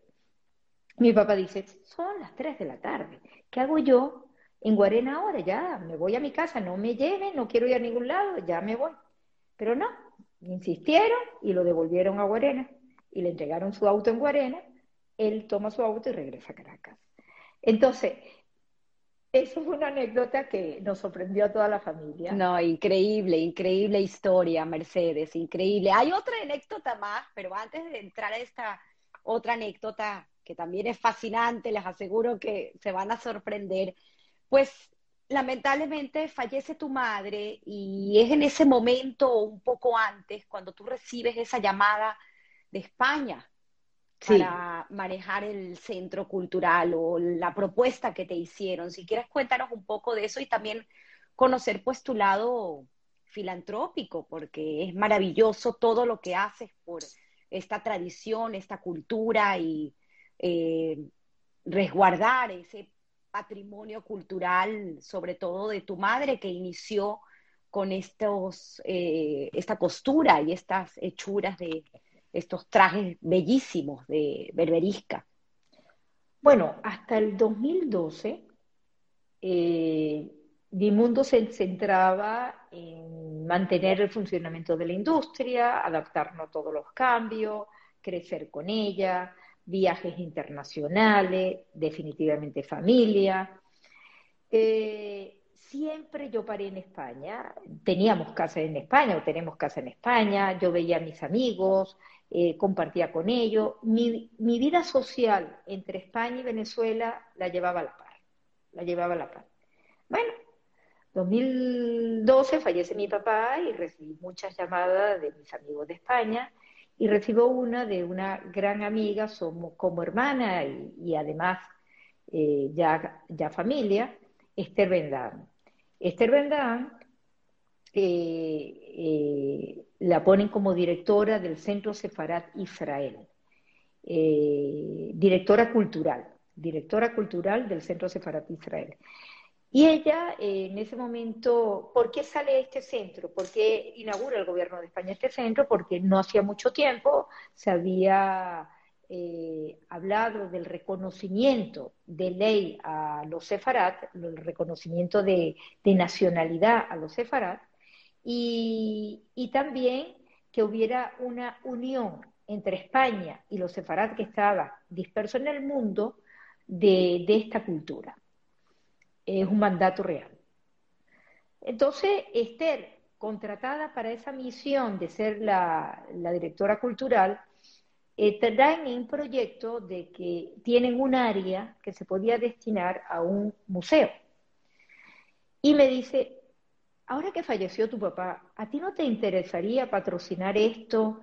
Speaker 2: Mi papá dice, son las 3 de la tarde, ¿qué hago yo en Guarena ahora? Ya, me voy a mi casa, no me lleven, no quiero ir a ningún lado, ya me voy. Pero no, insistieron y lo devolvieron a Guarena y le entregaron su auto en Guarena, él toma su auto y regresa a Caracas. Entonces, eso fue una anécdota que nos sorprendió a toda la familia.
Speaker 1: No, increíble, increíble historia, Mercedes, increíble. Hay otra anécdota más, pero antes de entrar a esta otra anécdota que también es fascinante, les aseguro que se van a sorprender, pues lamentablemente fallece tu madre y es en ese momento un poco antes cuando tú recibes esa llamada de España para manejar el centro cultural o la propuesta que te hicieron. Si quieres, cuéntanos un poco de eso y también conocer pues tu lado filantrópico, porque es maravilloso todo lo que haces por esta tradición, esta cultura y eh, resguardar ese patrimonio cultural, sobre todo de tu madre que inició con estos, eh, esta costura y estas hechuras de, estos trajes bellísimos de berberisca.
Speaker 2: Bueno, hasta el 2012, eh, Dimundo se centraba en mantener el funcionamiento de la industria, adaptarnos a todos los cambios, crecer con ella, viajes internacionales, definitivamente familia. Eh, siempre yo paré en España, teníamos casa en España o tenemos casa en España, yo veía a mis amigos, eh, compartía con ellos, mi, mi, vida social entre España y Venezuela la llevaba a la par, la llevaba a la par. Bueno, 2012 fallece mi papá y recibí muchas llamadas de mis amigos de España y recibo una de una gran amiga, somos como hermana y, además eh, ya, ya familia, Esther Bendán. Esther Bendán eh, eh, la ponen como directora del Centro Sefarat Israel, directora cultural, directora cultural del Centro Sefarat Israel. Y ella, en ese momento, ¿por qué sale este centro? ¿Por qué inaugura el gobierno de España este centro? Porque no hacía mucho tiempo se había eh, hablado del reconocimiento de ley a los sefarat, el reconocimiento de, nacionalidad a los sefarat, y, también que hubiera una unión entre España y los sefarat que estaba disperso en el mundo de esta cultura es un mandato real. Entonces, Esther, contratada para esa misión de ser la, directora cultural, eh, traen un proyecto de que tienen un área que se podía destinar a un museo. Y me dice, ahora que falleció tu papá, ¿a ti no te interesaría patrocinar esto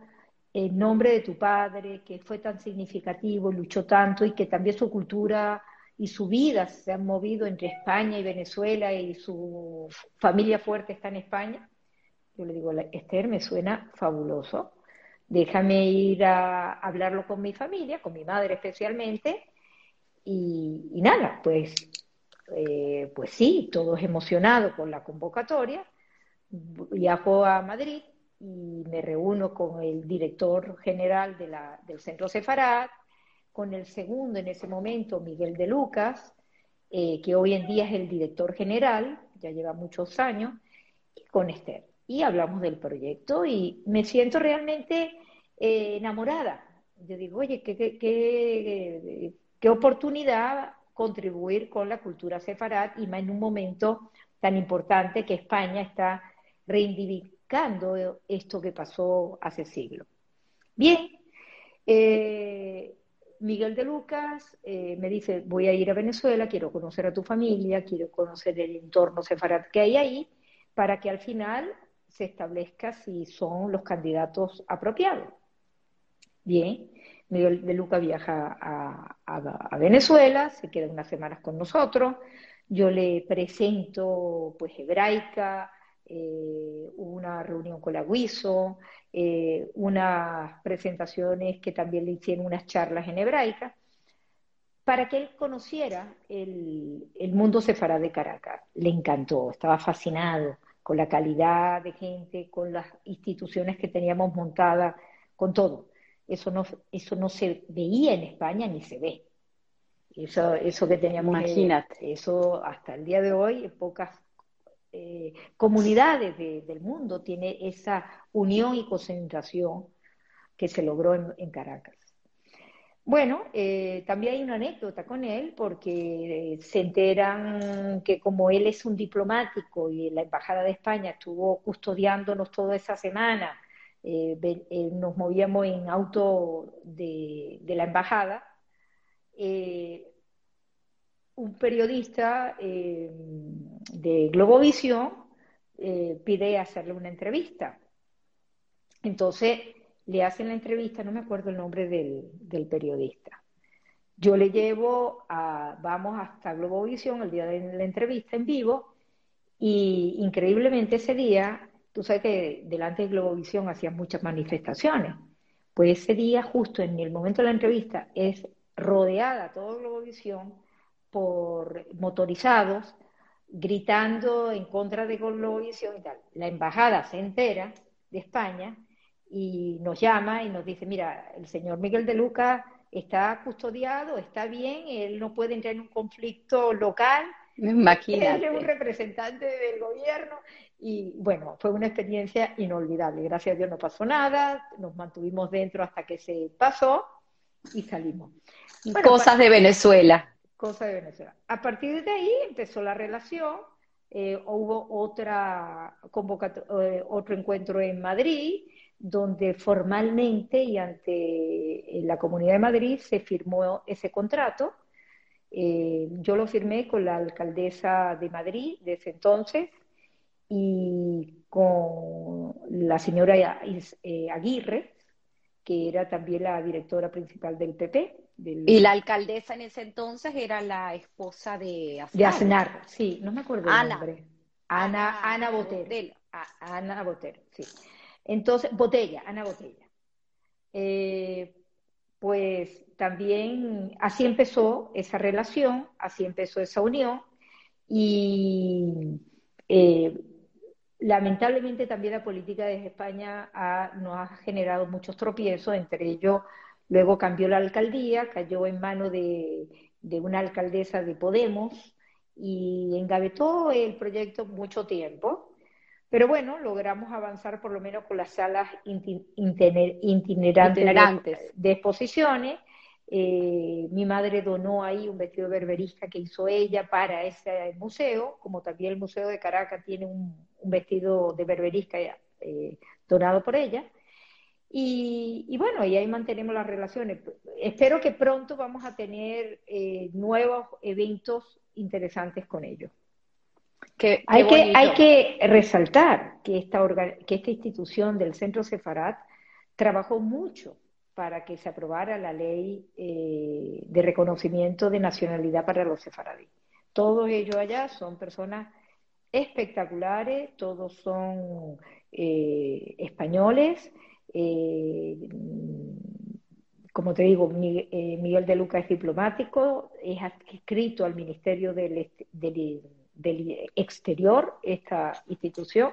Speaker 2: en nombre de tu padre, que fue tan significativo, luchó tanto y que también su cultura y su vida se han movido entre España y Venezuela y su familia fuerte está en España. Yo le digo, Esther, me suena fabuloso. Déjame ir a hablarlo con mi familia, con mi madre especialmente. Y, nada, pues, eh, pues sí, todos emocionados con la convocatoria. Viajo a Madrid y me reúno con el director general de la, del Centro Sefarad, con el segundo en ese momento, Miguel de Lucas, eh, que hoy en día es el director general, ya lleva muchos años, y con Esther. Y hablamos del proyecto y me siento realmente eh, enamorada. Yo digo, oye, qué, qué, qué, oportunidad contribuir con la cultura sefarad y más en un momento tan importante que España está reivindicando esto que pasó hace siglos. Bien, eh, Miguel de Lucas eh, me dice, voy a ir a Venezuela, quiero conocer a tu familia, quiero conocer el entorno sefarad que hay ahí, para que al final se establezca si son los candidatos apropiados. Bien, Miguel de Lucas viaja a, Venezuela, se queda unas semanas con nosotros, yo le presento pues hebraica, eh, una reunión con la Guiso, eh, unas presentaciones que también le hicieron unas charlas en hebraica, para que él conociera el, mundo sefarad de Caracas. Le encantó, estaba fascinado con la calidad de gente, con las instituciones que teníamos montadas, con todo. Eso no, eso no se veía en España ni se ve. Eso, eso que teníamos.
Speaker 1: Imagínate.
Speaker 2: eso hasta el día de hoy, pocas eh, comunidades del mundo tiene esa unión y concentración que se logró en, Caracas. Bueno, eh, también hay una anécdota con él porque eh, se enteran que como él es un diplomático y la Embajada de España estuvo custodiándonos toda esa semana, nos movíamos en auto de, de la Embajada, un periodista eh, de Globovisión eh, pide hacerle una entrevista. Entonces le hacen la entrevista, no me acuerdo el nombre del, periodista. Yo le llevo a, vamos hasta Globovisión el día de la entrevista en vivo y increíblemente ese día, tú sabes que delante de Globovisión hacían muchas manifestaciones. Pues ese día, justo en el momento de la entrevista, es rodeada toda Globovisión por motorizados gritando en contra de Globovisión y tal. La embajada se entera de España y nos llama y nos dice, mira, el señor Miguel de Luca está custodiado, está bien, él no puede entrar en un conflicto local.
Speaker 1: Imagínate.
Speaker 2: Él es un representante del gobierno y bueno, fue una experiencia inolvidable. Gracias a Dios no pasó nada, nos mantuvimos dentro hasta que se pasó y salimos.
Speaker 1: Cosas de Venezuela
Speaker 2: de Venezuela. A partir de ahí empezó la relación, eh, hubo otra eh, otro encuentro en Madrid, donde formalmente y ante la Comunidad de Madrid se firmó ese contrato. yo lo firmé con la alcaldesa de Madrid de ese entonces y con la señora Aguirre, que era también la directora principal del PP.
Speaker 1: Y la alcaldesa en ese entonces era la esposa de
Speaker 2: Aznar. De Aznar, sí, no me acuerdo el nombre. Ana, Ana, Botero. Ana Botero, sí. Entonces, Botella, Ana Botella. Eh, pues también así empezó esa relación, así empezó esa unión y eh, lamentablemente también la política desde España nos ha generado muchos tropiezos, entre ellos luego cambió la alcaldía, cayó en manos de, una alcaldesa de Podemos y engavetó el proyecto mucho tiempo. Pero bueno, logramos avanzar por lo menos con las salas itinerantes, De, exposiciones. Eh, mi madre donó ahí un vestido berberista que hizo ella para ese museo, como también el Museo de Caracas tiene un, un vestido de berberisca eh, donado por ella. Y, bueno, y ahí mantenemos las relaciones. Espero que pronto vamos a tener eh, nuevos eventos interesantes con ellos. hay, que, hay que resaltar que esta, que esta institución del Centro Sefarat trabajó mucho para que se aprobara la ley eh, de reconocimiento de nacionalidad para los sefaradíes. Todos ellos allá son personas espectaculares, todos son eh, españoles. Eh, como te digo, eh, Miguel, de Luca es diplomático, es adscrito al Ministerio del, Exterior, esta institución.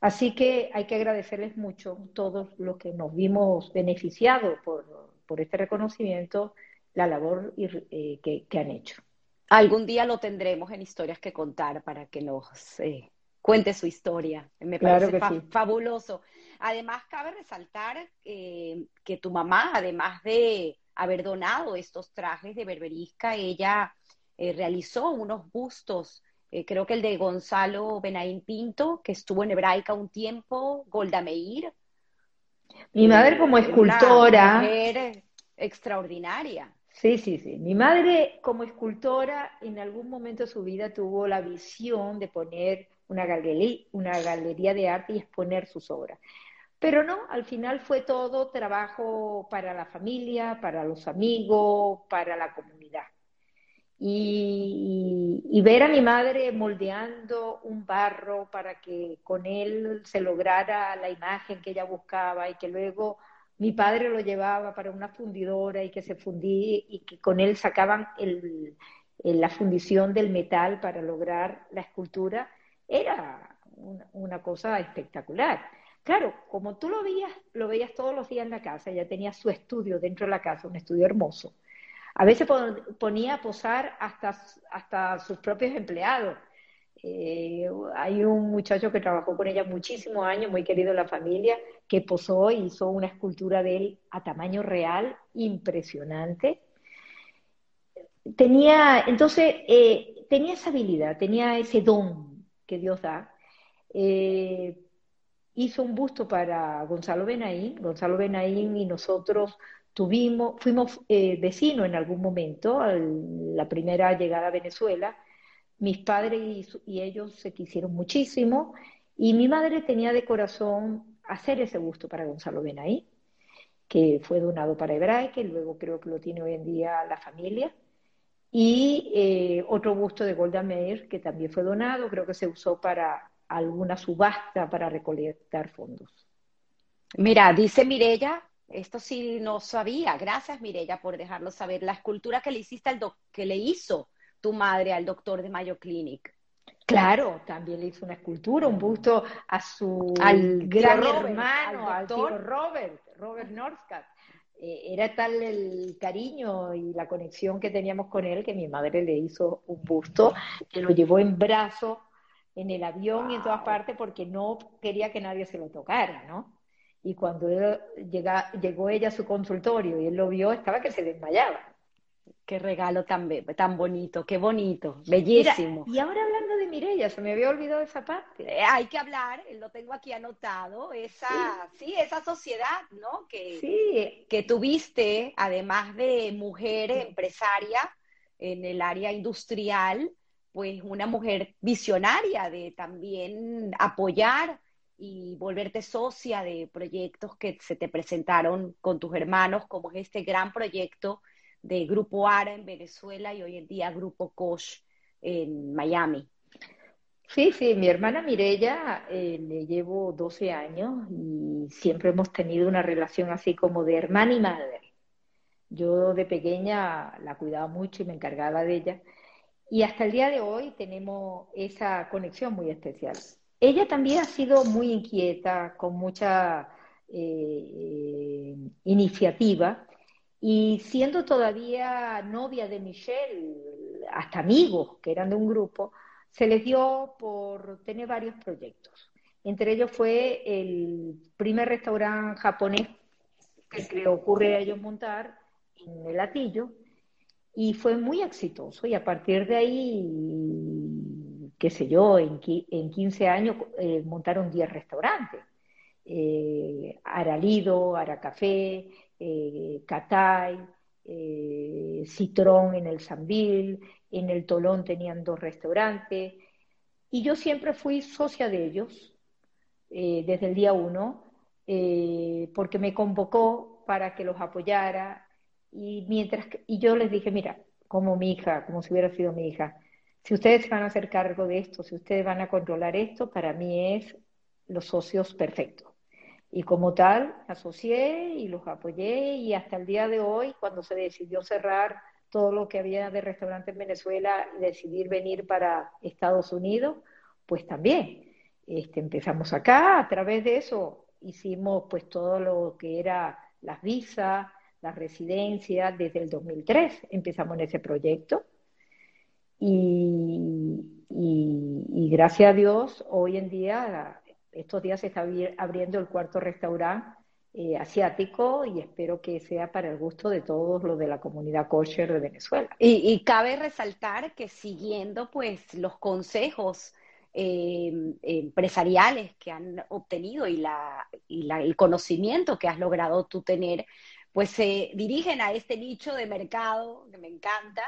Speaker 2: Así que hay que agradecerles mucho todos los que nos vimos beneficiados por, este reconocimiento, la labor que han hecho.
Speaker 1: Algún día lo tendremos en historias que contar para que nos eh, cuente su historia. Me parece fabuloso. Además, cabe resaltar eh, que tu mamá, además de haber donado estos trajes de berberisca, ella eh, realizó unos bustos, creo que el de Gonzalo Benaín Pinto, que estuvo en Hebraica un tiempo, Golda Meir.
Speaker 2: Mi madre como escultora.
Speaker 1: Una mujer extraordinaria.
Speaker 2: Sí, sí, sí. Mi madre como escultora en algún momento de su vida tuvo la visión de poner una galería, una galería de arte y exponer sus obras. Pero no, al final fue todo trabajo para la familia, para los amigos, para la comunidad. Y, y, ver a mi madre moldeando un barro para que con él se lograra la imagen que ella buscaba y que luego mi padre lo llevaba para una fundidora y que se fundía y que con él sacaban la fundición del metal para lograr la escultura, era una, cosa espectacular. Claro, como tú lo veías, lo veías todos los días en la casa, ella tenía su estudio dentro de la casa, un estudio hermoso. A veces ponía a posar hasta, hasta sus propios empleados eh, hay un muchacho que trabajó con ella muchísimos años, muy querido en la familia, que posó y hizo una escultura de él a tamaño real, impresionante. Tenía, entonces, eh, tenía esa habilidad, tenía ese don que Dios da. Eh, hizo un busto para Gonzalo Benaín. Gonzalo Benaín y nosotros tuvimos, fuimos vecinos en algún momento, la primera llegada a Venezuela mis padres y, ellos se quisieron muchísimo y mi madre tenía de corazón hacer ese busto para Gonzalo Benaí, que fue donado para Hebraica y luego creo que lo tiene hoy en día la familia. Y eh, otro busto de Golda Meir, que también fue donado, creo que se usó para alguna subasta para recolectar fondos.
Speaker 1: Mira, dice Mirella, esto sí no sabía, gracias Mirella por dejarlo saber, la escultura que le hiciste al que le hizo tu madre al doctor de Mayo Clinic.
Speaker 2: Claro, también le hizo una escultura, un busto a su al gran hermano, al, tío Robert, Robert Northcutt. Eh, era tal el cariño y la conexión que teníamos con él que mi madre le hizo un busto que lo llevó en brazo en el avión y en todas partes porque no quería que nadie se lo tocara, ¿no? Y cuando llega, llegó ella a su consultorio y él lo vio, estaba que se desmayaba.
Speaker 1: Qué regalo tan, tan bonito, qué bonito, bellísimo.
Speaker 2: y ahora hablando de Mirella, se me había olvidado esa parte.
Speaker 1: Eh, hay que hablar, lo tengo aquí anotado, esa, sí, esa sociedad, ¿no? Que,
Speaker 2: sí.
Speaker 1: que tuviste, además de mujer empresaria en el área industrial, pues una mujer visionaria de también apoyar y volverte socia de proyectos que se te presentaron con tus hermanos, como es este gran proyecto de Grupo ARA en Venezuela y hoy en día Grupo Koch en Miami.
Speaker 2: Sí, sí, mi hermana Mirella eh, le llevo 12 años y siempre hemos tenido una relación así como de hermana y madre. Yo de pequeña la cuidaba mucho y me encargaba de ella. Y hasta el día de hoy tenemos esa conexión muy especial. Ella también ha sido muy inquieta, con mucha eh, iniciativa y siendo todavía novia de Michelle, hasta amigos que eran de un grupo, se les dio por tener varios proyectos. Entre ellos fue el primer restaurante japonés que se le ocurre a ellos montar en el Atillo y fue muy exitoso y a partir de ahí, qué sé yo, en, 15 años eh, montaron 10 restaurantes. Eh, Aralido, Aracafé, eh, Catay, eh, Citrón en el Sambil, en el Tolón tenían dos restaurantes, y yo siempre fui socia de ellos eh, desde el día uno, porque me convocó para que los apoyara, y, mientras y yo les dije, mira, como mi hija, como si hubiera sido mi hija, si ustedes van a hacer cargo de esto, si ustedes van a controlar esto, para mí es los socios perfectos. Y como tal, asocié y los apoyé y hasta el día de hoy, cuando se decidió cerrar todo lo que había de restaurante en Venezuela y decidir venir para Estados Unidos, pues también este, empezamos acá, a través de eso hicimos pues todo lo que era las visas, las residencias, desde el 2003 empezamos en ese proyecto y, y gracias a Dios hoy en día estos días se está abriendo el cuarto restaurante eh, asiático y espero que sea para el gusto de todos los de la comunidad kosher de Venezuela.
Speaker 1: Y, cabe resaltar que siguiendo pues los consejos eh, empresariales que han obtenido y, la, y el conocimiento que has logrado tú tener, pues se dirigen a este nicho de mercado que me encanta,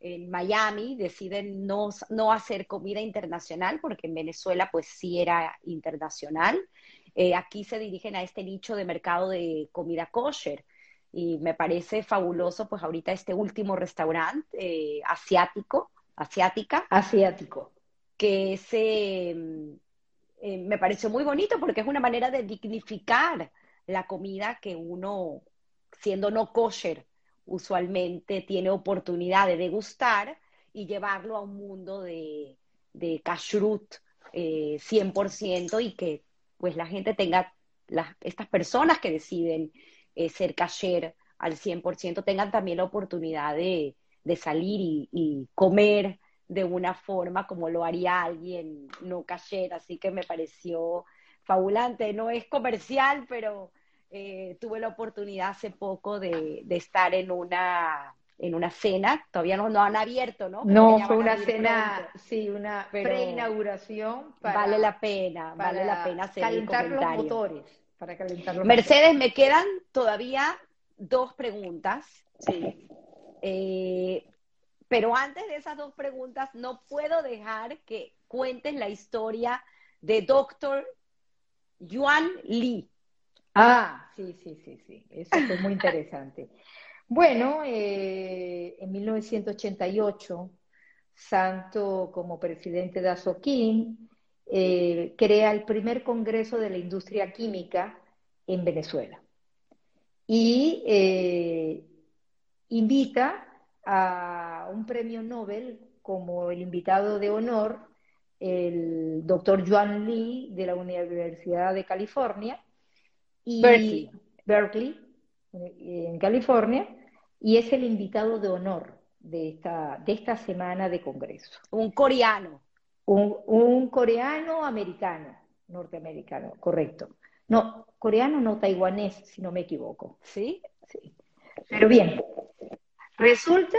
Speaker 1: en Miami deciden no, no, hacer comida internacional, porque en Venezuela pues sí era internacional. Eh, aquí se dirigen a este nicho de mercado de comida kosher. Y me parece fabuloso, pues ahorita este último restaurante eh, asiático, asiática.
Speaker 2: Asiático.
Speaker 1: Que se, eh, me pareció muy bonito porque es una manera de dignificar la comida que uno, siendo no kosher, usualmente tiene oportunidad de degustar y llevarlo a un mundo de, de kashrut 100% eh, y que pues la gente tenga, estas personas que deciden eh, ser kasher al 100% tengan también la oportunidad de, salir y, comer de una forma como lo haría alguien no kasher, así que me pareció fabulante, no es comercial, pero eh, tuve la oportunidad hace poco de, estar en una en una cena, todavía no, no han abierto, ¿no?
Speaker 2: no, fue una cena, sí, una preinauguración.
Speaker 1: vale la pena, vale la pena
Speaker 2: hacer calentar los motores.
Speaker 1: Para calentar los Mercedes, me quedan todavía dos preguntas.
Speaker 2: Sí.
Speaker 1: Eh, pero antes de esas dos preguntas, no puedo dejar que cuentes la historia de Doctor Yuan Lee.
Speaker 2: Ah, sí, sí, sí, sí, eso fue muy interesante. Bueno, eh, en 1988, Santo, como presidente de Azoquín, eh, crea el primer Congreso de la Industria Química en Venezuela y eh, invita a un premio Nobel como el invitado de honor el doctor Juan Lee de la Universidad de California
Speaker 1: y
Speaker 2: Berkeley. en California, y es el invitado de honor de esta, de esta semana de congreso.
Speaker 1: Un coreano.
Speaker 2: Un, coreano americano, norteamericano, correcto. No, coreano no taiwanés, si no me equivoco.
Speaker 1: ¿Sí?
Speaker 2: Sí. Pero bien, Resulta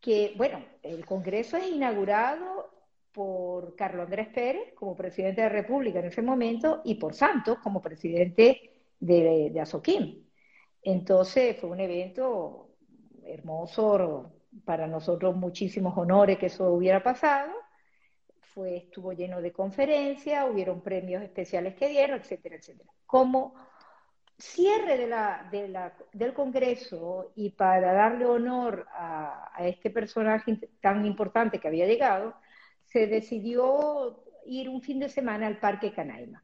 Speaker 2: que, bueno, el Congreso es inaugurado por Carlos Andrés Pérez como presidente de la República en ese momento y por Santos como presidente de, de. Entonces fue un evento hermoso, para nosotros muchísimos honores que eso hubiera pasado. Fue, estuvo lleno de conferencias, hubieron premios especiales que dieron, etcétera, etcétera. Como cierre del Congreso y para darle honor a, a, este personaje tan importante que había llegado, se decidió ir un fin de semana al Parque Canaima.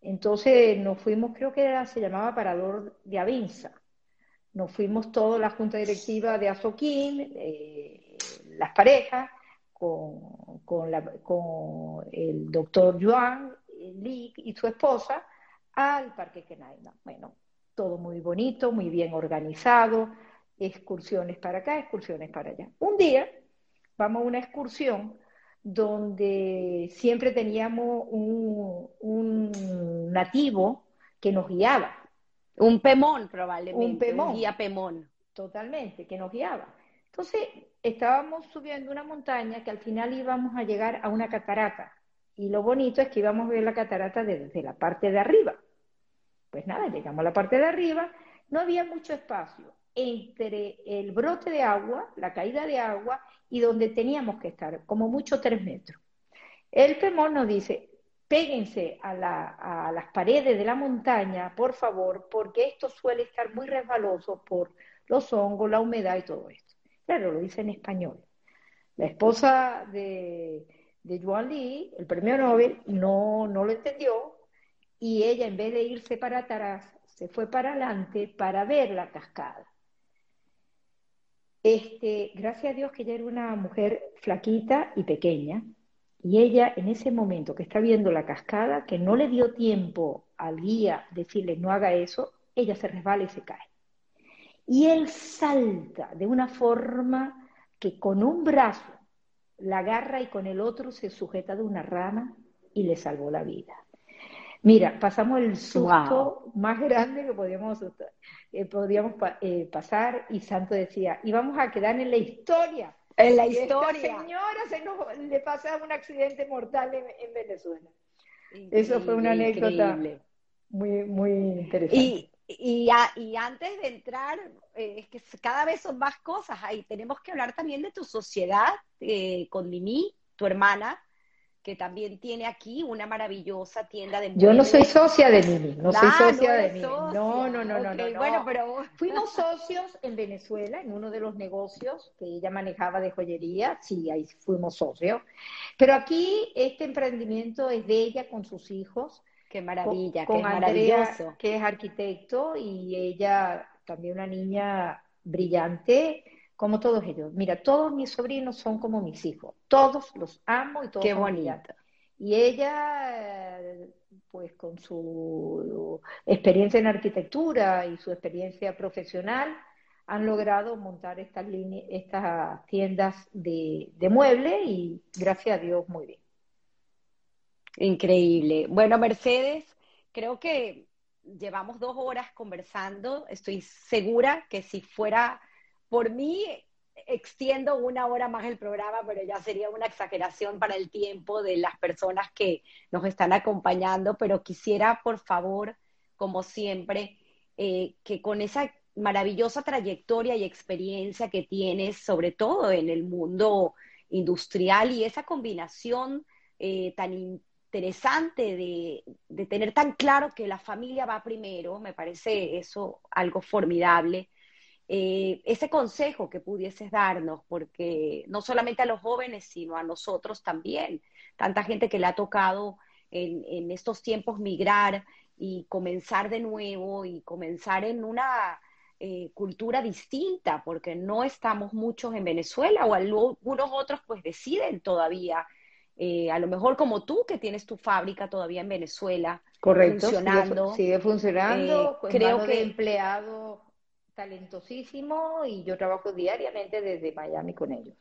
Speaker 2: Entonces nos fuimos, creo que era, se llamaba Parador de Avinza. Nos fuimos toda la junta directiva de Azoquín, eh, las parejas, con, el doctor Joan Lee y su esposa, al Parque Kenaima. Bueno, todo muy bonito, muy bien organizado, excursiones para acá, excursiones para allá. Un día vamos a una excursión donde siempre teníamos un, un nativo que nos guiaba.
Speaker 1: Un pemón, probablemente.
Speaker 2: Un pemón.
Speaker 1: Un guía pemón.
Speaker 2: Totalmente, que nos guiaba. Entonces, estábamos subiendo una montaña que al final íbamos a llegar a una catarata. Y lo bonito es que íbamos a ver la catarata desde la parte de arriba. Pues nada, llegamos a la parte de arriba, no había mucho espacio entre el brote de agua, la caída de agua, y donde teníamos que estar, como mucho tres metros. El temor nos dice, péguense a, la, a, las paredes de la montaña, por favor, porque esto suele estar muy resbaloso por los hongos, la humedad y todo esto. Claro, lo dice en español. La esposa de, de Li, el premio Nobel, no, no lo entendió y ella en vez de irse para atrás, se fue para adelante para ver la cascada. Este, gracias a Dios que ella era una mujer flaquita y pequeña, y ella en ese momento que está viendo la cascada, que no le dio tiempo al guía decirle no haga eso, ella se resbala y se cae. Y él salta de una forma que con un brazo la agarra y con el otro se sujeta de una rama y le salvó la vida. Mira, pasamos el susto wow. más grande que podíamos, eh, podíamos eh, pasar y Santo decía, íbamos a quedar en la historia.
Speaker 1: En la
Speaker 2: y
Speaker 1: historia.
Speaker 2: Esta señora se nos, le pasa un accidente mortal en, en Venezuela. Increíble, Eso fue una anécdota muy, muy interesante.
Speaker 1: Y, y, a, y, antes de entrar, eh, es que cada vez son más cosas. Ahí tenemos que hablar también de tu sociedad eh, con Mimi, tu hermana, que también tiene aquí una maravillosa tienda de
Speaker 2: muebles. Yo no soy socia de Mimi, no soy
Speaker 1: Ah,
Speaker 2: socia
Speaker 1: no
Speaker 2: de Mimi.
Speaker 1: socia.
Speaker 2: No, no, no, no, no, no.
Speaker 1: Bueno, pero
Speaker 2: Fuimos socios en Venezuela, en uno de los negocios que ella manejaba de joyería, sí, ahí fuimos socios. Pero aquí este emprendimiento es de ella con sus hijos,
Speaker 1: qué maravilla,
Speaker 2: con,
Speaker 1: qué
Speaker 2: con
Speaker 1: maravilloso.
Speaker 2: Andrea, que es arquitecto, y ella también una niña brillante, como todos ellos. Mira, todos mis sobrinos son como mis hijos, todos los amo y todos
Speaker 1: Qué
Speaker 2: brillantes. Y ella, pues con su experiencia en arquitectura y su experiencia profesional, han logrado montar estas, líneas, estas tiendas de, de muebles y gracias a Dios muy bien.
Speaker 1: Increíble. Bueno, Mercedes, creo que llevamos dos horas conversando. Estoy segura que si fuera por mí, extiendo una hora más el programa, pero ya sería una exageración para el tiempo de las personas que nos están acompañando. Pero quisiera, por favor, como siempre, eh, que con esa maravillosa trayectoria y experiencia que tienes, sobre todo en el mundo industrial y esa combinación eh, tan interesante de, de, tener tan claro que la familia va primero, me parece eso algo formidable. Eh, ese consejo que pudieses darnos, porque no solamente a los jóvenes, sino a nosotros también, tanta gente que le ha tocado en, en estos tiempos migrar y comenzar de nuevo y comenzar en una eh, cultura distinta, porque no estamos muchos en Venezuela o algunos otros pues deciden todavía, eh, a lo mejor como tú que tienes tu fábrica todavía en Venezuela,
Speaker 2: Correcto,
Speaker 1: funcionando.
Speaker 2: Sigue, sigue funcionando,
Speaker 1: Eh, creo
Speaker 2: mano
Speaker 1: que-
Speaker 2: de empleado talentosísimo y yo trabajo diariamente desde Miami con ellos.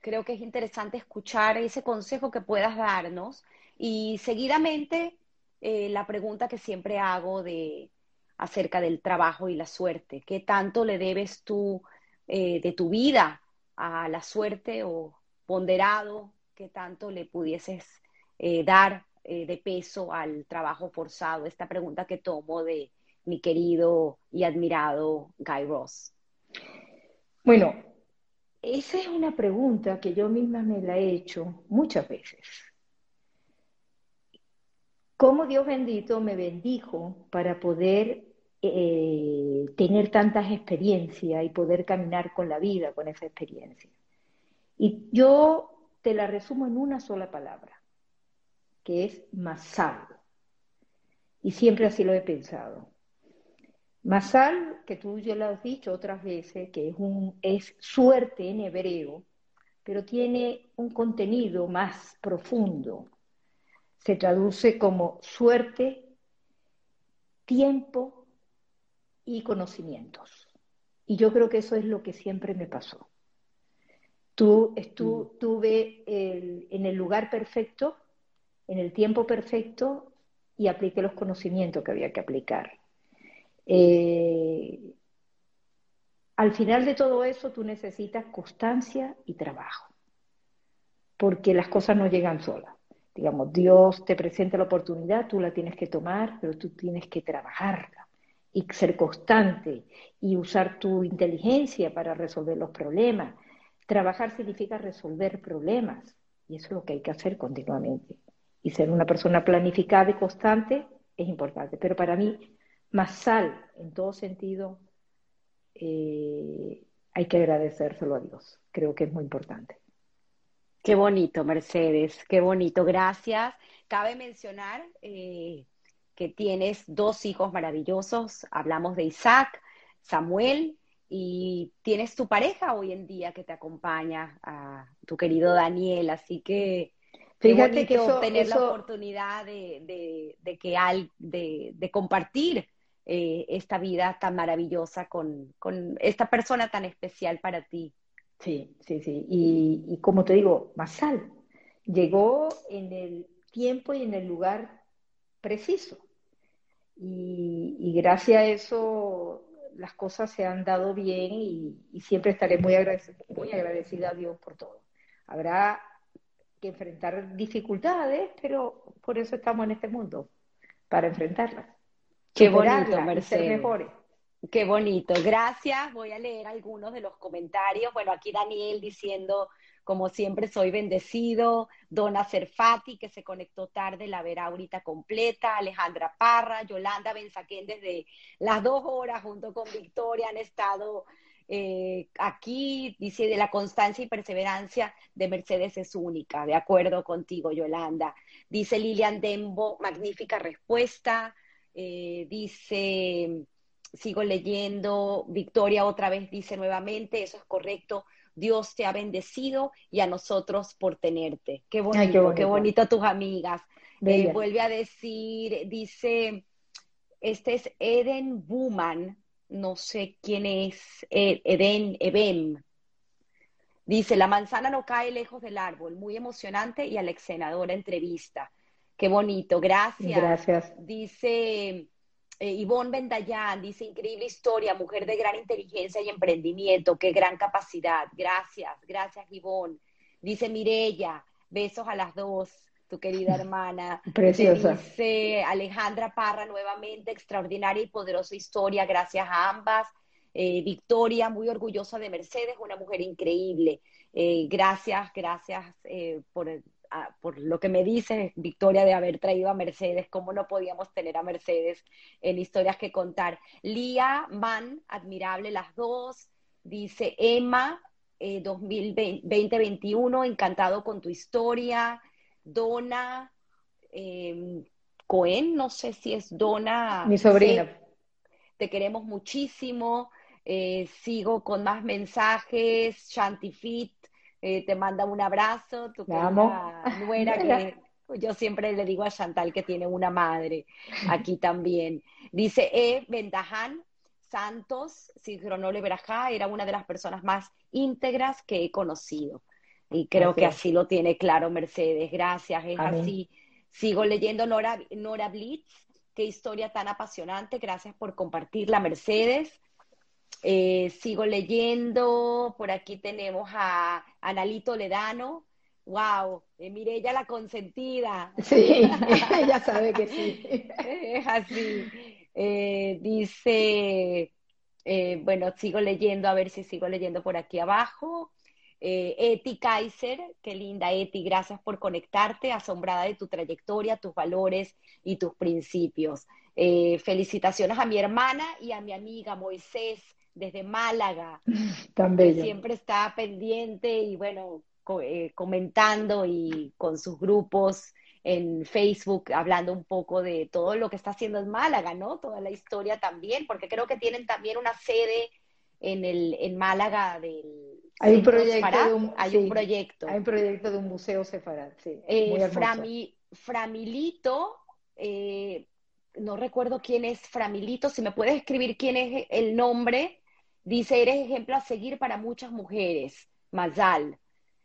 Speaker 1: creo que es interesante escuchar ese consejo que puedas darnos y seguidamente eh, la pregunta que siempre hago de acerca del trabajo y la suerte. ¿Qué tanto le debes tú eh, de tu vida a la suerte o ponderado que tanto le pudieses eh, dar de peso al trabajo forzado? Esta pregunta que tomo de mi querido y admirado Guy Ross.
Speaker 2: Bueno, esa es una pregunta que yo misma me la he hecho muchas veces. ¿Cómo Dios bendito me bendijo para poder eh, tener tantas experiencias y poder caminar con la vida con esa experiencia? Y yo te la resumo en una sola palabra, que es masal. Y siempre así lo he pensado. Masal, que tú ya lo has dicho otras veces, que es, un, es suerte en hebreo, pero tiene un contenido más profundo. Se traduce como suerte, tiempo y conocimientos. Y yo creo que eso es lo que siempre me pasó. Tú, estuve en el lugar perfecto, en el tiempo perfecto y apliqué los conocimientos que había que aplicar. Eh, al final de todo eso tú necesitas constancia y trabajo, porque las cosas no llegan solas. Digamos, Dios te presenta la oportunidad, tú la tienes que tomar, pero tú tienes que trabajarla y ser constante y usar tu inteligencia para resolver los problemas. Trabajar significa resolver problemas y eso es lo que hay que hacer continuamente. Y ser una persona planificada y constante es importante. Pero para mí más sal en todo sentido, eh, hay que agradecérselo a Dios. Creo que es muy importante.
Speaker 1: Qué bonito, Mercedes, qué bonito. Gracias. Cabe mencionar eh, que tienes dos hijos maravillosos. Hablamos de Isaac, Samuel, y tienes tu pareja hoy en día que te acompaña, a tu querido Daniel. Así que Fíjate que tener la oportunidad de, de, que al, de, compartir eh, esta vida tan maravillosa con, esta persona tan especial para ti.
Speaker 2: Sí, sí, sí. Y, como te digo, Masal llegó en el tiempo y en el lugar preciso. Y, gracias a eso las cosas se han dado bien y, siempre estaré muy agradecida, muy agradecida a Dios por todo. Habrá que enfrentar dificultades, pero por eso estamos en este mundo, para enfrentarlas.
Speaker 1: Qué bonito, Mercedes. Qué bonito. Gracias. Voy a leer algunos de los comentarios. Bueno, aquí Daniel diciendo, como siempre, soy bendecido. Dona Cerfati, que se conectó tarde, la verá ahorita completa. Alejandra Parra, Yolanda Benzaquén, desde las dos horas junto con Victoria han estado eh, aquí. Dice, de la constancia y perseverancia de Mercedes es única. De acuerdo contigo, Yolanda. Dice Lilian Dembo, magnífica respuesta. Eh, dice, sigo leyendo, Victoria otra vez dice nuevamente, eso es correcto, Dios te ha bendecido y a nosotros por tenerte. Qué bonito, qué bonito, tus amigas. Eh, vuelve a decir, dice, este es Eden Buman, no sé quién es, eh, Eden Ebem. Dice, la manzana no cae lejos del árbol, muy emocionante y alexenadora entrevista. Qué bonito, gracias.
Speaker 2: Gracias.
Speaker 1: Dice eh, Ivonne Bendayán, dice increíble historia, mujer de gran inteligencia y emprendimiento, qué gran capacidad. Gracias, gracias Ivonne. Dice Mirella, besos a las dos, tu querida hermana.
Speaker 2: Preciosa.
Speaker 1: Dice Alejandra Parra nuevamente, extraordinaria y poderosa historia, gracias a ambas. Eh, Victoria, muy orgullosa de Mercedes, una mujer increíble. Eh, gracias, gracias por por lo que me dice Victoria de haber traído a Mercedes, cómo no podíamos tener a Mercedes en historias que contar. Lía, Man, admirable las dos. Dice Emma, eh, 2021, encantado con tu historia. Dona, eh, Cohen, no sé si es Dona.
Speaker 2: Mi sobrina.
Speaker 1: te queremos muchísimo. Eh, sigo con más mensajes. Shantifit, eh, te manda un abrazo, tu nuera que yo siempre le digo a Chantal que tiene una madre aquí también. Dice E. Bendajan Santos, Sincronole Berajá, era una de las personas más íntegras que he conocido. Y creo que así lo tiene claro Mercedes. Gracias, es así. Sigo leyendo Nora, Nora Blitz, qué historia tan apasionante. Gracias por compartirla, Mercedes. Eh, sigo leyendo, por aquí tenemos a Analito Ledano, wow, eh, Mirella la consentida.
Speaker 2: Sí, ella sabe que sí.
Speaker 1: es así. Eh, dice, eh, bueno, sigo leyendo, a ver si sigo leyendo por aquí abajo. Eti Kaiser, qué linda Eti, gracias por conectarte, asombrada de tu trayectoria, tus valores y tus principios. Felicitaciones a mi hermana y a mi amiga Moisés desde Málaga,
Speaker 2: Tan
Speaker 1: que siempre está pendiente y bueno, co- eh, comentando y con sus grupos en Facebook, hablando un poco de todo lo que está haciendo en Málaga, ¿no? Toda la historia también, porque creo que tienen también una sede en el en Málaga del
Speaker 2: Hay un proyecto de un-
Speaker 1: hay
Speaker 2: sí,
Speaker 1: un proyecto.
Speaker 2: Hay un proyecto de un museo sefarad, sí.
Speaker 1: Eh. Frami- Framilito, eh, no recuerdo quién es Framilito, si me puedes escribir quién es el nombre, dice, eres ejemplo a seguir para muchas mujeres, Mazal.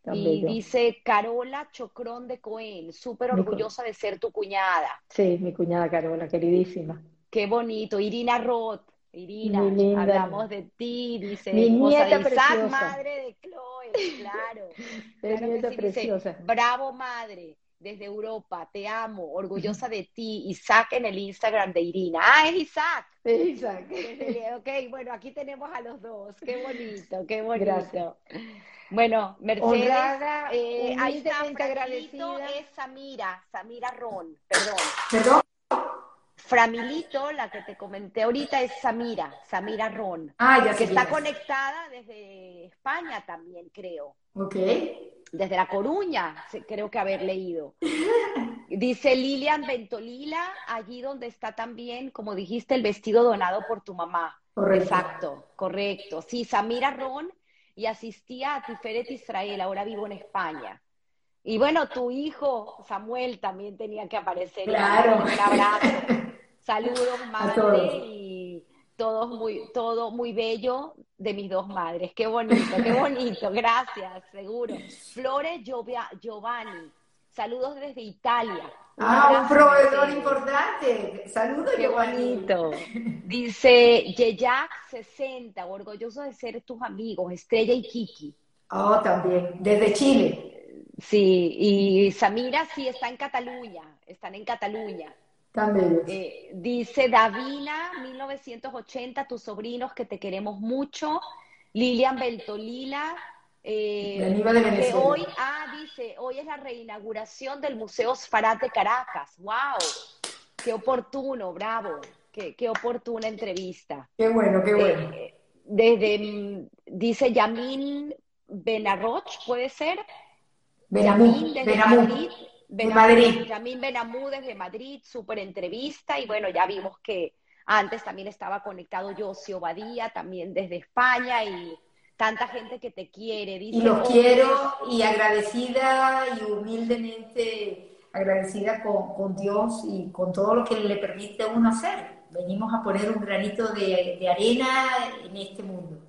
Speaker 2: Tan
Speaker 1: Y
Speaker 2: bello.
Speaker 1: dice Carola Chocrón de Cohen, súper orgullosa de ser tu cuñada.
Speaker 2: Sí, mi cuñada Carola, queridísima.
Speaker 1: Qué bonito. Irina Roth, Irina,
Speaker 2: linda.
Speaker 1: hablamos de ti, dice,
Speaker 2: Mi
Speaker 1: de Isaac,
Speaker 2: preciosa.
Speaker 1: madre de Chloe, claro.
Speaker 2: Es
Speaker 1: Claro que
Speaker 2: nieta
Speaker 1: sí, dice,
Speaker 2: preciosa.
Speaker 1: bravo madre, desde Europa, te amo, orgullosa de ti, Isaac en el Instagram de Irina. Ah, es Isaac. Ok, bueno, aquí tenemos a los dos, qué bonito, qué bonito.
Speaker 2: Gracias.
Speaker 1: Bueno, Mercedes,
Speaker 2: Honrada,
Speaker 1: eh, ahí está, Framilito
Speaker 2: agradecida.
Speaker 1: es Samira, Samira Ron, perdón.
Speaker 4: ¿Perdón?
Speaker 1: Framilito, la que te comenté ahorita, es Samira, Samira Ron,
Speaker 4: Ah, ya
Speaker 1: que está conectada desde España también, creo.
Speaker 4: Ok.
Speaker 1: desde La Coruña, creo que haber leído. Dice Lilian Ventolila, allí donde está también, como dijiste, el vestido donado por tu mamá.
Speaker 4: Correcto.
Speaker 1: Exacto, correcto. Sí, Samira Ron y asistía a Tiferet Israel, ahora vivo en España. Y bueno, tu hijo Samuel también tenía que aparecer.
Speaker 4: Claro.
Speaker 1: Un abrazo. Saludos, madre, y todos muy, todo muy bello de mis dos madres. Qué bonito, qué bonito. Gracias, seguro. Flores Giovanni, saludos desde Italia.
Speaker 4: Ah, un proveedor importante. Saludos,
Speaker 1: Qué
Speaker 4: Giovanni.
Speaker 1: bonito. Dice Yeyak 60, orgulloso de ser tus amigos, Estrella y Kiki.
Speaker 4: Oh, también. Desde Chile.
Speaker 1: Sí, y Samira sí está en Cataluña, están en Cataluña.
Speaker 4: Bellos.
Speaker 1: Eh, dice Davina, 1980, tus sobrinos que te queremos mucho. Lilian Beltolila, eh,
Speaker 4: De de
Speaker 1: que
Speaker 4: Venezuela.
Speaker 1: hoy, ah, dice, hoy es la reinauguración del Museo Sfarat de Caracas. ¡Wow! ¡Qué oportuno, bravo! ¡Qué, qué oportuna entrevista!
Speaker 4: Qué bueno, qué bueno.
Speaker 1: Eh, desde, dice Yamin Benarroch, ¿puede ser?
Speaker 4: Benamú,
Speaker 1: desde
Speaker 4: Benamú.
Speaker 1: Madrid.
Speaker 4: De
Speaker 1: Benamú,
Speaker 4: Madrid.
Speaker 1: Yamin Benamú desde Madrid, súper entrevista. Y bueno, ya vimos que antes también estaba conectado Josio Badía, también desde España. Y tanta gente que te quiere. Dice,
Speaker 4: Y los
Speaker 1: "Hombres,
Speaker 4: quiero y agradecida y humildemente agradecida con, con Dios y con todo lo que le permite a uno hacer. Venimos a poner un granito de, de arena en este mundo.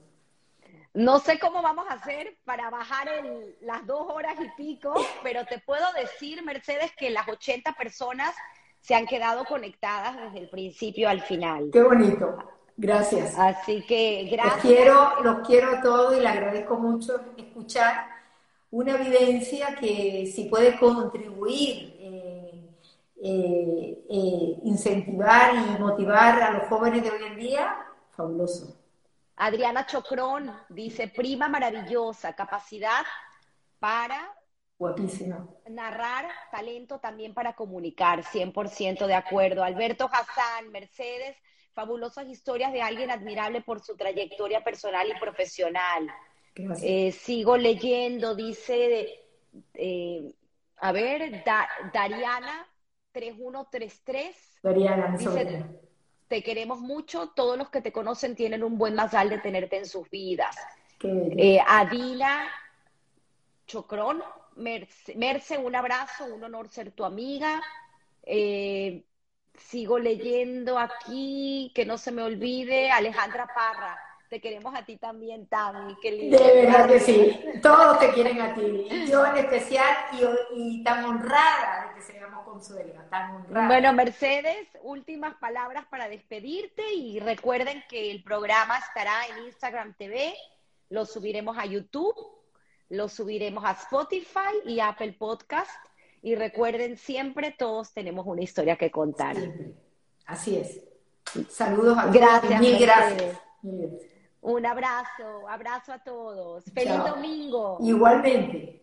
Speaker 1: No sé cómo vamos a hacer para bajar el- las dos horas y pico, pero te puedo decir, Mercedes, que las 80 personas se han quedado conectadas desde el principio al final.
Speaker 4: Qué bonito. Gracias.
Speaker 1: Así que
Speaker 4: Los
Speaker 1: gracias.
Speaker 4: quiero, los quiero a todos y le agradezco mucho escuchar una vivencia que si puede contribuir, eh, eh, eh, incentivar y motivar a los jóvenes de hoy en día, fabuloso.
Speaker 1: Adriana Chocrón dice, prima maravillosa, capacidad para
Speaker 4: Guapísima.
Speaker 1: narrar, talento también para comunicar, 100% de acuerdo. Alberto Hassan, Mercedes, fabulosas historias de alguien admirable por su trayectoria personal y profesional. Eh, sigo leyendo, dice, eh, a ver, Da- Dariana 3133,
Speaker 4: Dariana,
Speaker 1: dice, te queremos mucho, todos los que te conocen tienen un buen mazal de tenerte en sus vidas. Eh, Adina Chocrón, Merce, Merce, un abrazo, un honor ser tu amiga. Eh, sigo leyendo aquí, que no se me olvide, Alejandra Parra. Te queremos a ti también, Tami, qué lindo.
Speaker 4: De verdad que sí. Todos te quieren a ti. Yo en especial y, y tan honrada de
Speaker 2: que seamos consuelas, tan honradas.
Speaker 1: Bueno, Mercedes, últimas palabras para despedirte y recuerden que el programa estará en Instagram TV, lo subiremos a YouTube, lo subiremos a Spotify y Apple Podcast y recuerden siempre todos tenemos una historia que contar.
Speaker 2: Siempre. Así es. Saludos a
Speaker 1: Gracias,
Speaker 2: todos. Mil gracias. Mil gracias.
Speaker 1: Un abrazo, abrazo a todos. Feliz
Speaker 2: Chao.
Speaker 1: domingo.
Speaker 2: Igualmente.